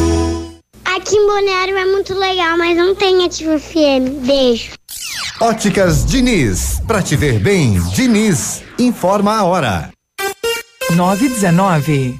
Aqui em Balneário é muito legal, mas não tem Ativa FM. Beijo. Óticas Diniz. Pra te ver bem, Diniz. Informa a hora. 919.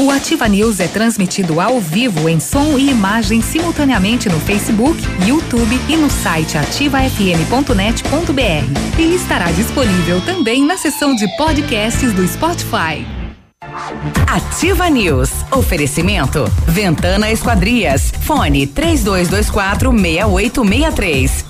O Ativa News é transmitido ao vivo em som e imagem simultaneamente no Facebook, YouTube e no site ativafm.net.br. E estará disponível também na seção de podcasts do Spotify. Ativa News. Oferecimento. Ventana Esquadrias. Fone 3224 6863.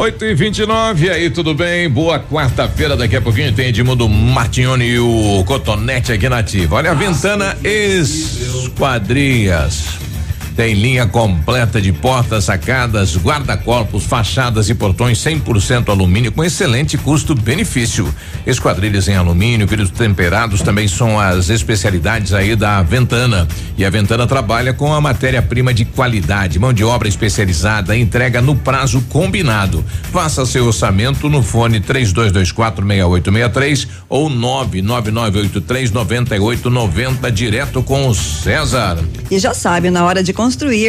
8 e 29 e aí, tudo bem? Boa quarta-feira. Daqui a pouquinho tem Edmundo Martignoni e o Cotonete aqui na Ativa. Olha, a Ventana Esquadrias. Tem linha completa de portas, sacadas, guarda-corpos, fachadas e portões 100% alumínio com excelente custo-benefício. Esquadrilhas em alumínio, vidros temperados também são as especialidades aí da Ventana. E a Ventana trabalha com a matéria-prima de qualidade, mão de obra especializada, entrega no prazo combinado. Faça seu orçamento no fone 32246863 ou 999839890 direto com o César. E já sabe, na hora de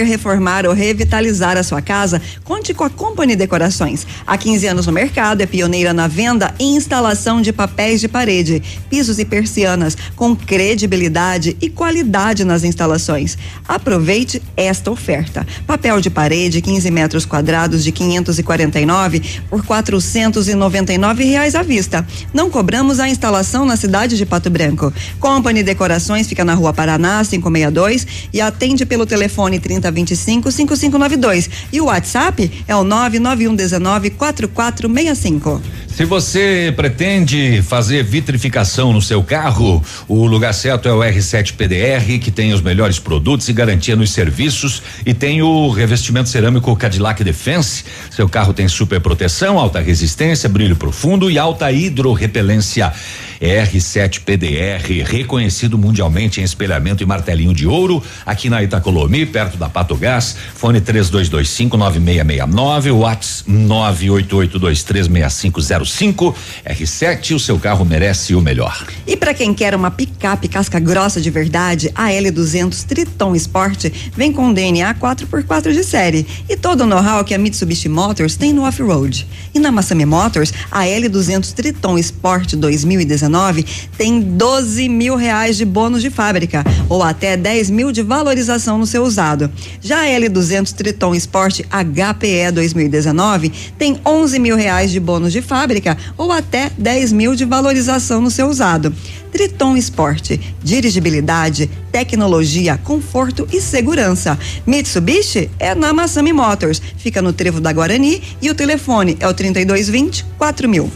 reformar ou revitalizar a sua casa, conte com a Company Decorações. Há 15 anos no mercado, é pioneira na venda e instalação de papéis de parede, pisos e persianas, com credibilidade e qualidade nas instalações. Aproveite esta oferta. Papel de parede, 15 metros quadrados de 549 por 499 reais à vista. Não cobramos a instalação na cidade de Pato Branco. Company Decorações fica na rua Paraná, 562 e atende pelo telefone 3025 5592. E o WhatsApp é o 991 19 4465. Se você pretende fazer vitrificação no seu carro, o lugar certo é o R7 PDR, que tem os melhores produtos e garantia nos serviços e tem o revestimento cerâmico Cadillac Defense. Seu carro tem super proteção, alta resistência, brilho profundo e alta hidrorrepelência. R7 PDR, reconhecido mundialmente em espelhamento e martelinho de ouro, aqui na Itacolomi, perto da Patogás. Fone 32259669, Whats 988236500 05 R7, o seu carro merece o melhor. E para quem quer uma picape casca grossa de verdade, a L200 Triton Sport vem com DNA 4x4 de série e todo o know-how que a Mitsubishi Motors tem no off-road. E na Massami Motors, a L200 Triton Sport 2019 tem 12 mil reais de bônus de fábrica ou até 10 mil de valorização no seu usado. Já a L200 Triton Sport HPE 2019 tem 11 mil reais de bônus de fábrica ou até 10 mil de valorização no seu usado. Triton Sport, dirigibilidade, tecnologia, conforto e segurança. Mitsubishi é na Massami Motors, fica no Trevo da Guarani e o telefone é o 3220 4000.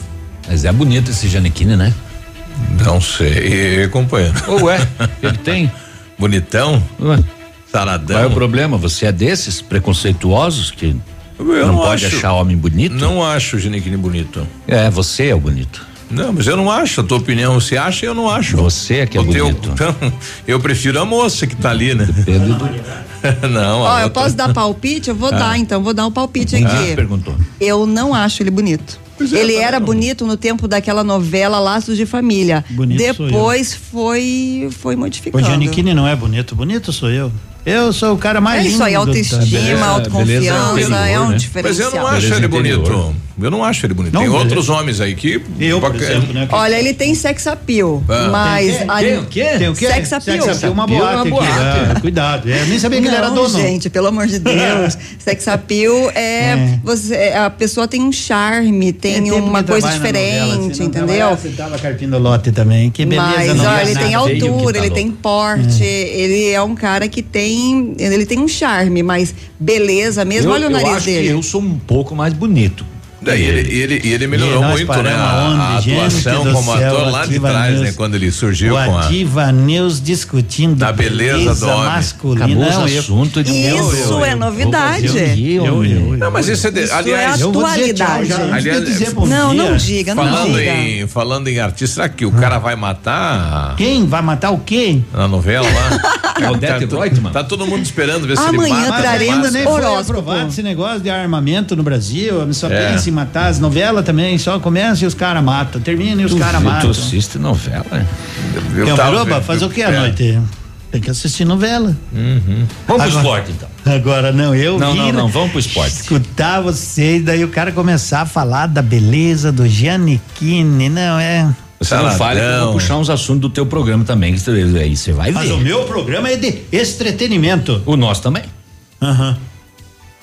Mas é bonito esse Janequine, né? Não sei, companheiro. Ué, [laughs] ele tem? Bonitão? Ué. Saradão. Qual é o problema? Você é desses preconceituosos que Eu não, não pode acho. achar homem bonito? Não acho o Ginequine bonito. É, você é o bonito. Não, mas eu não acho. A tua opinião você acha, eu não acho. Você é que é O teu- bonito. [laughs] então, eu prefiro a moça que tá ali, né? Depende do. [laughs] não, Ó, eu posso dar palpite? Eu vou Ah. dar, então, vou dar um palpite Ah, aqui. perguntou. Eu não acho ele bonito. é, ele tá era bonito no tempo daquela novela Laços de Família. Bonito sou eu. Depois foi foi O modificando. Giannichini não é bonito, bonito sou eu. Eu sou o cara mais É isso aí, do- autoestima, da- beleza- autoconfiança, beleza é um né? diferencial. Mas eu não acho Beleza ele interior. bonito. Eu não acho ele bonito. Não, Tem beleza. outros homens aí que. Eu, por exemplo, né? Olha, ele tem sex appeal, Ah. mas Tem- ali- tem o quê? Tem o quê? Sex appeal. Sex appeal, uma boate aqui. Ah, cuidado. É, eu nem sabia que ele era Não, dono. gente, pelo amor de Deus. [laughs] Sex appeal é, É. você, a pessoa tem um charme, tem É uma coisa diferente, não entendeu? Você tava carpindo lote também. Que beleza, Mas não olha, é ele tem altura, tá ele tem porte, ele é um cara que tem tem, ele tem um charme, mas beleza mesmo, eu, olha o eu nariz acho dele. que eu sou um pouco mais bonito. Daí ele, ele, ele melhorou E muito, né? A, a atuação do como céu, ator lá de trás, News. né? Quando ele surgiu o com a. Ativa News discutindo Da beleza do homem. masculina. Acabou Não, assuntos de- Isso eu- é novidade. Eu, eu- eu- Não, mas isso é. De, Isso aliás, é dizer tchau atualidade. já, Aliás, dizer bom não, dia. não diga, não falando diga. em falando em artista, será que o cara vai matar Quem vai matar o quê? na novela lá? [laughs] É o Odete tá, Reutemann? tá todo mundo esperando ver se Amanhã ele mata. Mas traremos horóscopo. aprovado esse negócio de armamento no Brasil. Só É. pensa em matar as novelas também. Só começa e os caras matam. Termina e os caras Tu matam. assiste novela? Eu tava vendo- fazer o que à é. noite? Tem que assistir novela. Vamos pro Agora- esporte, então. Agora não, eu Não, vi, não, né, não, vamos pro esporte. Escutar vocês, daí o cara começar a falar da beleza do Giannichini, não é? Você não Saladão. fale que eu vou puxar uns assuntos do teu programa também, que você- aí você vai Mas ver. o meu programa é de entretenimento. O nosso também. Aham.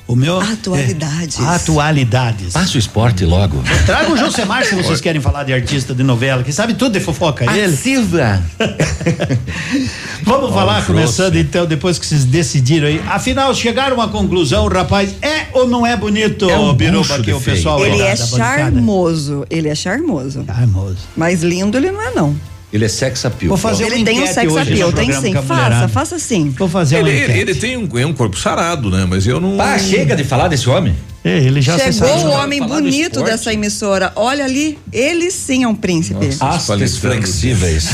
O meu. Atualidades. é, atualidades. Passa o esporte logo. Traga o Josemar se vocês querem falar de artista de novela, que sabe tudo de fofoca. Ele. Silva. [laughs] Vamos falar, Frost. começando então, depois que vocês decidiram aí. Afinal, chegaram a uma conclusão, rapaz, é ou não é bonito, É um Biruba, que o pessoal Ele é da- da bancada? charmoso, ele é charmoso. Charmoso. Mas lindo ele não é não. Ele é sex appeal. Vou fazer ele tem um sex appeal, tem sim. Faça, faça sim. Vou fazer Ele, uma ele, ele tem um, é um corpo sarado, né? Mas eu não. Ah, chega de falar desse homem. É, ele já se Chegou sabe. o homem bonito dessa emissora. Olha ali, ele sim é um príncipe. Palitando. flexíveis.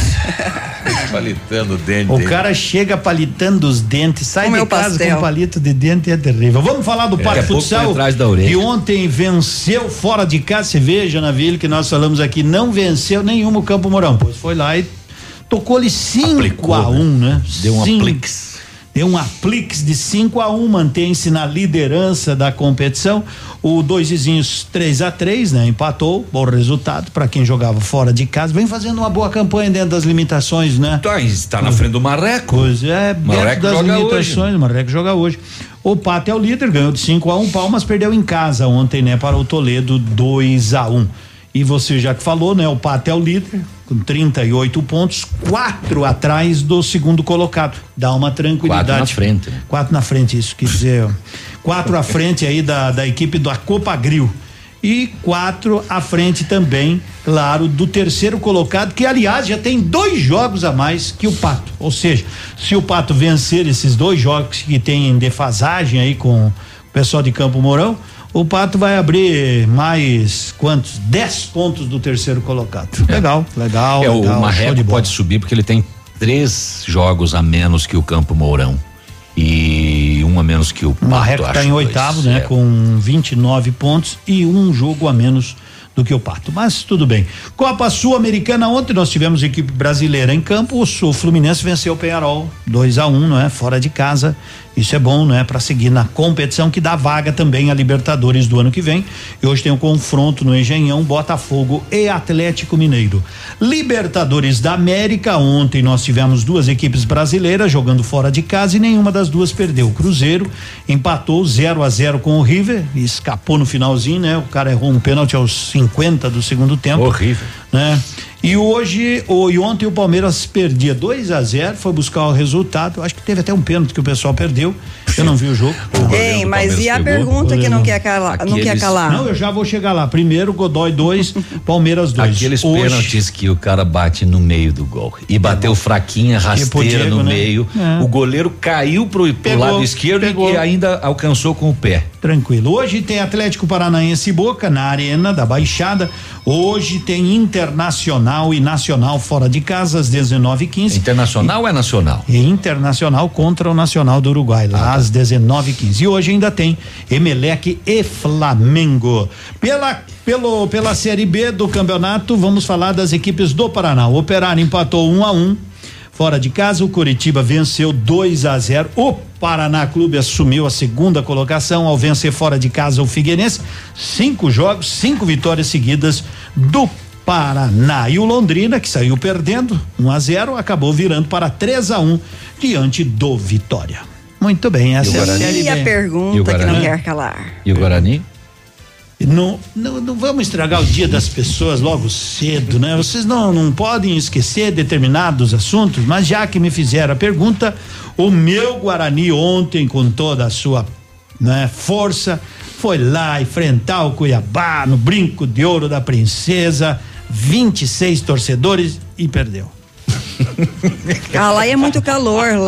[laughs] Palitando o dente. O cara chega palitando os dentes, sai Como é de casa pastel. com palito de dente, é terrível. Vamos falar do a pouco Futsal, põe atrás da orelha. que ontem venceu fora de casa. Você veja, Naville, que nós falamos aqui, não venceu nenhuma o Campo Mourão, pois foi lá e tocou-lhe 5 Aplicou, a 1 um, né? Deu um aplix. Deu um aplix de 5 a 1 um, mantém-se na liderança da competição. O dois vizinhos 3 a 3 né? Empatou, bom resultado para quem jogava fora de casa. Vem fazendo uma boa campanha dentro das limitações, né? Tá, está na frente do Marreco. Pois é, Marreco dentro das limitações, o Marreco joga hoje. O Pato é o líder, ganhou de 5 a 1 um, Palmas perdeu em casa ontem, né, para o Toledo 2 a 1 um. E você já que falou, né, o Pato é o líder com 38 pontos, quatro atrás do segundo colocado. Dá uma tranquilidade. Quatro na frente, né? Quatro na frente, isso quer dizer, quatro à frente aí da, da equipe da Copa Grill. E quatro à frente também, claro, do terceiro colocado, que aliás já tem dois jogos a mais que o Pato. Ou seja, se o Pato vencer esses dois jogos que tem em defasagem aí com o pessoal de Campo Mourão, o Pato vai abrir mais quantos? Dez pontos do terceiro colocado. Legal, legal. É, legal, o Marreco pode subir porque ele tem três jogos a menos que o Campo Mourão. E um a menos que o O Pato, Marreco está em oitavo, né? É. Com 29 pontos e um jogo a menos do que o Pato. Mas tudo bem. Copa Sul-Americana, ontem nós tivemos equipe brasileira em campo. O Sul Fluminense venceu o Penharol 2 a 1 um, não é? Fora de casa. Isso é bom, né? Para seguir na competição que dá vaga também a Libertadores do ano que vem. E hoje tem um confronto no Engenhão, Botafogo e Atlético Mineiro. Libertadores da América, ontem nós tivemos duas equipes brasileiras jogando fora de casa e nenhuma das duas perdeu. O Cruzeiro empatou 0 a 0 com o River e escapou no finalzinho, né? O cara errou um pênalti aos 50 do segundo tempo. Horrível. Né? E hoje, o, e ontem o Palmeiras perdia 2 a 0 foi buscar o resultado. Acho que teve até um pênalti que o pessoal perdeu. Eu não vi o jogo. Ei, mas e a pegou? pergunta que não quer calar? Não quer Aqueles- calar? Não, eu já vou chegar lá. Primeiro, Godoy 2, [laughs] Palmeiras 2. Aqueles Hoje- pênaltis que o cara bate no meio do gol. E bateu fraquinha, rasteira Diego, no né? meio. É. O goleiro caiu pro, pro Pegou, lado esquerdo pegou. e ainda alcançou com o pé. Tranquilo. Hoje tem Atlético Paranaense e Boca na Arena da Baixada. Hoje tem Internacional e Nacional fora de casa às 19h15. Internacional ou é nacional? E Internacional contra o Nacional do Uruguai, lá às 19h15. E hoje ainda tem Emelec e Flamengo. Pela, pelo, pela Série B do campeonato, vamos falar das equipes do Paraná. O Operário empatou 1 a 1 Fora de casa, o Curitiba venceu 2 a 0. O Paraná Clube assumiu a segunda colocação ao vencer fora de casa o Figueirense. Cinco jogos, cinco vitórias seguidas do Paraná. E o Londrina, que saiu perdendo 1 a 0, acabou virando para 3 a 1 diante do Vitória. Muito bem, essa E é a série E a B. E pergunta que não quer calar. E o Guarani? Não, não, não vamos estragar o dia das pessoas logo cedo, né? Vocês não, não podem esquecer determinados assuntos, mas já que me fizeram a pergunta, o meu Guarani ontem, com toda a sua né, força, foi lá enfrentar o Cuiabá no brinco de ouro da princesa, 26 torcedores e perdeu. Ah, lá é muito calor, lá